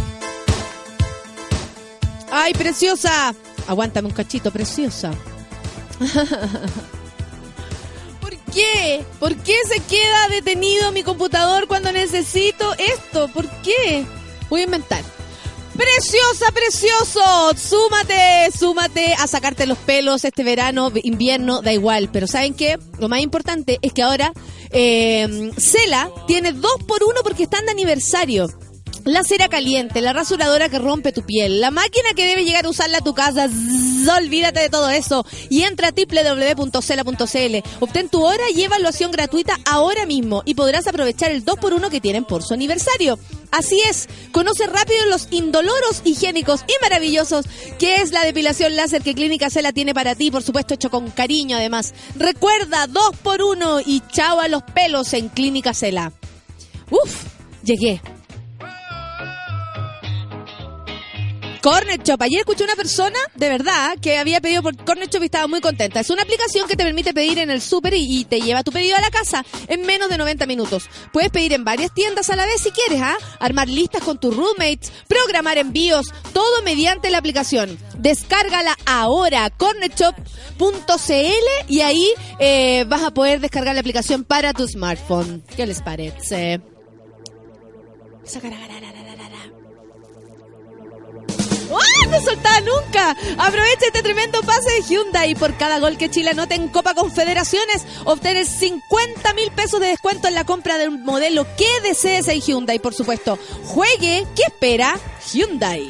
S2: ¡Ay, preciosa! Aguántame un cachito, preciosa. ¿Por qué? ¿Por qué se queda detenido mi computador cuando necesito esto? ¿Por qué? Voy a inventar. Preciosa, precioso, súmate, súmate a sacarte los pelos este verano, invierno, da igual. Pero ¿saben qué? Lo más importante es que ahora eh, Cela tiene dos por uno porque están de aniversario. La cera caliente, la rasuradora que rompe tu piel, la máquina que debe llegar a usarla a tu casa. Olvídate de todo eso y entra a www.cela.cl. Obtén tu hora y evaluación gratuita ahora mismo y podrás aprovechar el 2x1 que tienen por su aniversario. Así es, conoce rápido los indoloros, higiénicos y maravillosos que es la depilación láser que Clínica Cela tiene para ti, por supuesto hecho con cariño además. Recuerda, 2x1 y chao a los pelos en Clínica Cela. Uf, llegué. Corner Shop. Ayer escuché una persona, de verdad, que había pedido por Corner Shop y estaba muy contenta. Es una aplicación que te permite pedir en el súper y, te lleva tu pedido a la casa en menos de 90 minutos. Puedes pedir en varias tiendas a la vez si quieres, ¿ah? Armar listas con tus roommates, programar envíos, todo mediante la aplicación. Descárgala ahora, cornershop.cl y ahí eh, vas a poder descargar la aplicación para tu smartphone. ¿Qué les parece? ¡Ah! ¡No soltaba nunca! Aprovecha este tremendo pase de Hyundai. Por cada gol que Chile anote en Copa Confederaciones, obtener 50 mil pesos de descuento en la compra del modelo que desees en Hyundai, por supuesto. Juegue, ¿qué espera? Hyundai.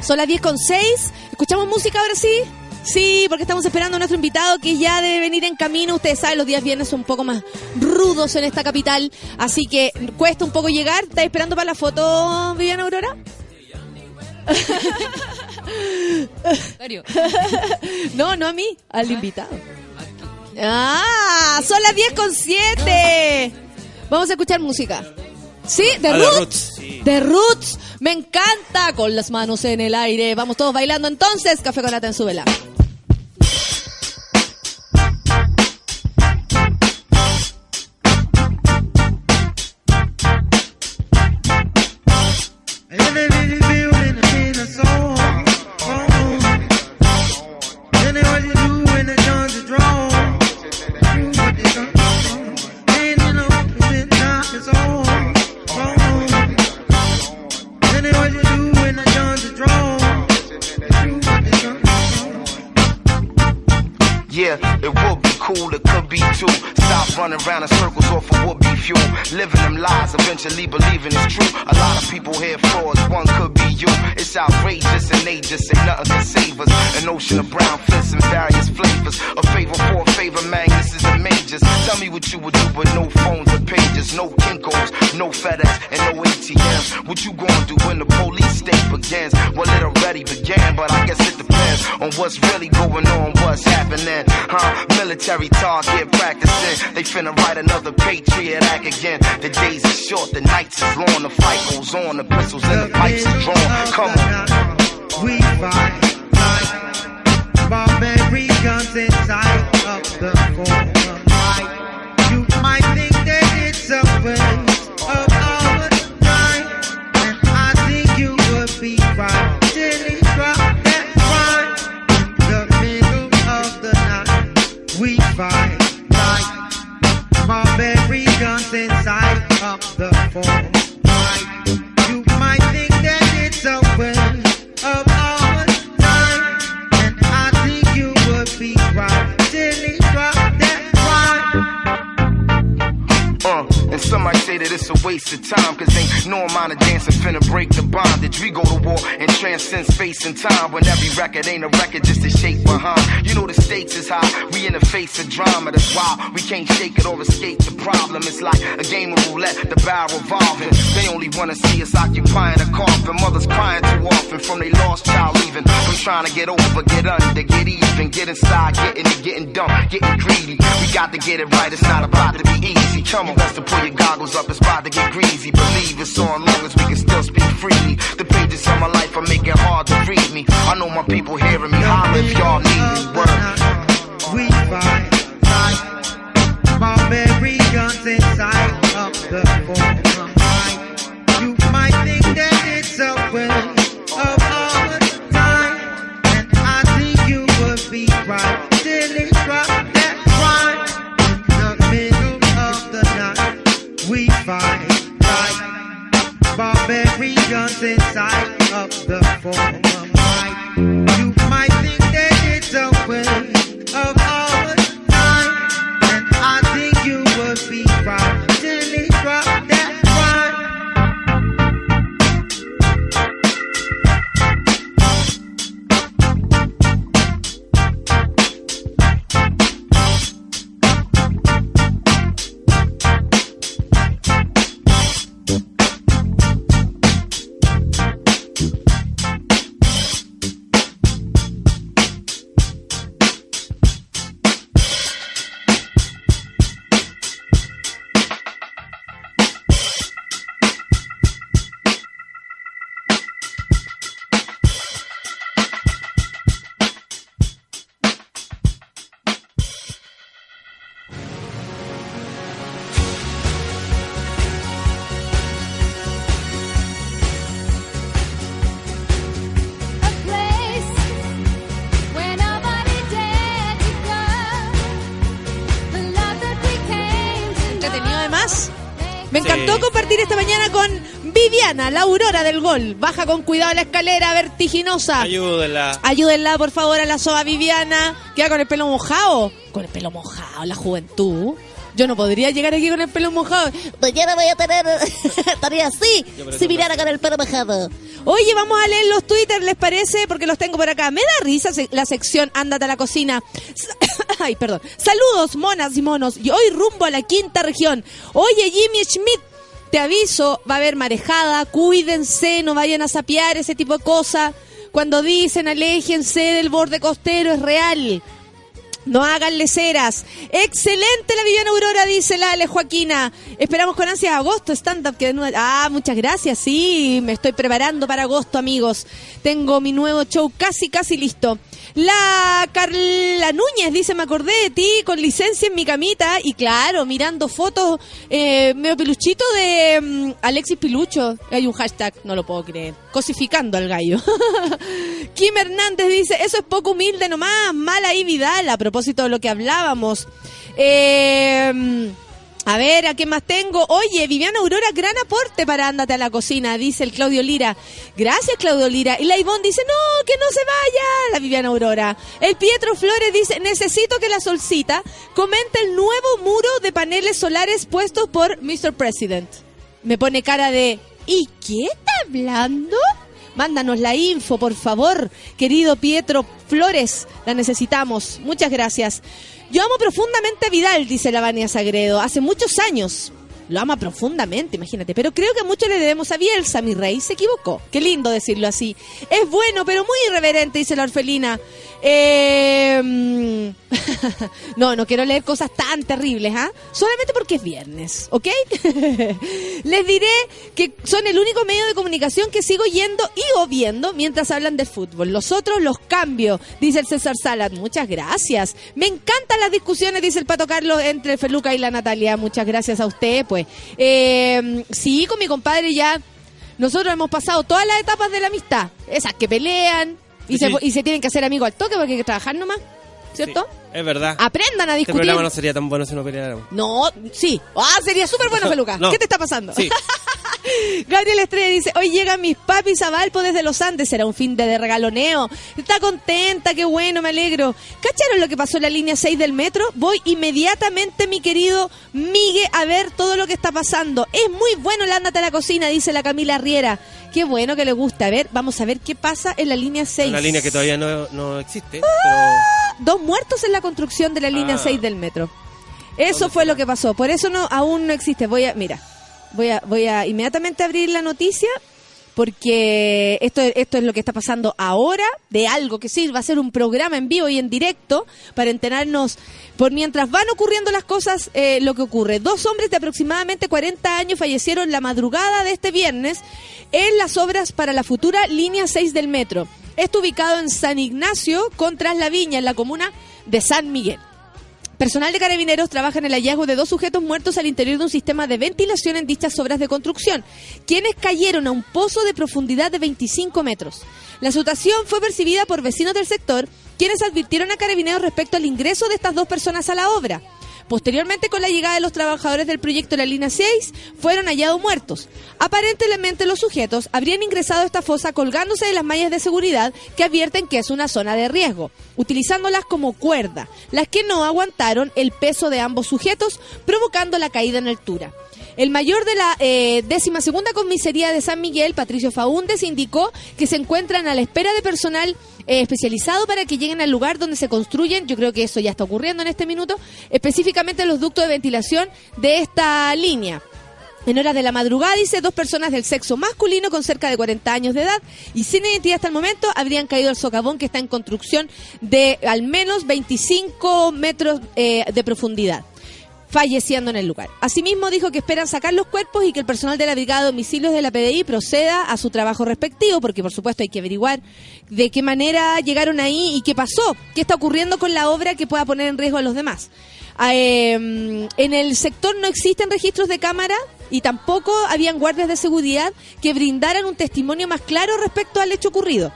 S2: Son las 10 con 6. ¿Escuchamos música ahora sí? Sí, porque estamos esperando a nuestro invitado que ya debe venir en camino. Ustedes saben, los días viernes son un poco más rudos en esta capital, así que cuesta un poco llegar. ¿Estás esperando para la foto, Viviana Aurora?
S5: Serio?
S2: no, no a mí, al invitado. Ah, son las 10 con 7. Vamos a escuchar música. Sí, The
S4: Ah, The
S2: Roots.
S4: Roots, sí.
S2: The Roots. Me encanta. Con las manos en el aire. Vamos todos bailando entonces. Café con nata en su vela.
S10: Lies, eventually believing it's true. A lot of people here frauds, one could be you. It's outrageous and they just say nothing can save us. An ocean of brown fists in various flavors. A favor for a favor, man, this is the majors. Tell me what you would do with no phones or pages, no Kinkos, no FedEx, and no ATMs. What you gonna do when the police state begins? Well, it already began, but I guess it depends on what's really going on, what's happening. Huh? Military target practicing. They finna write another Patriot Act again. The days are short, the nights is long, the fight goes on, the pistols and the pipes are drawn. Come on.
S11: We fight waste of time,
S10: cause ain't no amount of dancing finna break the bondage. We go to war and transcend space and time when every record ain't a record, just a shape behind. You know the stakes is high, we in the face of drama, that's why we can't shake it or escape the problem. It's like a game of roulette, the barrel revolving. They only wanna see us occupying a coffin. Mothers crying too often from they lost child leaving. From trying to get over, get under, get even, get inside, getting it, getting dumb, getting greedy. We got to get it right, it's not about to be easy. Come on, best to pull your goggles up, it's about to greasy. Believe it's on long as we can still speak freely. The pages of my life are making hard to read me. I know my people hearing me, holler if y'all need me. Word.
S11: We fight barbarians inside of the. Barbarians inside of the forum. You might think that it's a waste
S2: encantó
S4: Sí.
S2: compartir esta mañana con Viviana, la aurora del gol. Baja con cuidado la escalera vertiginosa.
S4: Ayúdenla.
S2: Ayúdenla, por favor, a la soba Viviana. Queda con el pelo mojado. Con el pelo mojado, la juventud. Yo no podría llegar aquí con el pelo mojado.
S12: Mañana voy a tener. Estaría así. Si mirara con el pelo mojado.
S2: Oye, vamos a leer los Twitter, ¿les parece? Porque los tengo por acá. Me da risa la sección Ándate a la cocina. Ay, perdón. Saludos, monas y monos. Y hoy rumbo a la quinta región. Oye, Jimmy Schmidt, te aviso, va a haber marejada. Cuídense, no vayan a sapear ese tipo de cosas. Cuando dicen aléjense del borde costero, es real. No hagan leceras. Excelente la Viviana Aurora, dice la Ale Joaquina. Esperamos con ansias agosto, stand-up. que Ah, muchas gracias. Sí, me estoy preparando para agosto, amigos. Tengo mi nuevo show casi, casi listo. La Carla Núñez dice, me acordé de ti con licencia en mi camita. Y claro, mirando fotos eh, medio piluchito de mm, Alexis Pilucho. Hay un hashtag, no lo puedo creer. Cosificando al gallo. Kim Hernández dice, eso es poco humilde nomás, mala y Vidal, a propósito de lo que hablábamos. Eh, a ver, ¿a qué más tengo? Oye, Viviana Aurora, gran aporte para Ándate a la cocina, dice el Claudio Lira. Gracias, Claudio Lira. Y la Ivonne dice, no, que no se vaya, la Viviana Aurora. El Pietro Flores dice, necesito que la Solcita comente el nuevo muro de paneles solares puestos por Mr. President. Me pone cara de, ¿y qué está hablando? Mándanos la info, por favor, querido Pietro Flores. La necesitamos. Muchas gracias. Yo amo profundamente a Vidal, dice la Vania Sagredo. Hace muchos años. Lo ama profundamente, imagínate. Pero creo que mucho le debemos a Bielsa, mi rey. Se equivocó. Qué lindo decirlo así. Es bueno, pero muy irreverente, dice la orfelina. Mm, no, no quiero leer cosas tan terribles, ¿ah? Solamente porque es viernes, ¿ok? Les diré que son el único medio de comunicación que sigo yendo y o viendo mientras hablan de fútbol. Los otros los cambio, dice el César Salat. Muchas gracias. Me encantan las discusiones, dice el Pato Carlos, entre Feluca y la Natalia. Muchas gracias a usted, pues. Eh, sí, con mi compadre ya. Nosotros hemos pasado todas las etapas de la amistad. Esas que pelean y,
S4: Sí.
S2: se, y se tienen que hacer amigos al toque porque hay que trabajar nomás. ¿Cierto?
S4: Es verdad.
S2: Aprendan a
S4: Este
S2: discutir.
S4: programa no sería tan bueno si no peleáramos.
S2: No, sí. Ah, sería súper bueno, Feluca.
S4: No.
S2: ¿Qué te está pasando?
S4: Sí.
S2: Gabriel Estrella dice, hoy llegan mis papis a Valpo desde los Andes, será un fin de, de regaloneo. Está contenta, qué bueno, me alegro. ¿Cacharon lo que pasó en la línea 6 del metro? Voy inmediatamente, mi querido Migue, a ver todo lo que está pasando. Es muy bueno el ándate a la cocina, dice la Camila Riera. Qué bueno que le gusta. A ver, vamos a ver qué pasa en la línea 6.
S4: Una línea que todavía no, no existe.
S2: Dos muertos en la construcción de la línea
S4: Ah.
S2: 6 del metro. Eso fue lo que pasó. Por eso no aún no existe. Voy a, mira, voy a, voy a inmediatamente abrir la noticia porque esto, esto es lo que está pasando ahora de algo que sí va a ser un programa en vivo y en directo para enterarnos por mientras van ocurriendo las cosas eh, lo que ocurre. Dos hombres de aproximadamente 40 años fallecieron la madrugada de este viernes en las obras para la futura línea 6 del metro. Esto ubicado en San Ignacio con Viña en la comuna de San Miguel. Personal de carabineros trabaja en el hallazgo de dos sujetos muertos al interior de un sistema de ventilación en dichas obras de construcción, quienes cayeron a un pozo de profundidad de 25 metros. La situación fue percibida por vecinos del sector, quienes advirtieron a carabineros respecto al ingreso de estas dos personas a la obra. Posteriormente, con la llegada de los trabajadores del proyecto de la línea 6, fueron hallados muertos. Aparentemente, los sujetos habrían ingresado a esta fosa colgándose de las mallas de seguridad que advierten que es una zona de riesgo, utilizándolas como cuerda, las que no aguantaron el peso de ambos sujetos, provocando la caída en altura. El mayor de la eh, décima segunda comisaría de San Miguel, Patricio Faúndez, indicó que se encuentran a la espera de personal eh, especializado para que lleguen al lugar donde se construyen, yo creo que eso ya está ocurriendo en este minuto, específicamente los ductos de ventilación de esta línea. En horas de la madrugada, dice, dos personas del sexo masculino con cerca de 40 años de edad y sin identidad hasta el momento habrían caído al socavón que está en construcción de al menos 25 metros eh, de profundidad falleciendo en el lugar. Asimismo dijo que esperan sacar los cuerpos y que el personal de la Brigada de Domicilios de la PDI proceda a su trabajo respectivo, porque por supuesto hay que averiguar de qué manera llegaron ahí y qué pasó, qué está ocurriendo con la obra que pueda poner en riesgo a los demás. Ah, eh, en el sector no existen registros de cámara y tampoco habían guardias de seguridad que brindaran un testimonio más claro respecto al hecho ocurrido.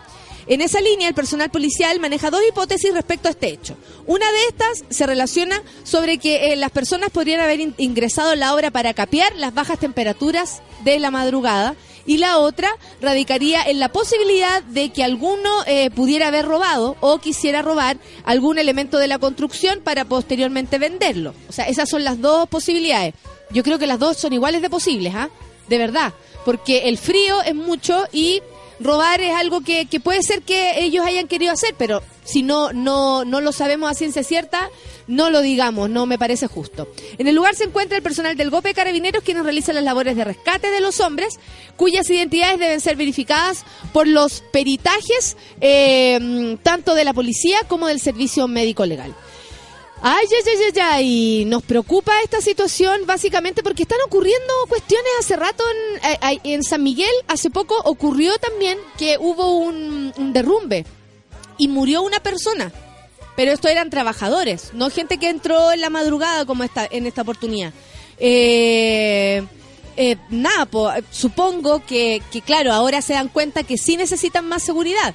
S2: En esa línea, el personal policial maneja dos hipótesis respecto a este hecho. Una de estas se relaciona sobre que eh, las personas podrían haber in- ingresado a la obra para capear las bajas temperaturas de la madrugada y la otra radicaría en la posibilidad de que alguno eh, pudiera haber robado o quisiera robar algún elemento de la construcción para posteriormente venderlo. O sea, esas son las dos posibilidades. Yo creo que las dos son iguales de posibles, ¿ah? De verdad. Porque el frío es mucho y robar es algo que, puede ser que ellos hayan querido hacer, pero si no, no, no lo sabemos a ciencia cierta, no lo digamos, no me parece justo. En el lugar se encuentra el personal del GOPE de Carabineros, quienes realizan las labores de rescate de los hombres, cuyas identidades deben ser verificadas por los peritajes eh, tanto de la policía como del servicio médico legal. Ay, ay, ay, ay, nos preocupa esta situación básicamente porque están ocurriendo cuestiones hace rato en, eh, en San Miguel, hace poco ocurrió también que hubo un, derrumbe y murió una persona. Pero esto eran trabajadores, no gente que entró en la madrugada como esta, en esta oportunidad. Eh, eh, nada, po, supongo que, que, claro, ahora se dan cuenta que sí necesitan más seguridad.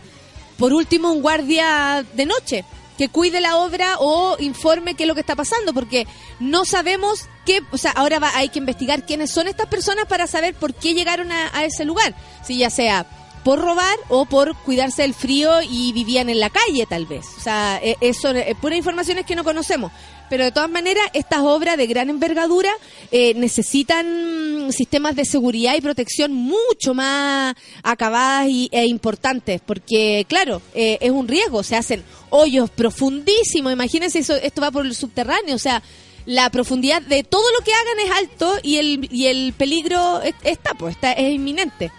S2: Por último, un guardia de noche que cuide la obra o informe qué es lo que está pasando, porque no sabemos qué, o sea, ahora va, hay que investigar quiénes son estas personas para saber por qué llegaron a, ese lugar, si ya sea por robar o por cuidarse del frío y vivían en la calle tal vez. O sea, eh, eso es pura informaciones que no conocemos. Pero de todas maneras, estas obras de gran envergadura eh, necesitan sistemas de seguridad y protección mucho más acabadas y, e importantes, porque claro, eh, es un riesgo, se hacen hoyos profundísimos, imagínense eso, esto va por el subterráneo, o sea, la profundidad de todo lo que hagan es alto y el, y el peligro es- está, pues, está, es inminente.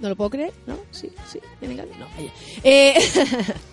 S2: No lo puedo creer, ¿no? Sí, sí, no. Eh,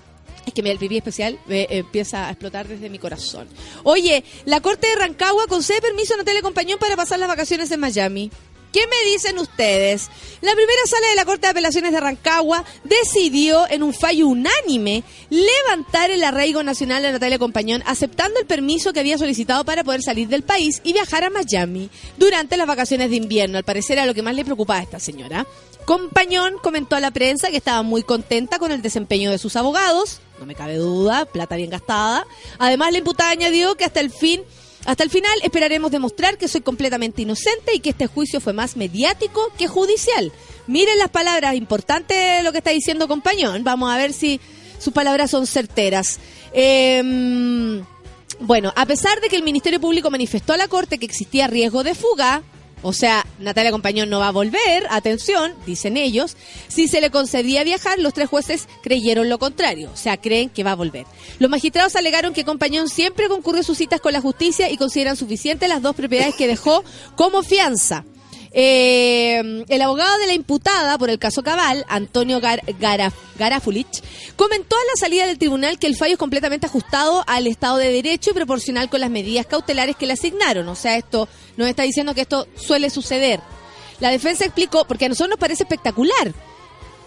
S2: es que el pipí especial eh, empieza a explotar desde mi corazón. Oye, la Corte de Rancagua concede permiso a Natalia Compañón para pasar las vacaciones en Miami. ¿Qué me dicen ustedes? La primera sala de la Corte de Apelaciones de Rancagua decidió en un fallo unánime levantar el arraigo nacional de Natalia Compañón, aceptando el permiso que había solicitado para poder salir del país y viajar a Miami durante las vacaciones de invierno. Al parecer era lo que más le preocupaba a esta señora. Compañón comentó a la prensa que estaba muy contenta con el desempeño de sus abogados, no me cabe duda, plata bien gastada. Además, la imputada añadió que hasta el fin, hasta el final esperaremos demostrar que soy completamente inocente y que este juicio fue más mediático que judicial. Miren las palabras, importante lo que está diciendo Compañón. Vamos a ver si sus palabras son certeras. Em, bueno, a pesar de que el Ministerio Público manifestó a la Corte que existía riesgo de fuga, o sea, Natalia Compañón no va a volver, atención, dicen ellos, si se le concedía viajar, los tres jueces creyeron lo contrario, o sea, creen que va a volver. Los magistrados alegaron que Compañón siempre concurrió sus citas con la justicia y consideran suficientes las dos propiedades que dejó como fianza. Eh, el abogado de la imputada por el caso Cabal, Antonio Gar- Garaf- Garafulich, comentó a la salida del tribunal que el fallo es completamente ajustado al Estado de Derecho y proporcional con las medidas cautelares que le asignaron. O sea, esto nos está diciendo que esto suele suceder. La defensa explicó, porque a nosotros nos parece espectacular.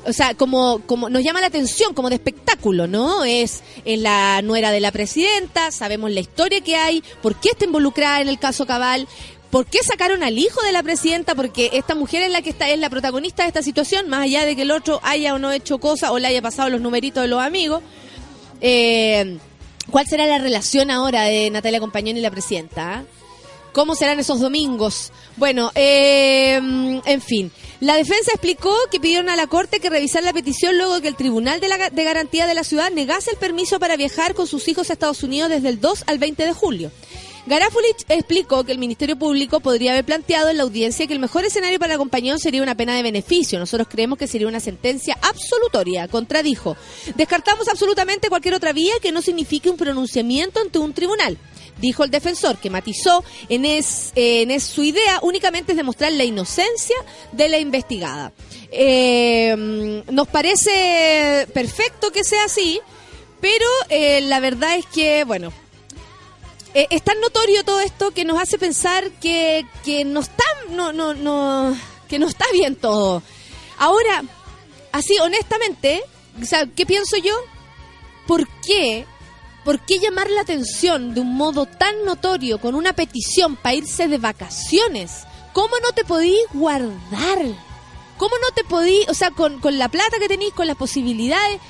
S2: O sea, como, como nos llama la atención, como de espectáculo, ¿no? Es, es la nuera de la presidenta, sabemos la historia que hay, por qué está involucrada en el caso Cabal, por qué sacaron al hijo de la presidenta, porque esta mujer es la que está, es la protagonista de esta situación, más allá de que el otro haya o no hecho cosas o le haya pasado los numeritos de los amigos. Eh, ¿Cuál será la relación ahora de Natalia Compañón y la presidenta? ah? ¿Cómo serán esos domingos? Bueno, eh, en fin. La defensa explicó que pidieron a la Corte que revisara la petición luego de que el Tribunal de, la, de Garantía de la Ciudad negase el permiso para viajar con sus hijos a Estados Unidos desde el 2 al 20 de julio. Garafulich explicó que el Ministerio Público podría haber planteado en la audiencia que el mejor escenario para la compañía sería una pena de beneficio. Nosotros creemos que sería una sentencia absolutoria, contradijo. Descartamos absolutamente cualquier otra vía que no signifique un pronunciamiento ante un tribunal. Dijo el defensor, que matizó en, es, eh, su idea únicamente es demostrar la inocencia de la investigada. Eh, nos parece perfecto que sea así, pero eh, la verdad es que, bueno, eh, es tan notorio todo esto que nos hace pensar que, que no está no, no, no, que no está bien todo. Ahora, así honestamente, o sea, ¿qué pienso yo? ¿Por qué? ¿Por qué llamar la atención de un modo tan notorio con una petición para irse de vacaciones? ¿Cómo no te podí guardar? ¿Cómo no te podí, o sea, con, con la plata que tenéis, con las posibilidades,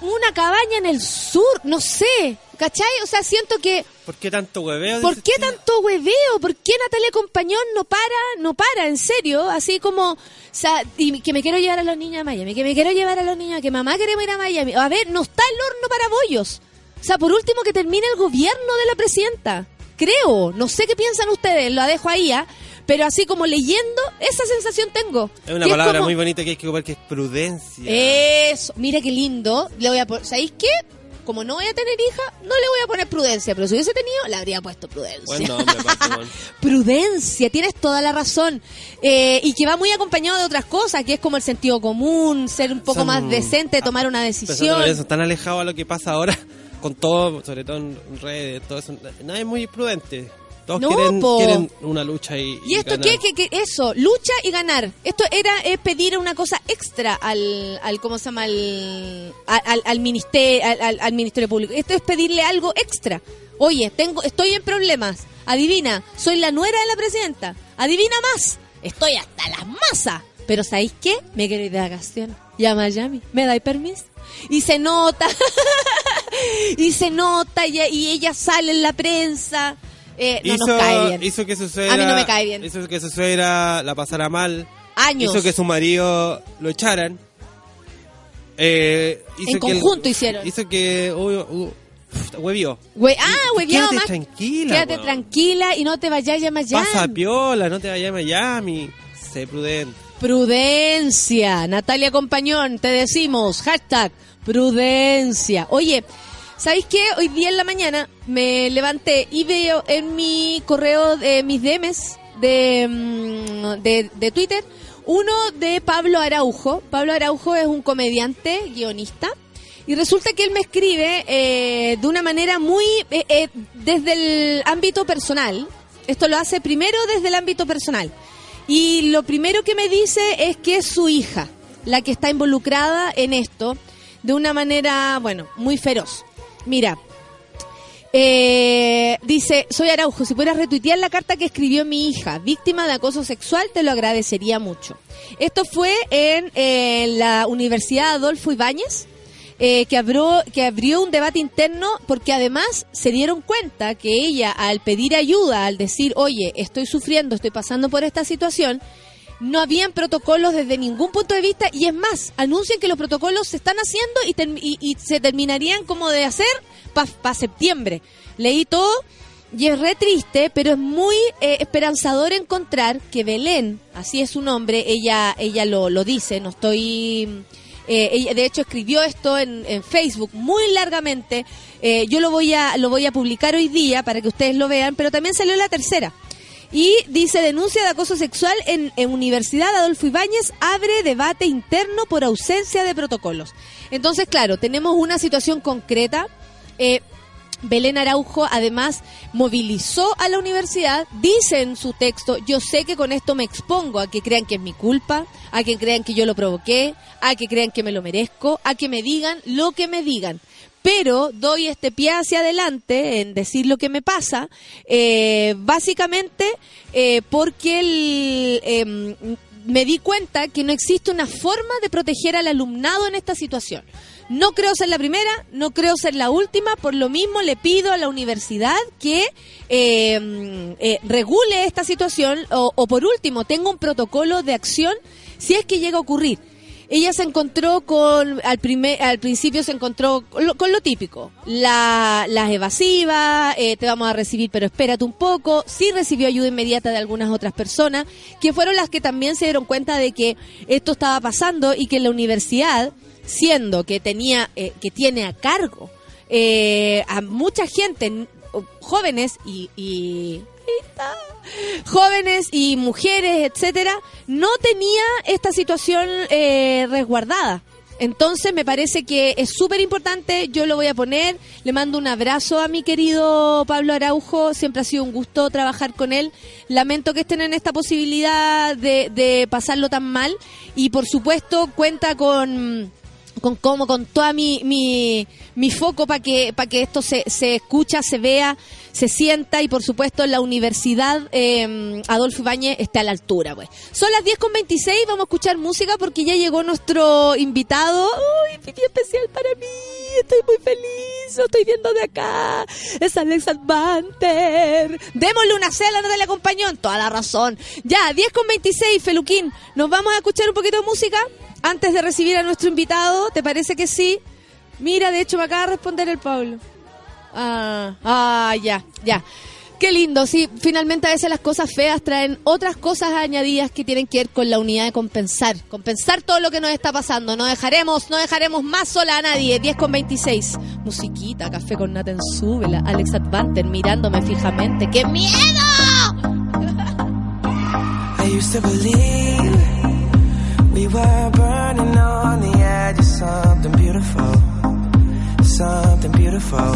S2: una cabaña en el sur, no sé, ¿cachai? O sea, siento que
S4: ¿Por qué tanto hueveo?
S2: ¿Por qué tanto hueveo? ¿Por qué Natalia Compañón no para, no para, en serio? Así como, o sea, y que me quiero llevar a los niños a Miami, que me quiero llevar a los niños, que mamá queremos ir a Miami. A ver, no está el horno para bollos. O sea, por último que termine el gobierno de la presidenta. Creo, no sé qué piensan ustedes, lo dejo ahí, ¿ah? pero así como leyendo, esa sensación tengo.
S4: Es una palabra
S2: como-
S4: muy bonita que hay que ocupar que es prudencia.
S2: Eso, mira qué lindo. Le voy a ¿Sabéis qué? Como no voy a tener hija, no le voy a poner prudencia, pero si hubiese tenido, le habría puesto prudencia.
S4: Buen nombre, Paco.
S2: Prudencia, tienes toda la razón. Eh, y que va muy acompañado de otras cosas, que es como el sentido común, ser un poco
S4: Son-
S2: más decente, tomar una decisión.
S4: eso, están alejados a lo que pasa ahora con todo, sobre todo en redes, todo eso. Nadie es muy prudente. Todos
S2: No,
S4: quieren, quieren una lucha y,
S2: ¿Y esto
S4: ganar.
S2: qué, qué? Eso, lucha y ganar. Esto era es pedir una cosa extra al, al ¿cómo se llama? Al, al, al ministerio, al, al- al Ministerio Público. Esto es pedirle algo extra. Oye, tengo, estoy en problemas. Adivina, soy la nuera de la presidenta. Adivina más. Estoy hasta las masas. Pero ¿sabéis qué? Me quiero ir de vacaciones. Y a Miami. ¿Me dais permiso? Y se nota. y se nota y, y ella sale en la prensa. Eh, no
S4: hizo,
S2: nos cae bien.
S4: hizo que su suegra,
S2: A mí no me cae bien.
S4: Hizo que su suegra la pasara mal.
S2: Años.
S4: Hizo que su marido lo echaran. Eh, hizo
S2: En
S4: que el-
S2: conjunto hicieron.
S4: Hizo que... Uh, uh, huevió.
S2: Hue- ah, hueviado
S4: Quédate
S2: más.
S4: tranquila,
S2: Quédate tranquila y no te vayas a Miami.
S4: Pasa piola, no te vayas a Miami. Sé prudente.
S2: Prudencia. Natalia Compañón, te decimos. Hashtag prudencia. Oye, ¿sabéis qué? Hoy día en la mañana me levanté y veo en mi correo, de mis DMs de, mm, de, de Twitter, uno de Pablo Araujo. Pablo Araujo es un comediante, guionista. Y resulta que él me escribe eh, de una manera muy eh, eh, desde el ámbito personal. Esto lo hace primero desde el ámbito personal. Y lo primero que me dice es que es su hija la que está involucrada en esto de una manera, bueno, muy feroz. Mira, eh, dice, soy Araujo, si pudieras retuitear la carta que escribió mi hija, víctima de acoso sexual, te lo agradecería mucho. Esto fue en eh, la Universidad Adolfo Ibáñez, eh, que, abrió, que abrió un debate interno porque además se dieron cuenta que ella al pedir ayuda, al decir, oye, estoy sufriendo, estoy pasando por esta situación, no habían protocolos desde ningún punto de vista y es más, anuncian que los protocolos se están haciendo y, y- se terminarían como de hacer para septiembre. Leí todo y es re triste, pero es muy eh, esperanzador encontrar que Belén, así es su nombre, ella, ella lo, lo dice, no estoy... eh, ella de hecho escribió esto en, en Facebook muy largamente. Eh, yo lo voy a lo voy a publicar hoy día para que ustedes lo vean, pero también salió la tercera. Y dice denuncia de acoso sexual en, Universidad Adolfo Ibáñez abre debate interno por ausencia de protocolos. Entonces, claro, tenemos una situación concreta. Eh, Belén Araujo además movilizó a la universidad, dice en su texto, yo sé que con esto me expongo a que crean que es mi culpa, a que crean que yo lo provoqué, a que crean que me lo merezco, a que me digan lo que me digan. Pero doy este pie hacia adelante en decir lo que me pasa, eh, básicamente eh, porque em, me di cuenta que no existe una forma de proteger al alumnado en esta situación. No creo ser la primera, no creo ser la última, por lo mismo le pido a la universidad que eh, eh, regule esta situación o, o por último tenga un protocolo de acción si es que llega a ocurrir. Ella se encontró con, al, primer, al principio se encontró con lo, con lo típico, la, las evasivas, eh, te vamos a recibir pero espérate un poco, sí recibió ayuda inmediata de algunas otras personas, que fueron las que también se dieron cuenta de que esto estaba pasando y que la universidad, siendo que tenía, eh, que tiene a cargo eh, a mucha gente, jóvenes y, jóvenes y mujeres, etcétera, no tenía esta situación eh, resguardada. Entonces me parece que es súper importante, yo lo voy a poner, le mando un abrazo a mi querido Pablo Araujo, siempre ha sido un gusto trabajar con él, lamento que estén en esta posibilidad de pasarlo tan mal. Y por supuesto cuenta con con cómo, con toda mi, mi, mi foco para que, para que esto se, se escucha, se vea, se sienta y por supuesto la Universidad eh, Adolfo Ibáñez esté a la altura. Pues. Son las 10 con 26, vamos a escuchar música porque ya llegó nuestro invitado. ¡Uy, muy especial para mí! Estoy muy feliz. lo estoy viendo de acá. Es Alex Advanter. Démosle una cela, no te le acompañó. En toda la razón. Ya, 10 con 26, Feluquín. Nos vamos a escuchar un poquito de música antes de recibir a nuestro invitado. ¿Te parece que sí? Mira, de hecho, me acaba de responder el Pablo. Ah, ah, ya, ya. Qué lindo, sí. Finalmente a veces las cosas feas traen otras cosas añadidas que tienen que ver con la unidad de compensar. Compensar todo lo que nos está pasando. No dejaremos, no dejaremos más sola a nadie. 10 con 26. Musiquita, café con nata en súbela. Alex Advanter mirándome fijamente. ¡Qué miedo!
S3: I used we were burning on the edge of something beautiful, something beautiful.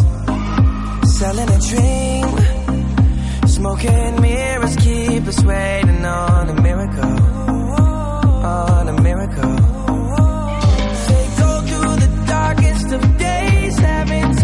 S3: Selling a dream, smoking mirrors keep us waiting on a miracle, on a miracle. They go through the darkest of days, having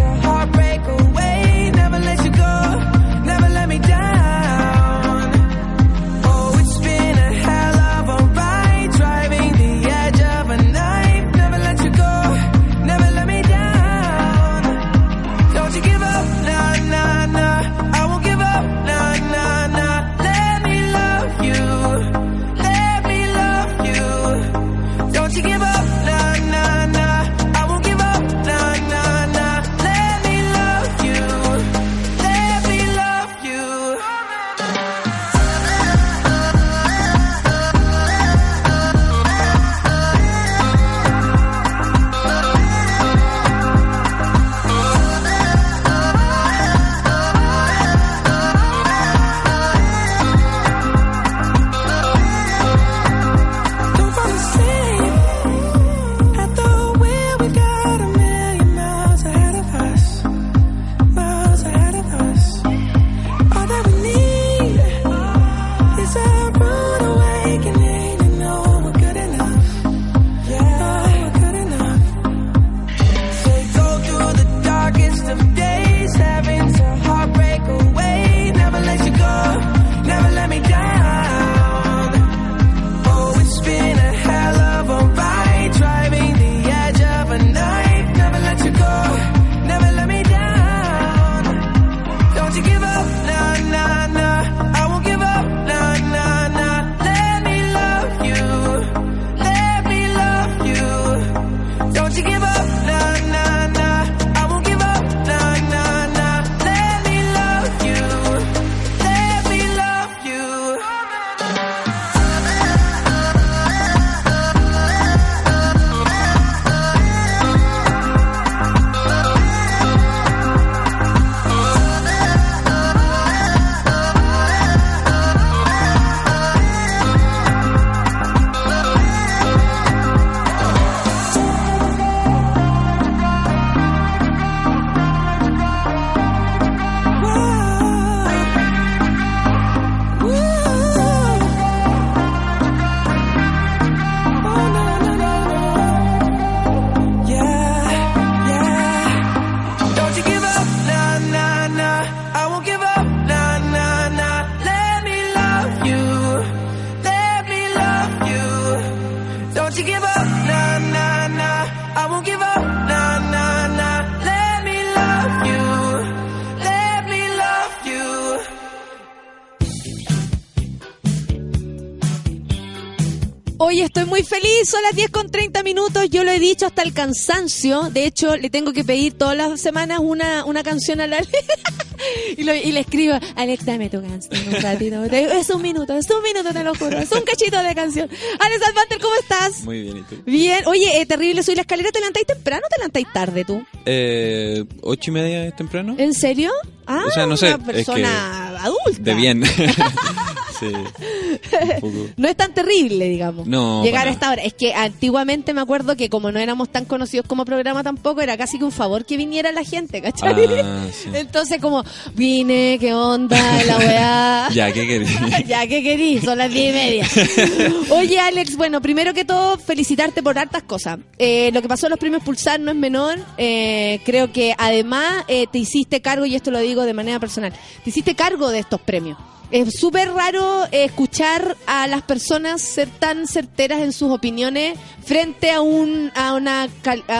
S2: feliz, son las 10 con 30 minutos, yo lo he dicho hasta el cansancio, de hecho le tengo que pedir todas las semanas una, una canción a la y, lo- y le escribo, Alex, dame tu canción un ratito, es un minuto, es un minuto, te lo juro, es un cachito de canción. Alex Alvanter, ¿cómo estás?
S13: Muy bien, ¿y tú?
S2: Bien, oye, eh, terrible, soy la escalera, ¿te levantáis temprano o te levantáis tarde tú?
S13: Eh, ¿Ocho y media es temprano?
S2: ¿En serio? Ah,
S13: O sea, no sé,
S2: una
S13: es
S2: persona adulta.
S13: De bien. sí.
S2: No es tan terrible, digamos.
S13: No,
S2: Llegar a esta hora. Es que antiguamente me acuerdo que como no éramos tan conocidos como programa tampoco, era casi que un favor que viniera la gente, ¿cachai?
S13: Ah, sí.
S2: Entonces como, vine, qué onda, la weá.
S13: Ya, ¿qué querés?
S2: ya, ¿qué querís? Son las diez y media. Oye, Alex, bueno, primero que todo, felicitarte por hartas cosas. Eh, lo que pasó en los premios Pulsar no es menor. Eh, creo que además eh, te hiciste cargo, y esto lo digo de manera personal, te hiciste cargo de estos premios. Es súper raro eh, escuchar a las personas ser tan certeras en sus opiniones frente a un a una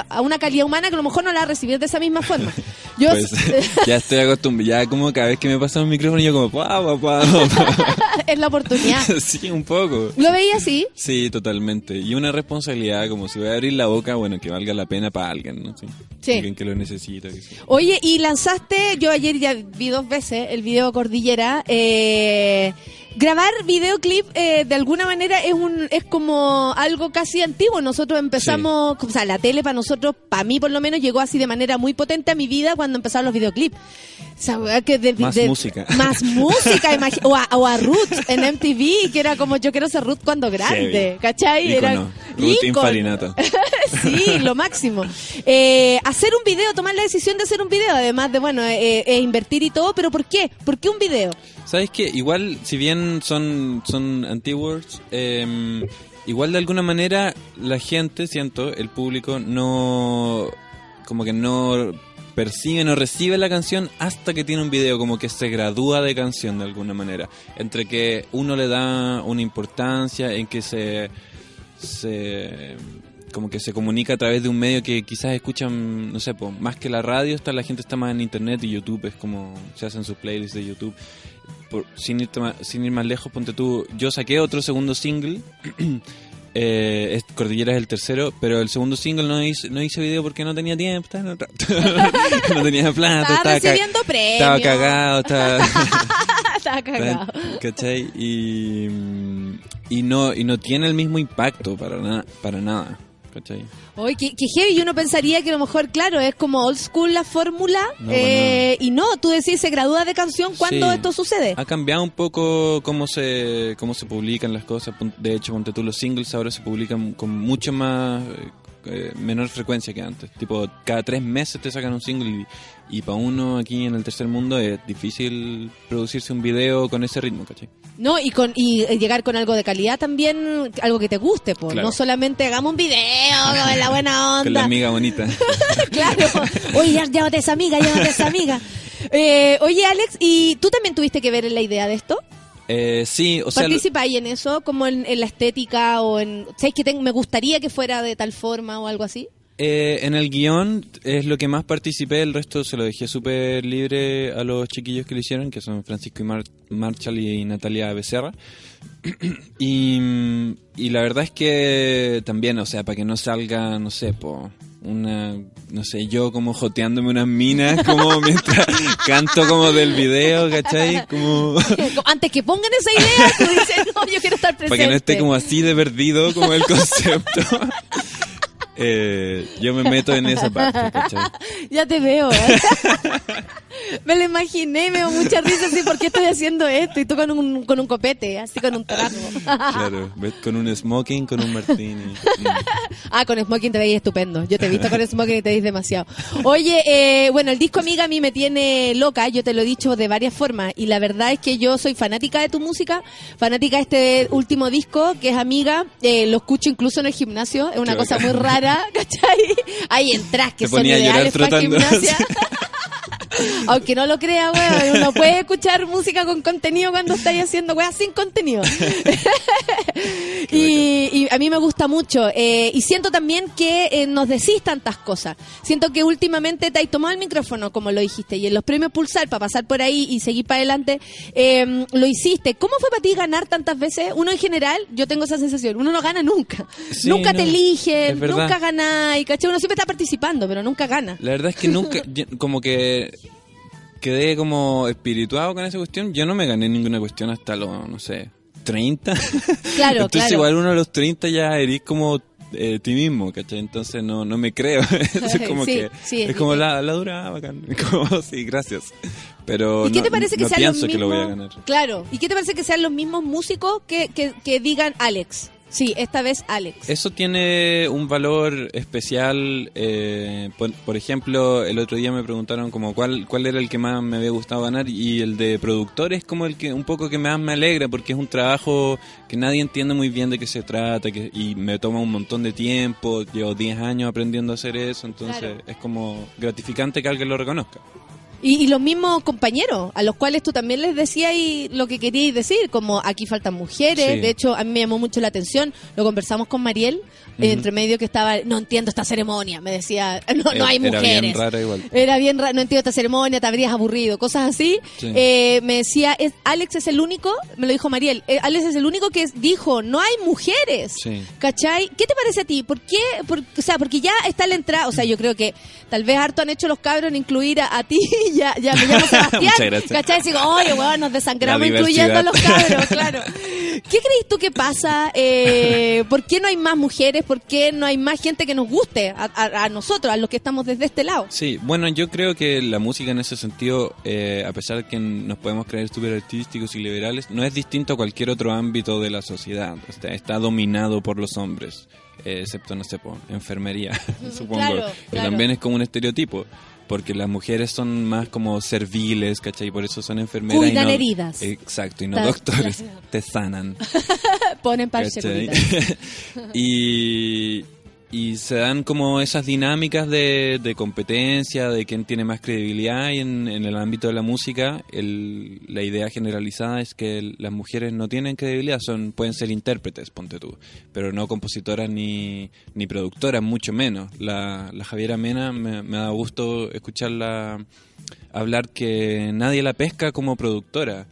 S2: a, una calidad humana que a lo mejor no la recibir de esa misma forma. Yo
S13: Pues, ya estoy acostumbrado, ya como cada vez que me pasa un micrófono yo como, pa, pa, pa, pa".
S2: es la oportunidad.
S13: sí, un poco.
S2: ¿Lo veía así?
S13: Sí, totalmente. Y una responsabilidad, como si voy a abrir la boca, bueno, que valga la pena para alguien, ¿no? Sí.
S2: Sí.
S13: Alguien que lo necesita. que sí.
S2: Oye, y lanzaste, yo ayer ya vi dos veces el video Cordillera. Eh, grabar videoclip eh, de alguna manera es un es como algo casi antiguo. Nosotros empezamos, o sea, la tele para nosotros, para mí por lo menos, llegó así de manera muy potente a mi vida cuando empezaron los videoclips. O sea, weá, que de-
S13: Más
S2: de-
S13: música.
S2: Más música, o, a, o a Ruth en MTV, que era como yo quiero ser Ruth cuando grande,
S13: Heavy.
S2: ¿cachai?
S13: Ícono.
S2: Era
S13: Ruth
S2: sí, lo máximo. Eh, hacer un video, tomar la decisión de hacer un video, además de, bueno, eh, eh, invertir y todo, pero ¿por qué? ¿Por qué un video?
S13: ¿Sabes qué? Igual, si bien son, son antiguos, eh, igual de alguna manera la gente, siento, el público, no. como que no percibe, no recibe la canción hasta que tiene un video, como que se gradúa de canción de alguna manera. Entre que uno le da una importancia, en que se. se como que se comunica a través de un medio que quizás escuchan, no sé, po, más que la radio, está la gente está más en internet y YouTube es como se hacen sus playlists de YouTube. Por- sin, ma- sin ir más lejos, ponte tú, yo saqué otro segundo single, eh, es- Cordillera es el tercero, pero el segundo single no hice, no hice video porque no tenía tiempo, estaba en otra- no tenía plata,
S2: Estaba
S13: estaba, ca-
S2: recibiendo premios.
S13: estaba cagado, estaba...
S2: Estaba cagado.
S13: ¿Cachai? Y, y no y no tiene el mismo impacto para nada para nada ¿cachai?
S2: Oye, que, que heavy, uno pensaría que a lo mejor, claro, es como old school la fórmula,
S13: No,
S2: eh, y no, tú decís, se gradúa de canción cuando
S13: Sí.
S2: esto sucede.
S13: ha cambiado un poco cómo se cómo se publican las cosas de hecho ponte tú los singles ahora se publican con mucho más eh, menor frecuencia que antes tipo cada tres meses te sacan un single y, y para uno aquí en el tercer mundo es difícil producirse un video con ese ritmo ¿cachai?
S2: No, y con y eh, llegar con algo de calidad también, algo que te guste, pues.
S13: Claro.
S2: No solamente hagamos un video con la buena
S13: con la
S2: onda.
S13: amiga bonita
S2: claro. Oye, ya- llévate esa amiga, llévate esa amiga. Eh, oye, Alex, ¿y tú también tuviste que ver en la idea de esto?
S13: Eh, sí o sea
S2: ¿Participáis en eso? Como en, en la estética o en... ¿Sabes que tengo- me gustaría que fuera de tal forma o algo así?
S13: Eh, en el guion es lo que más participé, el resto se lo dejé súper libre a los chiquillos que lo hicieron, que son Francisco y Mar Marshall y Natalia Becerra. y, y la verdad es que también, o sea, para que no salga, no sé, po, una, no sé, yo como joteándome unas minas, como mientras canto como del video, ¿cachai? Como...
S2: Antes que pongan esa idea, tú dices, no, yo quiero estar presente.
S13: Para que no esté como así de perdido como el concepto. Eh, yo me meto en esa parte, ¿cachai?
S2: Ya te veo, ¿eh? Me lo imaginé, me dio mucha risa así, ¿por qué estoy haciendo esto? Y tú con un, con un copete, así con un trago.
S13: Claro, con un smoking, con un martini.
S2: Ah, con Smoking te veis estupendo. Yo te he visto con Smoking y te veis demasiado. Oye, eh, bueno, el disco Amiga a mí me tiene loca, yo te lo he dicho de varias formas. Y la verdad es que yo soy fanática de tu música, fanática de este último disco, que es Amiga. Eh, lo escucho incluso en el gimnasio, es una
S13: Qué
S2: cosa
S13: bacán.
S2: muy rara, ¿cachai? Ahí entras, que son
S13: ponía a llorar
S2: ideales para gimnasia. Aunque no lo crea, weón, uno puede escuchar música con contenido cuando estáis haciendo weas sin contenido. y, y a mí me gusta mucho. eh, y siento también que eh, nos decís tantas cosas. Siento que últimamente te has tomado el micrófono, como lo dijiste, y en los premios Pulsar, para pasar por ahí y seguir para adelante, eh, lo hiciste. ¿Cómo fue para ti ganar tantas veces? Uno en general, yo tengo esa sensación, uno no gana nunca.
S13: Sí,
S2: nunca
S13: no,
S2: te eligen, nunca ganáis, ¿cachai? Uno siempre está participando, pero nunca gana.
S13: La verdad es que nunca, como que quedé como espirituado con esa cuestión. Yo no me gané ninguna cuestión hasta los, no sé, 30.
S2: Claro,
S13: Entonces
S2: claro.
S13: igual uno a los 30 ya eres como eh, ti mismo, ¿cachai? Entonces no, no me creo. Es como
S2: Sí,
S13: que
S2: sí,
S13: es
S2: es
S13: como la, la dura, bacán. Como, sí, gracias. Pero
S2: ¿Y qué
S13: no,
S2: te parece que
S13: no
S2: sean
S13: pienso
S2: los
S13: que lo voy a ganar.
S2: Claro. ¿Y qué te parece que sean los mismos músicos que, que, que digan Alex? Sí, esta vez Alex.
S13: Eso tiene un valor especial. eh, por, por ejemplo, el otro día me preguntaron como cuál cuál era el que más me había gustado ganar y el de productor es como el que un poco que más me alegra porque es un trabajo que nadie entiende muy bien de qué se trata que, y me toma un montón de tiempo. Llevo 10 años aprendiendo a hacer eso, entonces
S2: Claro.
S13: es como gratificante que alguien lo reconozca.
S2: Y, y los mismos compañeros, a los cuales tú también les decías y lo que queríais decir, como aquí faltan mujeres.
S13: Sí.
S2: De hecho, a mí me llamó mucho la atención. Lo conversamos con Mariel, entre medio que estaba, no entiendo esta ceremonia. Me decía, no, no hay
S13: Era
S2: mujeres.
S13: bien rara igual.
S2: Era bien raro, no entiendo esta ceremonia, te habrías aburrido, cosas así.
S13: Sí.
S2: Eh, me decía, es, Alex es el único, me lo dijo Mariel, eh, Alex es el único que dijo, no hay mujeres.
S13: Sí.
S2: ¿Cachai? ¿Qué te parece a ti? ¿Por qué? Por- o sea, porque ya está la entrada, o sea, yo creo que tal vez harto han hecho los cabros en incluir a, a ti, ya, ya me llamo Sebastián. ¿cachai? Digo, oye, weón, nos desangramos incluyendo a los cabros, claro. ¿Qué crees tú que pasa? Eh, ¿Por qué no hay más mujeres? ¿Por qué no hay más gente que nos guste a, a- a nosotros, a los que estamos desde este lado?
S13: Sí, bueno, yo creo que la música en ese sentido, eh, a pesar de que nos podemos creer súper artísticos y liberales, no es distinto a cualquier otro ámbito de la sociedad. Está, está dominado por los hombres, eh, excepto, no sé, po, enfermería, supongo.
S2: claro,
S13: que
S2: claro.
S13: también es como un estereotipo. Porque las mujeres son más como serviles, ¿cachai? Por eso son enfermeras. y
S2: Cuidan
S13: no-
S2: heridas.
S13: Exacto, y no
S2: Ta-
S13: doctores. Te sanan.
S2: Ponen parche.
S13: y, y se dan como esas dinámicas de, de competencia, de quién tiene más credibilidad y en, en el ámbito de la música el- la idea generalizada es que las mujeres no tienen credibilidad, son pueden ser intérpretes, ponte tú, pero no compositoras ni, ni productoras, mucho menos. La, la Javiera Mena me, me da gusto escucharla hablar que nadie la pesca como productora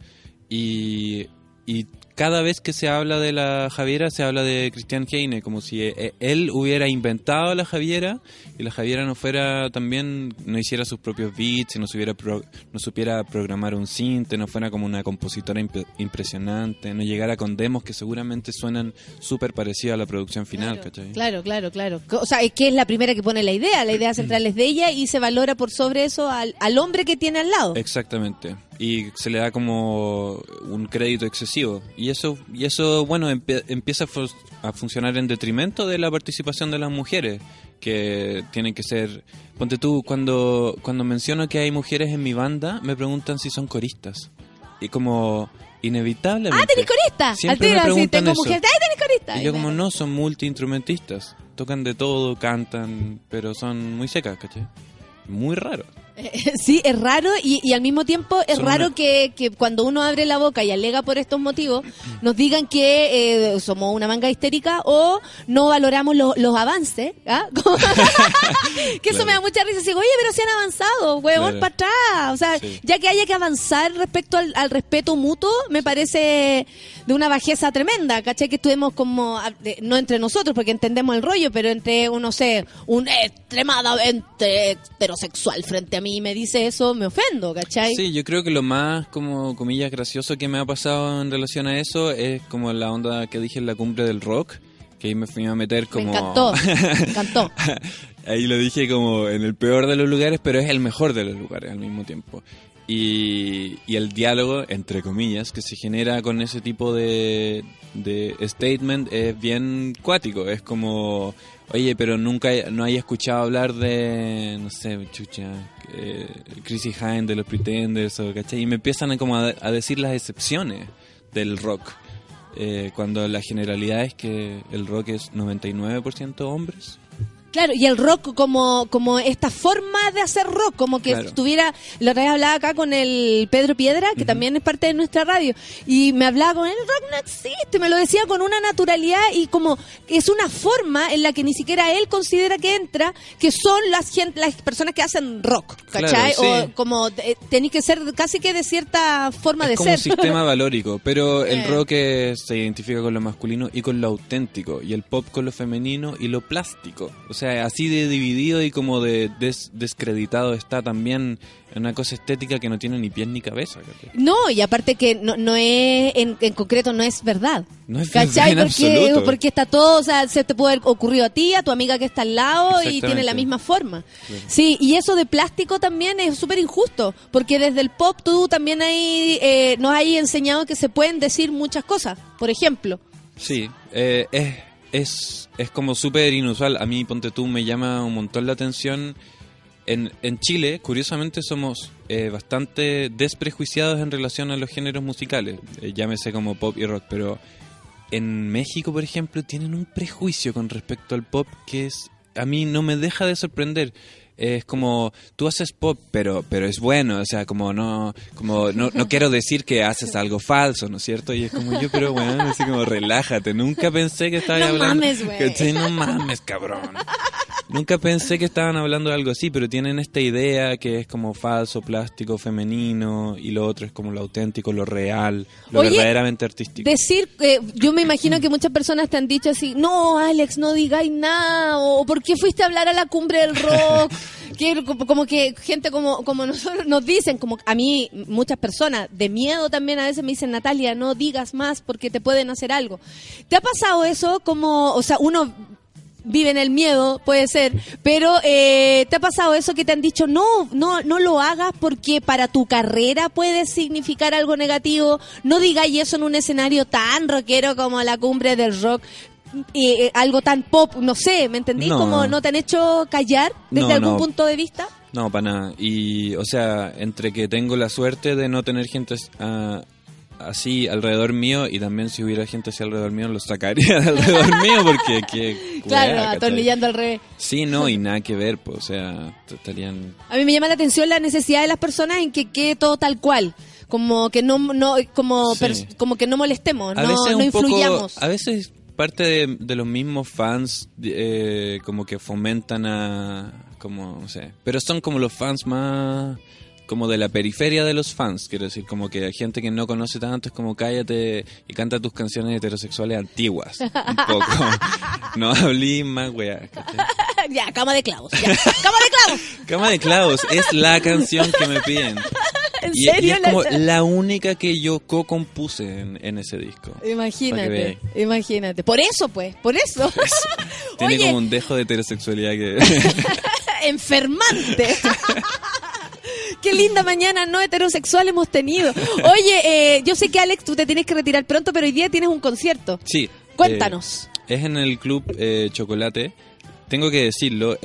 S13: y, y cada vez que se habla de la Javiera se habla de Christian Heine como si eh, él hubiera inventado la Javiera y la Javiera no fuera también no hiciera sus propios beats no supiera pro- no supiera programar un synth no fuera como una compositora imp- impresionante no llegara con demos que seguramente suenan súper parecidos a la producción final ¿cachai?
S2: Claro, claro, claro. O sea, es que es la primera que pone la idea. La idea central es de ella y se valora por sobre eso al, al hombre que tiene al lado.
S13: Exactamente. Y se le da como un crédito excesivo. Y eso, y eso bueno, empie- empieza a, fu- a funcionar en detrimento de la participación de las mujeres, que tienen que ser... Ponte tú, cuando, cuando menciono que hay mujeres en mi banda, me preguntan si son coristas. Y como inevitablemente...
S2: ¡Ah, tenés corista! Al
S13: Siempre
S2: tiro,
S13: me preguntan
S2: tengo
S13: eso.
S2: mujer. ¡Ay, tenés corista!
S13: Y yo como no, son multiinstrumentistas. Tocan de todo, cantan, pero son muy secas, ¿cachai? Muy raro.
S2: Sí, es raro y, y al mismo tiempo es
S13: Son
S2: raro
S13: una-
S2: que, que cuando uno abre la boca y alega por estos motivos, nos digan que eh, somos una manga histérica o no valoramos lo- los avances. ¿ah? Que eso
S14: Claro.
S2: me da mucha risa. Digo, oye, pero se han avanzado, huevón,
S14: Claro.
S2: para atrás. O sea,
S14: Sí.
S2: ya que haya que avanzar respecto al, al respeto mutuo, me parece de una bajeza tremenda. ¿Cachai? Que estuvimos como, a- de- no entre nosotros porque entendemos el rollo, pero entre, un, no sé, un extremadamente heterosexual frente a mí y me dice eso, me ofendo, ¿cachai?
S13: Sí, yo creo que lo más, como comillas, gracioso que me ha pasado en relación a eso es como la onda que dije en la cumbre del rock, que ahí me fui a meter
S2: Me
S13: como...
S2: encantó, me encantó.
S13: ahí lo dije como en el peor de los lugares, pero es el mejor de los lugares al mismo tiempo. Y, el diálogo, entre comillas, que se genera con ese tipo de, de statement es bien cuático. Es como, oye, pero nunca no haya escuchado hablar de, no sé, chucha, eh, Chrissy Hine de los Pretenders, o, ¿cachai? Y me empiezan a, como a, a decir las excepciones del rock. Eh, cuando la generalidad es que el rock es 99% hombres.
S2: Claro, y el rock como, como esta forma de hacer rock, como que
S13: Claro.
S2: estuviera, la otra vez hablaba acá con el Pedro Piedra, que también es parte de nuestra radio, y me hablaba con el rock no existe, me lo decía con una naturalidad y como que es una forma en la que ni siquiera él considera que entra, que son las gente, las personas que hacen rock, ¿cachai?
S13: Claro, sí.
S2: O como eh, tenéis que ser casi que de cierta forma de
S13: como
S2: ser.
S13: un sistema valórico, pero el
S2: Eh.
S13: rock es- se identifica con lo masculino y con lo auténtico, y el pop con lo femenino y lo plástico. O sea, así de dividido y como de des- descreditado está también una cosa estética que no tiene ni pies ni cabeza.
S2: No, y aparte que no, no es, en, en concreto no es verdad.
S13: No es
S2: ¿Cachai?
S13: verdad en
S2: Porque,
S13: absoluto.
S2: porque está todo, o sea, se te puede haber ocurrido a ti, a tu amiga que está al lado y tiene la misma forma.
S13: Claro.
S2: Sí, y eso de plástico también es súper injusto, porque desde el pop tú también hay, eh, nos hay enseñado que se pueden decir muchas cosas. Por ejemplo,
S13: Sí, eh, es, es, es como súper inusual. A mí, ponte tú, me llama un montón la atención. En, en Chile, curiosamente, somos eh, bastante desprejuiciados en relación a los géneros musicales, eh, llámese como pop y rock, pero en México, por ejemplo, tienen un prejuicio con respecto al pop que es a mí no me deja de sorprender. Es como tú haces pop pero pero es bueno o sea como no como no, no quiero decir que haces algo falso no es cierto y es como yo pero bueno así como relájate nunca pensé que estaba
S2: No
S13: hablando
S2: mames,
S13: no mames cabrón. Nunca pensé que estaban hablando de algo así, pero tienen esta idea que es como falso, plástico, femenino, y lo otro es como lo auténtico, lo real, lo
S2: Oye,
S13: verdaderamente artístico.
S2: Decir, eh, yo me imagino que muchas personas te han dicho así, no, Alex, no digáis nada, o ¿por qué fuiste a hablar a la cumbre del rock? que como, que gente como, como nosotros nos dicen, como a mí muchas personas de miedo también a veces me dicen, Natalia, no digas más porque te pueden hacer algo. ¿Te ha pasado eso como, o sea, uno vive en el miedo, puede ser, pero eh, ¿te ha pasado eso que te han dicho, no, no, no lo hagas porque para tu carrera puede significar algo negativo? No digáis eso en un escenario tan rockero como la cumbre del rock. Eh, algo tan pop, no sé, ¿me entendí?
S13: No.
S2: Como no te han hecho callar desde
S13: No,
S2: algún
S13: no.
S2: punto de vista.
S13: No, para nada. Y, o sea, entre que tengo la suerte de no tener gente ah, así alrededor mío y también si hubiera gente así alrededor mío, los sacaría de alrededor mío porque qué
S2: Claro, atornillando al revés.
S13: Sí, no, y nada que ver, pues, o sea, estarían...
S2: A mí me llama la atención la necesidad de las personas en que quede todo tal cual. Como que no, no como,
S13: Sí.
S2: como que no molestemos,
S13: a
S2: no,
S13: veces
S2: no
S13: poco-
S2: influyamos.
S13: a veces parte de, de los mismos fans eh, como que fomentan a como no sé pero son como los fans más como de la periferia de los fans quiero decir como que hay gente que no conoce tanto es como cállate y canta tus canciones heterosexuales antiguas un poco no hablí más ¿cachai?
S2: ya, cama de clavos. Ya, cama de clavos.
S13: Cama de clavos es la canción que me piden
S2: ¿En
S13: y, y
S2: serio?
S13: es como
S2: La-
S13: única que yo co-compuse en, en ese disco
S2: Imagínate, imagínate. Por eso, pues, por eso.
S13: Tiene
S2: Oye,
S13: como un dejo de heterosexualidad que...
S2: enfermante. Qué linda mañana no heterosexual hemos tenido. Oye, eh, yo sé que Alex, tú te tienes que retirar pronto, pero hoy día tienes un concierto.
S13: sí.
S2: Cuéntanos.
S13: eh, es en el Club eh, Chocolate. Tengo que decirlo.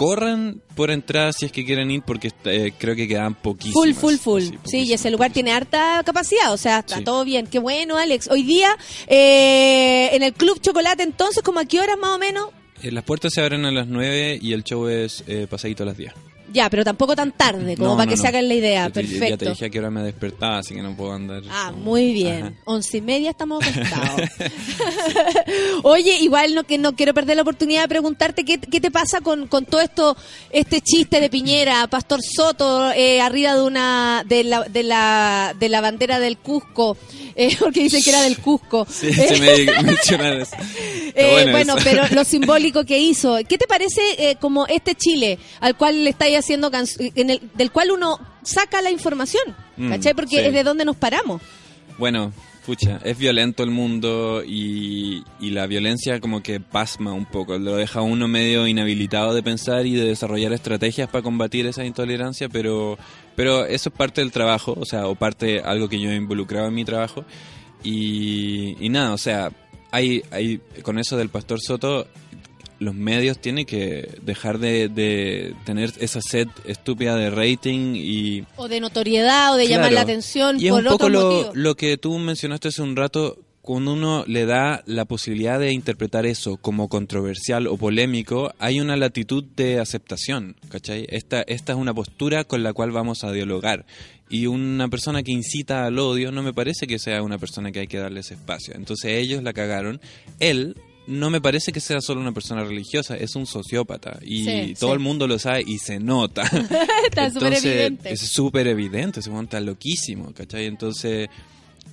S13: Corran por entrar si es que quieren ir porque eh, creo que quedan poquísimas.
S2: Full, full, full. Sí, y ese lugar tiene harta capacidad, o sea, está
S13: Sí.
S2: todo bien. Qué bueno, Alex. Hoy día, eh, en el Club Chocolate, entonces, ¿como a qué horas más o menos?
S13: Eh, las puertas se abren a las 9 y el show es eh, pasadito a las 10.
S2: Ya, pero tampoco tan tarde, como
S13: No,
S2: para
S13: no,
S2: que
S13: no.
S2: se hagan la idea.
S13: Ya te- Ya te
S2: Perfecto.
S13: dije a qué hora me despertaba, así que no puedo andar.
S2: Ah,
S13: como-
S2: muy bien.
S13: Ajá.
S2: Once y media estamos acostados. Oye, igual no que no quiero perder la oportunidad de preguntarte qué, qué te pasa con, con todo esto, este chiste de Piñera, Pastor Soto, eh, arriba de una de la, de la de la bandera del Cusco, eh, porque dicen que era del Cusco.
S13: Sí,
S2: Eh,
S13: se me mencionaron eso.
S2: eh, bueno,
S13: eso.
S2: pero lo simbólico que hizo. ¿Qué te parece eh, como este Chile al cual le estáis haciendo en el, del cual uno saca la información?
S13: Mm,
S2: ¿Cachai? Porque
S13: sí.
S2: es de donde nos paramos.
S13: Bueno, pucha, es violento el mundo y, y la violencia como que pasma un poco, lo deja uno medio inhabilitado de pensar y de desarrollar estrategias para combatir esa intolerancia, pero, pero eso es parte del trabajo, o sea, o parte algo que yo he involucrado en mi trabajo. Y, y nada, o sea, hay, hay con eso del Pastor Soto, los medios tienen que dejar de, de tener esa sed estúpida de rating y
S2: O de notoriedad, o de llamar la atención
S13: y es
S2: por
S13: un poco lo, lo que tú mencionaste hace un rato, cuando uno le da la posibilidad de interpretar eso como controversial o polémico, hay una latitud de aceptación, ¿cachai? Esta, esta es una postura con la cual vamos a dialogar. Y una persona que incita al odio no me parece que sea una persona que hay que darle ese espacio. Entonces ellos la cagaron. Él no me parece que sea solo una persona religiosa, es un sociópata. Y
S2: Sí,
S13: todo
S2: sí.
S13: el mundo lo sabe y se nota.
S2: Está súper evidente.
S13: Es súper evidente, ese monta loquísimo, ¿cachai? Entonces,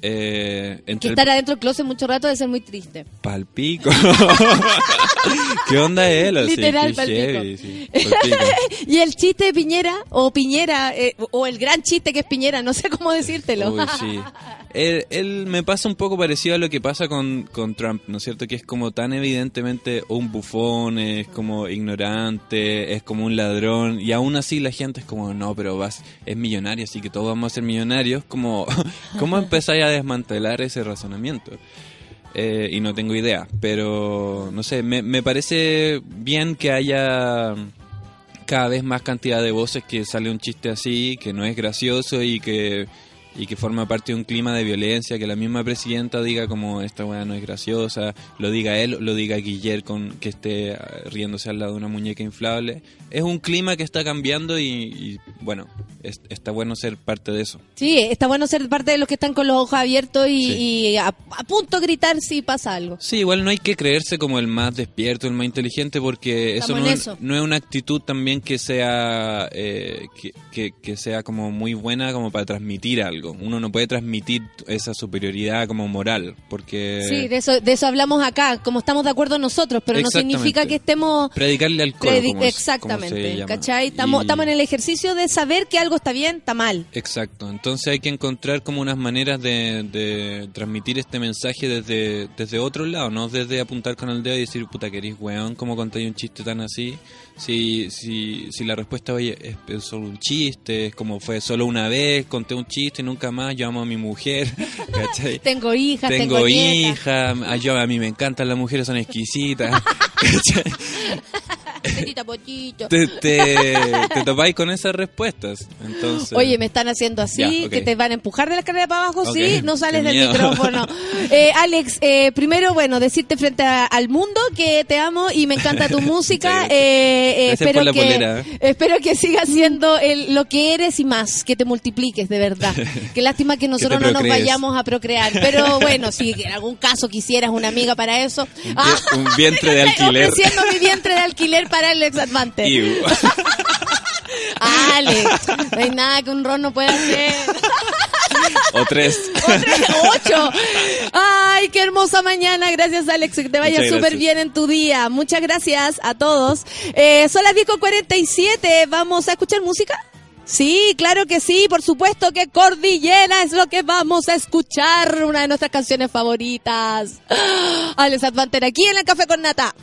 S13: eh,
S2: Que
S13: entre
S2: estar adentro del closet mucho rato debe ser muy triste.
S13: palpico. ¿Qué onda él? Así,
S2: Literal, palpico.
S13: heavy, sí, palpico.
S2: y el chiste de Piñera, o Piñera, eh, o el gran chiste que es Piñera, no sé cómo decírtelo.
S13: Uy, sí. Él, él me pasa un poco parecido a lo que pasa con, con Trump, ¿no es cierto? Que es como tan evidentemente un bufón, es como ignorante, es como un ladrón, y aún así la gente es como, no, pero vas, es millonario, así que todos vamos a ser millonarios. Como, ¿Cómo empezáis a desmantelar ese razonamiento? Eh, y no tengo idea, pero no sé, me, me parece bien que haya cada vez más cantidad de voces que sale un chiste así, que no es gracioso y que y que forma parte de un clima de violencia, que la misma presidenta diga como esta weá no es graciosa, lo diga él, lo diga Guillermo con que esté eh, riéndose al lado de una muñeca inflable. Es un clima que está cambiando y, y, bueno, es- está bueno ser parte de eso.
S3: Sí, está bueno ser parte de los que están con los ojos abiertos y,
S13: Sí.
S3: y a, a punto de gritar si pasa algo.
S13: Sí, igual no hay que creerse como el más despierto, el más inteligente, porque eso no, es, no es una actitud también que sea eh, que, que- que sea como muy buena como para transmitir algo. Uno no puede transmitir esa superioridad como moral, porque
S3: Sí, de eso, de eso hablamos acá, como estamos de acuerdo nosotros, pero no significa que estemos...
S13: predicarle al coro, como es-
S3: exactamente,
S13: como.
S3: ¿cachai? Estamos,
S13: Y-
S3: estamos en el ejercicio de saber que algo está bien, está mal.
S13: Exacto, entonces hay que encontrar como unas maneras de, de transmitir este mensaje desde, desde otro lado, no desde apuntar con el dedo y decir, puta, que eres weón, ¿cómo contáis un chiste tan así? Si, si, si la respuesta oye, es, es solo un chiste, es como fue solo una vez, conté un chiste y nunca más, yo amo a mi mujer, ¿cachai?
S3: Tengo hijas, tengo,
S13: hija, a, yo, a mí me encantan las mujeres, son exquisitas. ¿cachai?
S3: Petita pochito.
S13: te, te, te topáis con esas respuestas. Entonces,
S3: Oye, me están haciendo así, que te van a empujar de la escalera para abajo, sí, no sales
S13: qué
S3: del
S13: miedo.
S3: micrófono. Eh, Alex, eh, primero, bueno, decirte frente a- al mundo que te amo y me encanta tu música. Eh, espero que
S13: polera.
S3: espero que sigas siendo el- lo que eres y más, que te multipliques de verdad. Qué lástima que nosotros no nos vayamos a procrear, pero bueno, si en algún caso quisieras una amiga para eso, ah,
S13: un vientre de alquiler.
S3: ofreciendo mi vientre de alquiler para Alex Advante.
S13: Iu.
S3: Alex, no hay nada que un ron no pueda hacer.
S13: o tres.
S3: Ocho. Ay, qué hermosa mañana. Gracias, Alex. Que te vaya súper bien en tu día. Muchas gracias a todos. Eh, son las 10.47. ¿Vamos a escuchar música? Sí, claro que sí, por supuesto que Cordillera es lo que vamos a escuchar, una de nuestras canciones favoritas. Alex Advanter aquí en el Café con Nata.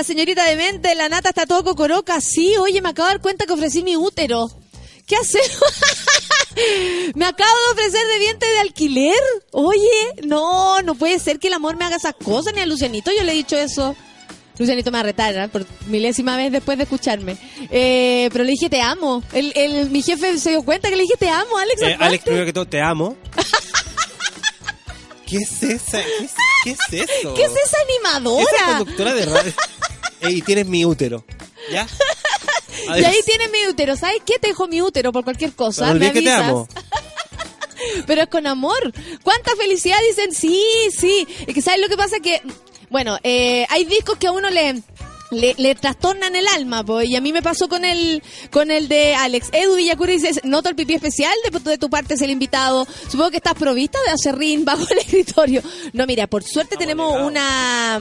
S15: La
S2: señorita de mente, la nata está todo cocoroca. Sí, oye, me acabo de dar cuenta que ofrecí mi útero. ¿Qué hacemos? me acabo de ofrecer de vientre de alquiler. Oye, no, no puede ser que el amor me haga esas cosas, ni a Lucianito yo le he dicho eso. Lucianito me va a retar, ¿eh? por milésima vez después de escucharme. Eh, pero le dije te amo. El, el- mi jefe se dio cuenta que le dije te amo, Alex.
S4: Eh. Alex, primero que todo, te amo. ¿Qué es esa? ¿Qué es, qué es eso?
S2: ¿Qué es esa animadora?
S4: Esa conductora de radio. Ey, y tienes mi útero. ¿Ya?
S2: Y ahí tiene mi útero. ¿Sabes qué? Te dejo mi útero por cualquier cosa.
S4: No
S2: me
S4: olvides que te amo.
S2: Pero es con amor. ¿Cuánta felicidad dicen? Sí, sí. Es que ¿sabes lo que pasa? Que, bueno, eh, hay discos que a uno le... Le, le trastornan el alma, po, y a mí me pasó con el con el de Alex. Edu Villacura dice, noto el pipí especial, de, de tu parte es el invitado. Supongo que estás provista de acerrín bajo el escritorio. No, mira, por suerte tenemos una,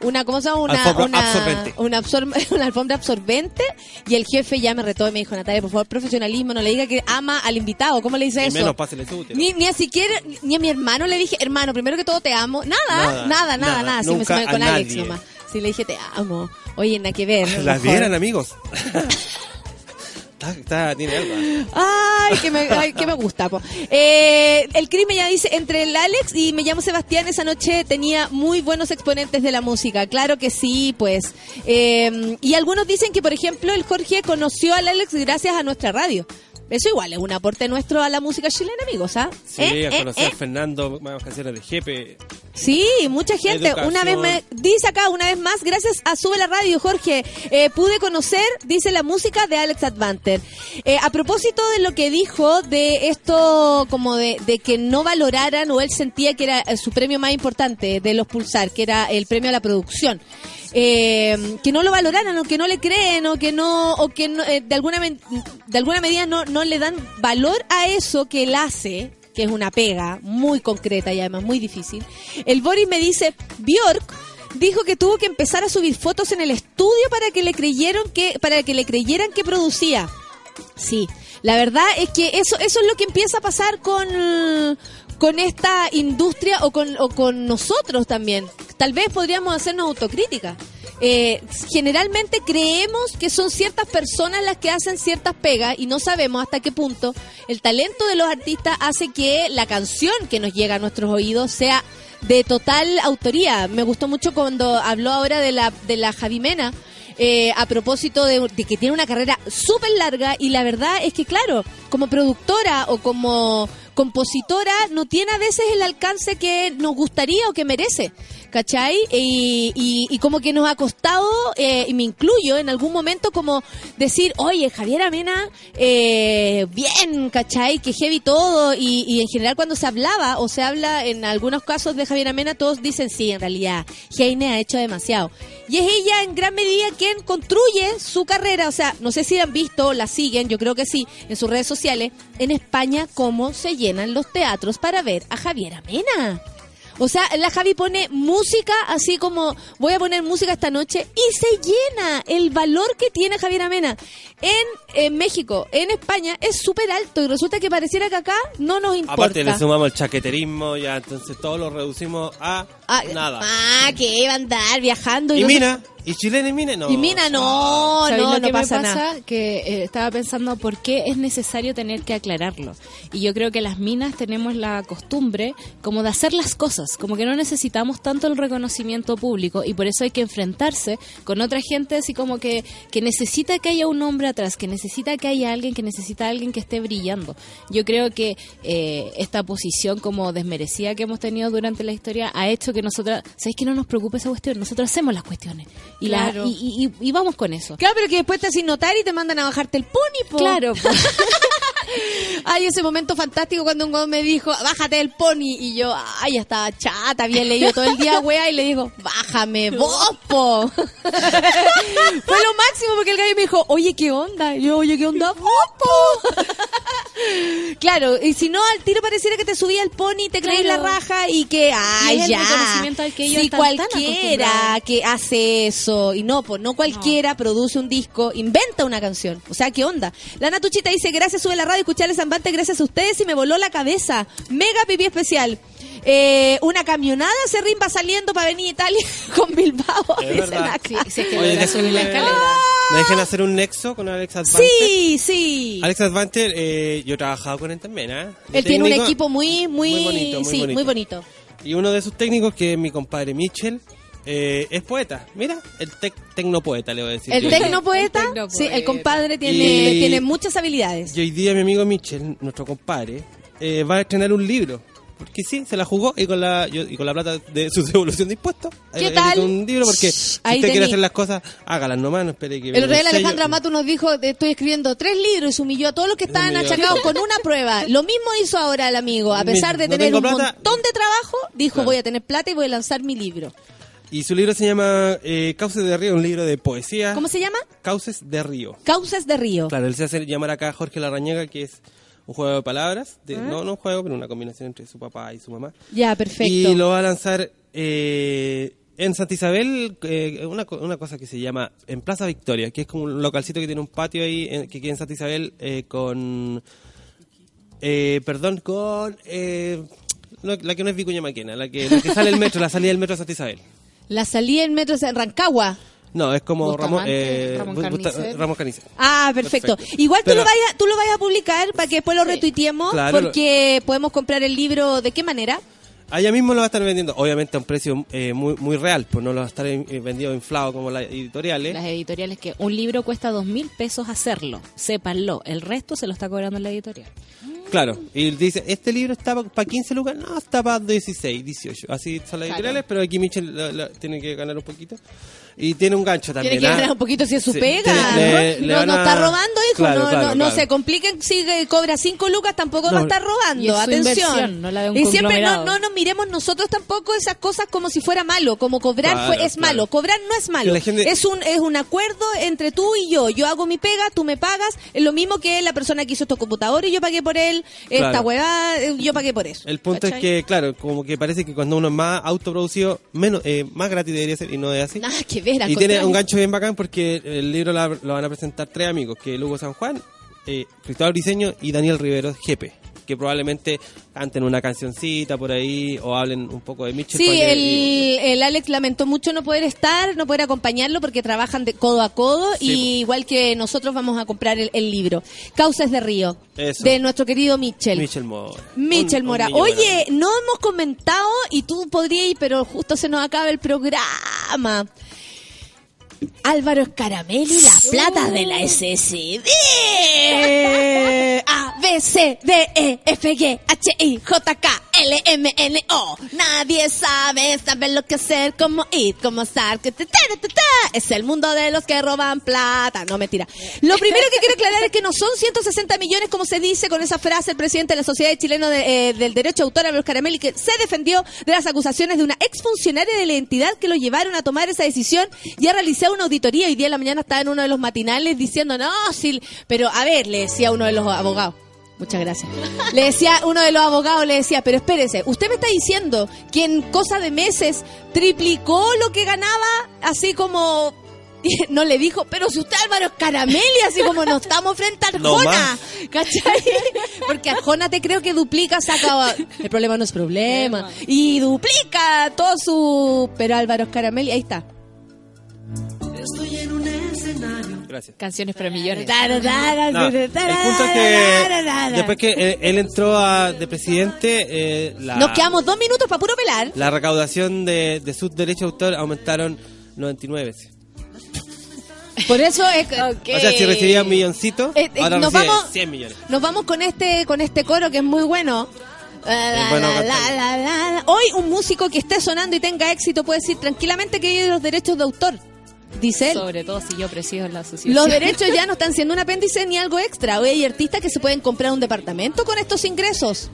S2: una, ¿cómo se llama? Una,
S4: Alfombra
S2: una,
S4: absorbente.
S2: una, absor- una alfombra absorbente, y el jefe ya me retó y me dijo, Natalia, por favor, profesionalismo, no le diga que ama al invitado. ¿Cómo le dice
S4: Y
S2: eso?
S4: menos pásale útero.
S2: Ni, ni a siquiera, ni a mi hermano le dije, hermano, primero que todo te amo. Nada, nada,
S4: Nada,
S2: nada, nada.
S4: nada,
S2: Sí, me con Alex
S4: nadie.
S2: nomás. Sí, le dije te amo. Oye, nada que ver.
S4: Las vieran, amigos. está, está- tiene algo.
S2: Ay, que me, ay, que me gusta. po. Eh, el crimen ya dice, entre el Alex y me llamo Sebastián, esa noche tenía muy buenos exponentes de la música. Claro que sí, pues. Eh, y algunos dicen que, por ejemplo, el Jorge conoció al Alex gracias a nuestra radio. Eso igual es un aporte nuestro a la música chilena, amigos, ¿ah?
S4: Sí,
S2: ¿Eh?
S4: a
S2: ¿Eh?
S4: conocer
S2: ¿Eh?
S4: a Fernando, más canciones de Jepe.
S2: Sí, mucha gente.
S4: Educación.
S2: Una vez me dice acá, una vez más, gracias a Sube la Radio, Jorge, eh, pude conocer, dice la música de Alex Advanter. Eh, a propósito de lo que dijo de esto, como de, de que no valoraran o él sentía que era eh, su premio más importante de los Pulsar, que era el premio a la producción. Eh, que no lo valoraran o que no le creen o que no o que eh, de alguna de alguna medida no no le dan valor a eso que él hace que es una pega muy concreta y además muy difícil. El Boris me dice, Bjork dijo que tuvo que empezar a subir fotos en el estudio para que le creyeron que para que le creyeran que producía. Sí, la verdad es que eso eso es lo que empieza a pasar con con esta industria o con, o con nosotros también. Tal vez podríamos hacernos autocrítica. Eh, generalmente creemos que son ciertas personas las que hacen ciertas pegas y no sabemos hasta qué punto el talento de los artistas hace que la canción que nos llega a nuestros oídos sea de total autoría. Me gustó mucho cuando habló ahora de la, de la Javi Mena, eh, a propósito de, de que tiene una carrera súper larga y la verdad es que, claro, como productora o como compositora no tiene a veces el alcance que nos gustaría o que merece, ¿cachai? Y, y- y como que nos ha costado, eh, y me incluyo en algún momento, como decir, oye, Javier Amena, eh, bien, ¿cachai? Que heavy todo, y, y en general cuando se hablaba o se habla en algunos casos de Javier Amena, todos dicen, sí, en realidad, Heine ha hecho demasiado. Y es ella en gran medida quien construye su carrera, o sea, no sé si han visto, la siguen, yo creo que sí, en sus redes sociales, en España, cómo se llenan los teatros para ver a Javier Amena. O sea, la Javi pone música así como voy a poner música esta noche y se llena el valor que tiene Javier Amena. En, en México, en España, es súper alto y resulta que pareciera que acá no nos importa.
S4: Aparte le sumamos el chaqueterismo, ya entonces todo lo reducimos a
S2: Ah,
S4: nada.
S2: Ah, que iba a andar viajando.
S4: y
S2: no sé-
S4: Mina, y chilena y Mina, no.
S2: Y Mina, no,
S14: ¿Sabéis
S2: no,
S14: lo
S2: no
S14: que
S2: pasa
S14: me pasa?
S2: nada.
S14: Que eh, estaba pensando por qué es necesario tener que aclararlo. Y yo creo que las minas tenemos la costumbre como de hacer las cosas, como que no necesitamos tanto el reconocimiento público y por eso hay que enfrentarse con otra gente así como que, que necesita que haya un hombre atrás, que necesita que haya alguien, que necesita alguien que esté brillando. Yo creo que eh, esta posición como desmerecida que hemos tenido durante la historia ha hecho que nosotras, ¿sabéis que no nos preocupe esa cuestión? Nosotros hacemos las cuestiones y, la-
S2: Claro.
S14: y- y- y vamos con eso.
S2: Claro, pero que después te hacen notar y te mandan a bajarte el pony, po.
S14: Claro, po.
S2: Ay, ese momento fantástico cuando un weón me dijo, bájate el pony. Y yo, ay, ya estaba chata, había leído todo el día, wea, y le digo, bájame, vos, po. Fue lo máximo porque el gallo me dijo, oye, ¿qué onda? Y yo, oye, ¿qué onda? Vos, po. Claro, y si no, al tiro pareciera que te subía el pony, te crees la
S14: Claro.
S2: raja y que, ay,
S14: Y
S2: ya.
S14: reconocimiento al que ellos
S2: si cualquiera que hace eso, y no, pues no cualquiera produce un disco, inventa una canción. O sea, ¿qué onda? La Natuchita dice, gracias, sube la radio, escucharle Zambante, gracias a ustedes y me voló la cabeza. Mega pipí especial. eh, una camionada se rimba saliendo para venir a Italia con Bilbao.
S14: Sí, sí, es que
S4: Oye,
S14: la escalera.
S4: ¿Me dejen hacer un nexo con Alex Advanter?
S2: Sí, sí.
S4: Alex Advanter, eh, yo he trabajado con él también. De
S2: Él tiene un equipo muy, muy,
S4: Muy bonito, muy
S2: sí,
S4: bonito.
S2: muy bonito.
S4: Y uno de sus técnicos, que es mi compadre Mitchell, eh, es poeta. Mira, el tec tecnopoeta, le voy a decir.
S2: El tecnopoeta,
S14: El tecnopoeta.
S2: sí, el compadre tiene,
S4: Y-
S2: tiene muchas habilidades.
S4: Y hoy día mi amigo Mitchell, nuestro compadre, eh, va a estrenar un libro. Porque sí, se la jugó y con la, yo- y con la plata de su devolución de impuestos.
S2: ¿Qué
S4: eh,
S2: tal?
S4: un libro porque si
S2: ahí
S4: usted quiere hacer las cosas, hágalas nomás, no espere que
S2: El rey. Alejandra Mato nos dijo, de- estoy escribiendo tres libros y se humilló a todos los que estaban achacados con una prueba. Lo mismo hizo ahora el amigo. A pesar de
S4: No
S2: tener un
S4: plata.
S2: montón de trabajo, dijo,
S4: Claro.
S2: voy a tener plata y voy a lanzar mi libro.
S4: Y su libro se llama eh, Cauces de Río, un libro de poesía.
S2: ¿Cómo se llama?
S4: Cauces de Río.
S2: Causas de Río.
S4: Claro, él se hace llamar acá Jorge Larrañaga, que es un juego de palabras. de-
S2: Ah.
S4: No, no un juego, pero una combinación entre su papá y su mamá.
S2: Ya, perfecto.
S4: Y lo va a lanzar eh, en Santa Isabel, eh, una, una cosa que se llama en Plaza Victoria, que es como un localcito que tiene un patio ahí, en- que queda en Santa Isabel, eh, con... eh, perdón, con... eh, no, la que no es Vicuña Maquena, la que, la que sale el metro, la salida del metro de Santa Isabel.
S2: La salida en metro en Rancagua.
S4: No, es como Ramón, eh,
S14: Ramón Carnicer.
S4: Carnicer.
S2: Ah, perfecto.
S4: Perfecto.
S2: Igual tú
S4: Pero-
S2: lo vayas, tú lo vayas a publicar para que después lo retuiteemos,
S4: Claro, lo-
S2: porque podemos comprar el libro de qué manera.
S4: Allá mismo lo va a estar vendiendo, obviamente a un precio eh, muy muy real, pues no lo va a estar eh, vendido inflado como las editoriales.
S14: Las editoriales que un libro cuesta dos mil pesos hacerlo, sépanlo. El resto se lo está cobrando la editorial.
S4: Claro, y dice, este libro está para 15 lucas, no, está para 16, 18. Así son las
S14: Claro.
S4: editoriales, pero aquí Michel lo- lo- tiene que ganar un poquito. Y tiene un gancho también.
S2: Tiene que
S4: ¿ah?
S2: un poquito si es su
S4: Sí,
S2: pega.
S4: tiene- le- le
S2: no, no
S4: a-
S2: está robando, hijo.
S4: Claro,
S2: no,
S4: claro,
S2: no, no
S4: claro.
S2: se compliquen si cobra cinco lucas, tampoco va
S4: No.
S2: a estar robando.
S14: Y es
S2: Atención.
S14: inversión, no la de un
S2: y siempre no, no nos miremos nosotros tampoco esas cosas como si fuera malo. Como cobrar
S4: Claro,
S2: fue- es
S4: claro.
S2: malo. Cobrar no es malo.
S4: Gente-
S2: Es un es un acuerdo entre tú y yo. Yo hago mi pega, tú me pagas. Es lo mismo que la persona que hizo estos computadores, yo pagué por él. Esta hueá, eh, yo pagué por eso.
S4: El punto
S2: ¿Cachai?
S4: es que, claro, como que parece que cuando uno es más autoproducido, menos, eh, más gratis debería ser, y no es así.
S2: Nada que
S4: Y tiene un gancho bien bacán porque el libro la- lo van a presentar tres amigos, que es Lugo San Juan, eh, Cristóbal Briseño y Daniel Rivero, jefe, que probablemente canten una cancioncita por ahí o hablen un poco de Mitchell.
S2: Sí, el, el Alex lamentó mucho no poder estar, no poder acompañarlo porque trabajan de codo a codo
S4: Sí,
S2: y igual que nosotros vamos a comprar el, el libro. Causas de Río,
S4: Eso.
S2: de nuestro querido Mitchell.
S4: Mitchell Mora. Un- un
S2: Mora. Oye, no hemos comentado y tú podrías ir, pero justo se nos acaba el programa. Álvaro Escaramelli, la plata de la SSD. A, B, C, D, E, F, G, H, I, J, K, L, M, N, O. Nadie sabe, sabe lo que hacer, cómo ir, cómo estar. que te- ta, ta, ta. Es el mundo de los que roban plata. No, mentira. Lo primero que quiero aclarar es que no son 160 millones, como se dice con esa frase el presidente de la Sociedad Chilena de, eh, del Derecho de Autor, Álvaro Caramelli, que se defendió de las acusaciones de una exfuncionaria de la entidad que lo llevaron a tomar esa decisión y a realizar una auditoría. Hoy día en la mañana estaba en uno de los matinales diciendo, no, sí, pero a ver, le decía uno de los abogados. Muchas gracias. Le decía uno de los abogados, le decía, pero espérese, usted me está diciendo que en cosa de meses triplicó lo que ganaba, así como y no le dijo, pero si usted Álvaro es Caramelli, así como no estamos frente a Arjona. ¿cachai? Porque Arjona te creo que duplica, saca, el problema no es problema, y duplica todo su, pero Álvaro Caramelli, ahí está.
S4: Gracias.
S14: Canciones para millones.
S4: No, el punto es que después que él, él entró a- de presidente, eh, la,
S2: Nos quedamos dos minutos para puro pelar.
S4: la recaudación de, de sus derechos de autor aumentaron 99 veces.
S2: Por eso es
S4: O sea, si recibía un milloncito,
S2: Eh, eh,
S4: ahora
S2: nos vamos-
S4: 100 millones.
S2: Nos vamos con este con este coro que es muy bueno. La,
S4: bueno
S2: la,
S4: cantar.
S2: la, la, la. Hoy un músico que esté sonando y tenga éxito puede decir tranquilamente que vive de los derechos de autor. Dice él.
S14: Sobre todo si yo presido la asociación.
S2: Los derechos ya no están siendo un apéndice ni algo extra. Hoy hay artistas que se pueden comprar un departamento con estos ingresos.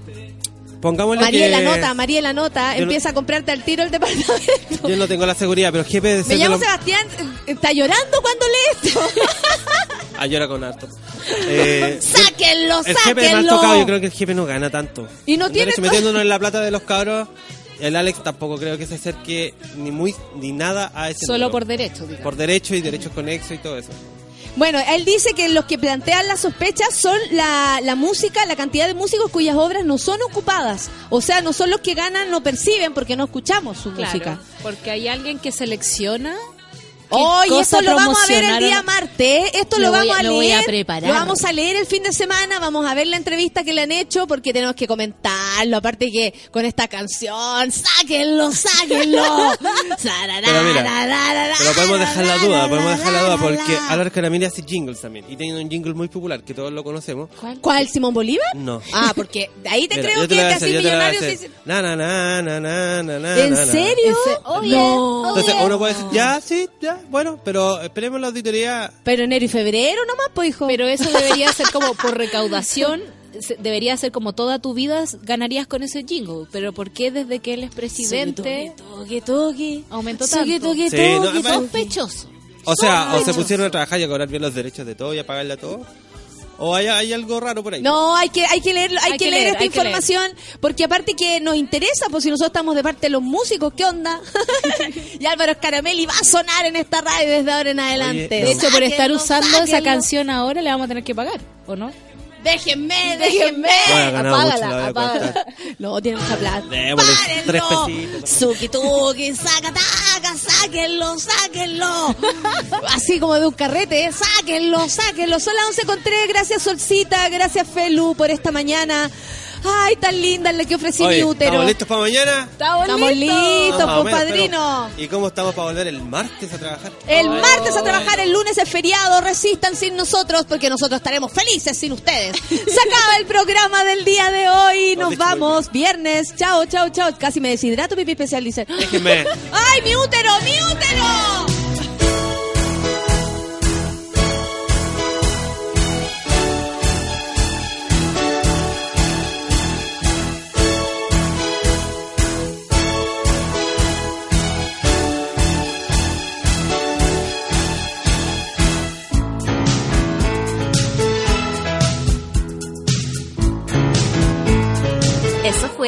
S4: Pongámosle
S2: Mariela
S4: que
S2: Nota, Mariela Nota,
S4: Yo no-
S2: empieza a comprarte al tiro el departamento.
S4: yo no tengo la seguridad, pero el jefe de
S2: Me llamo Sebastián, está llorando cuando lee esto.
S4: Ah, llora con harto. Eh,
S2: sáquenlo,
S4: el jefe es más
S2: sáquenlo.
S4: tocado, yo creo que el jefe no gana tanto.
S2: Y no tiene
S4: Entonces, metiéndonos en la plata de los cabros, el Alex tampoco creo que se acerque ni muy ni nada a ese
S14: Solo
S4: número.
S14: por derecho, digamos.
S4: por derecho y derechos conexos y todo eso.
S2: Bueno, él dice que los que plantean las sospechas son la, la música, la cantidad de músicos cuyas obras no son ocupadas. O sea, no son los que ganan, no perciben porque no escuchamos su
S14: Claro,
S2: música.
S14: porque hay alguien que selecciona.
S2: Hoy esto lo vamos a ver el día martes. Esto lo,
S14: Lo voy
S2: vamos
S14: a-
S2: a
S14: lo voy
S2: leer.
S14: a preparar.
S2: Lo vamos a leer el fin de semana. Vamos a ver la entrevista que le han hecho porque tenemos que comentarlo. Aparte que con esta canción, sáquenlo, sáquenlo.
S4: Pero mira, pero podemos dejar la duda, podemos dejar la duda porque Álvaro Caramini hace jingles también y tiene un jingle muy popular que todos lo conocemos.
S2: ¿Cuál? ¿Simón Bolívar?
S4: No.
S2: Ah, porque de ahí te
S4: Mira,
S2: creo que
S4: te a
S2: millonario
S4: Na, na, na, na, na, na, na,
S2: ¿En serio? no.
S4: Entonces uno puede decir, ya, sí, ya, bueno, pero esperemos la auditoría.
S2: Pero enero y febrero nomás, pues hijo.
S14: Pero eso debería ser como por recaudación. se- Debería ser como toda tu vida ganarías con ese jingle. Pero ¿por qué desde que él es presidente
S2: Toque, toque.
S14: aumentó
S2: Toque,
S14: tanto?
S2: toque,
S4: Sí,
S2: toque,
S4: no,
S2: toque.
S14: Sospechoso.
S4: O sea, o se pusieron a trabajar y a cobrar bien los derechos de todo y a pagarle a todo. O hay, hay algo raro por ahí.
S2: No, hay que, hay que leer, hay,
S14: Hay
S2: que
S14: que
S2: leer
S14: leer,
S2: esta
S14: hay que leer.
S2: información, porque aparte que nos interesa, pues si nosotros estamos de parte de los músicos, ¿qué onda? y Álvaro Caramelli va a sonar en esta radio desde ahora en adelante.
S14: De hecho, por estar
S2: Sáquenlo,
S14: usando esa canción ahora le vamos a tener que pagar, ¿o no?
S2: Déjenme, déjenme.
S4: Bueno,
S2: apágala,
S4: a
S2: apágala. No, tiene mucha plata.
S4: Démosle tres.
S2: Suki tuki, saca taca, sáquenlo, sáquenlo. Así como de un carrete, ¿eh? sáquenlo, sáquenlo. Son las 11 con 3. Gracias Solcita, gracias Felu por esta mañana. Ay, tan linda la que ofrecí
S4: Oye,
S2: mi útero.
S4: ¿estamos listos para mañana?
S2: Estamos, listos,
S4: Más o
S2: pues,
S4: menos,
S2: padrino.
S4: pero- ¿Y cómo estamos para volver el martes a trabajar?
S2: El martes a trabajar, el lunes es feriado, resistan sin nosotros porque nosotros estaremos felices sin ustedes. Se acaba el programa del día de hoy, nos vamos, viernes, chao, chao, chao. Casi me deshidrato, pipi especial, dice.
S4: Déjenme.
S2: ¡Ay, mi útero, mi útero!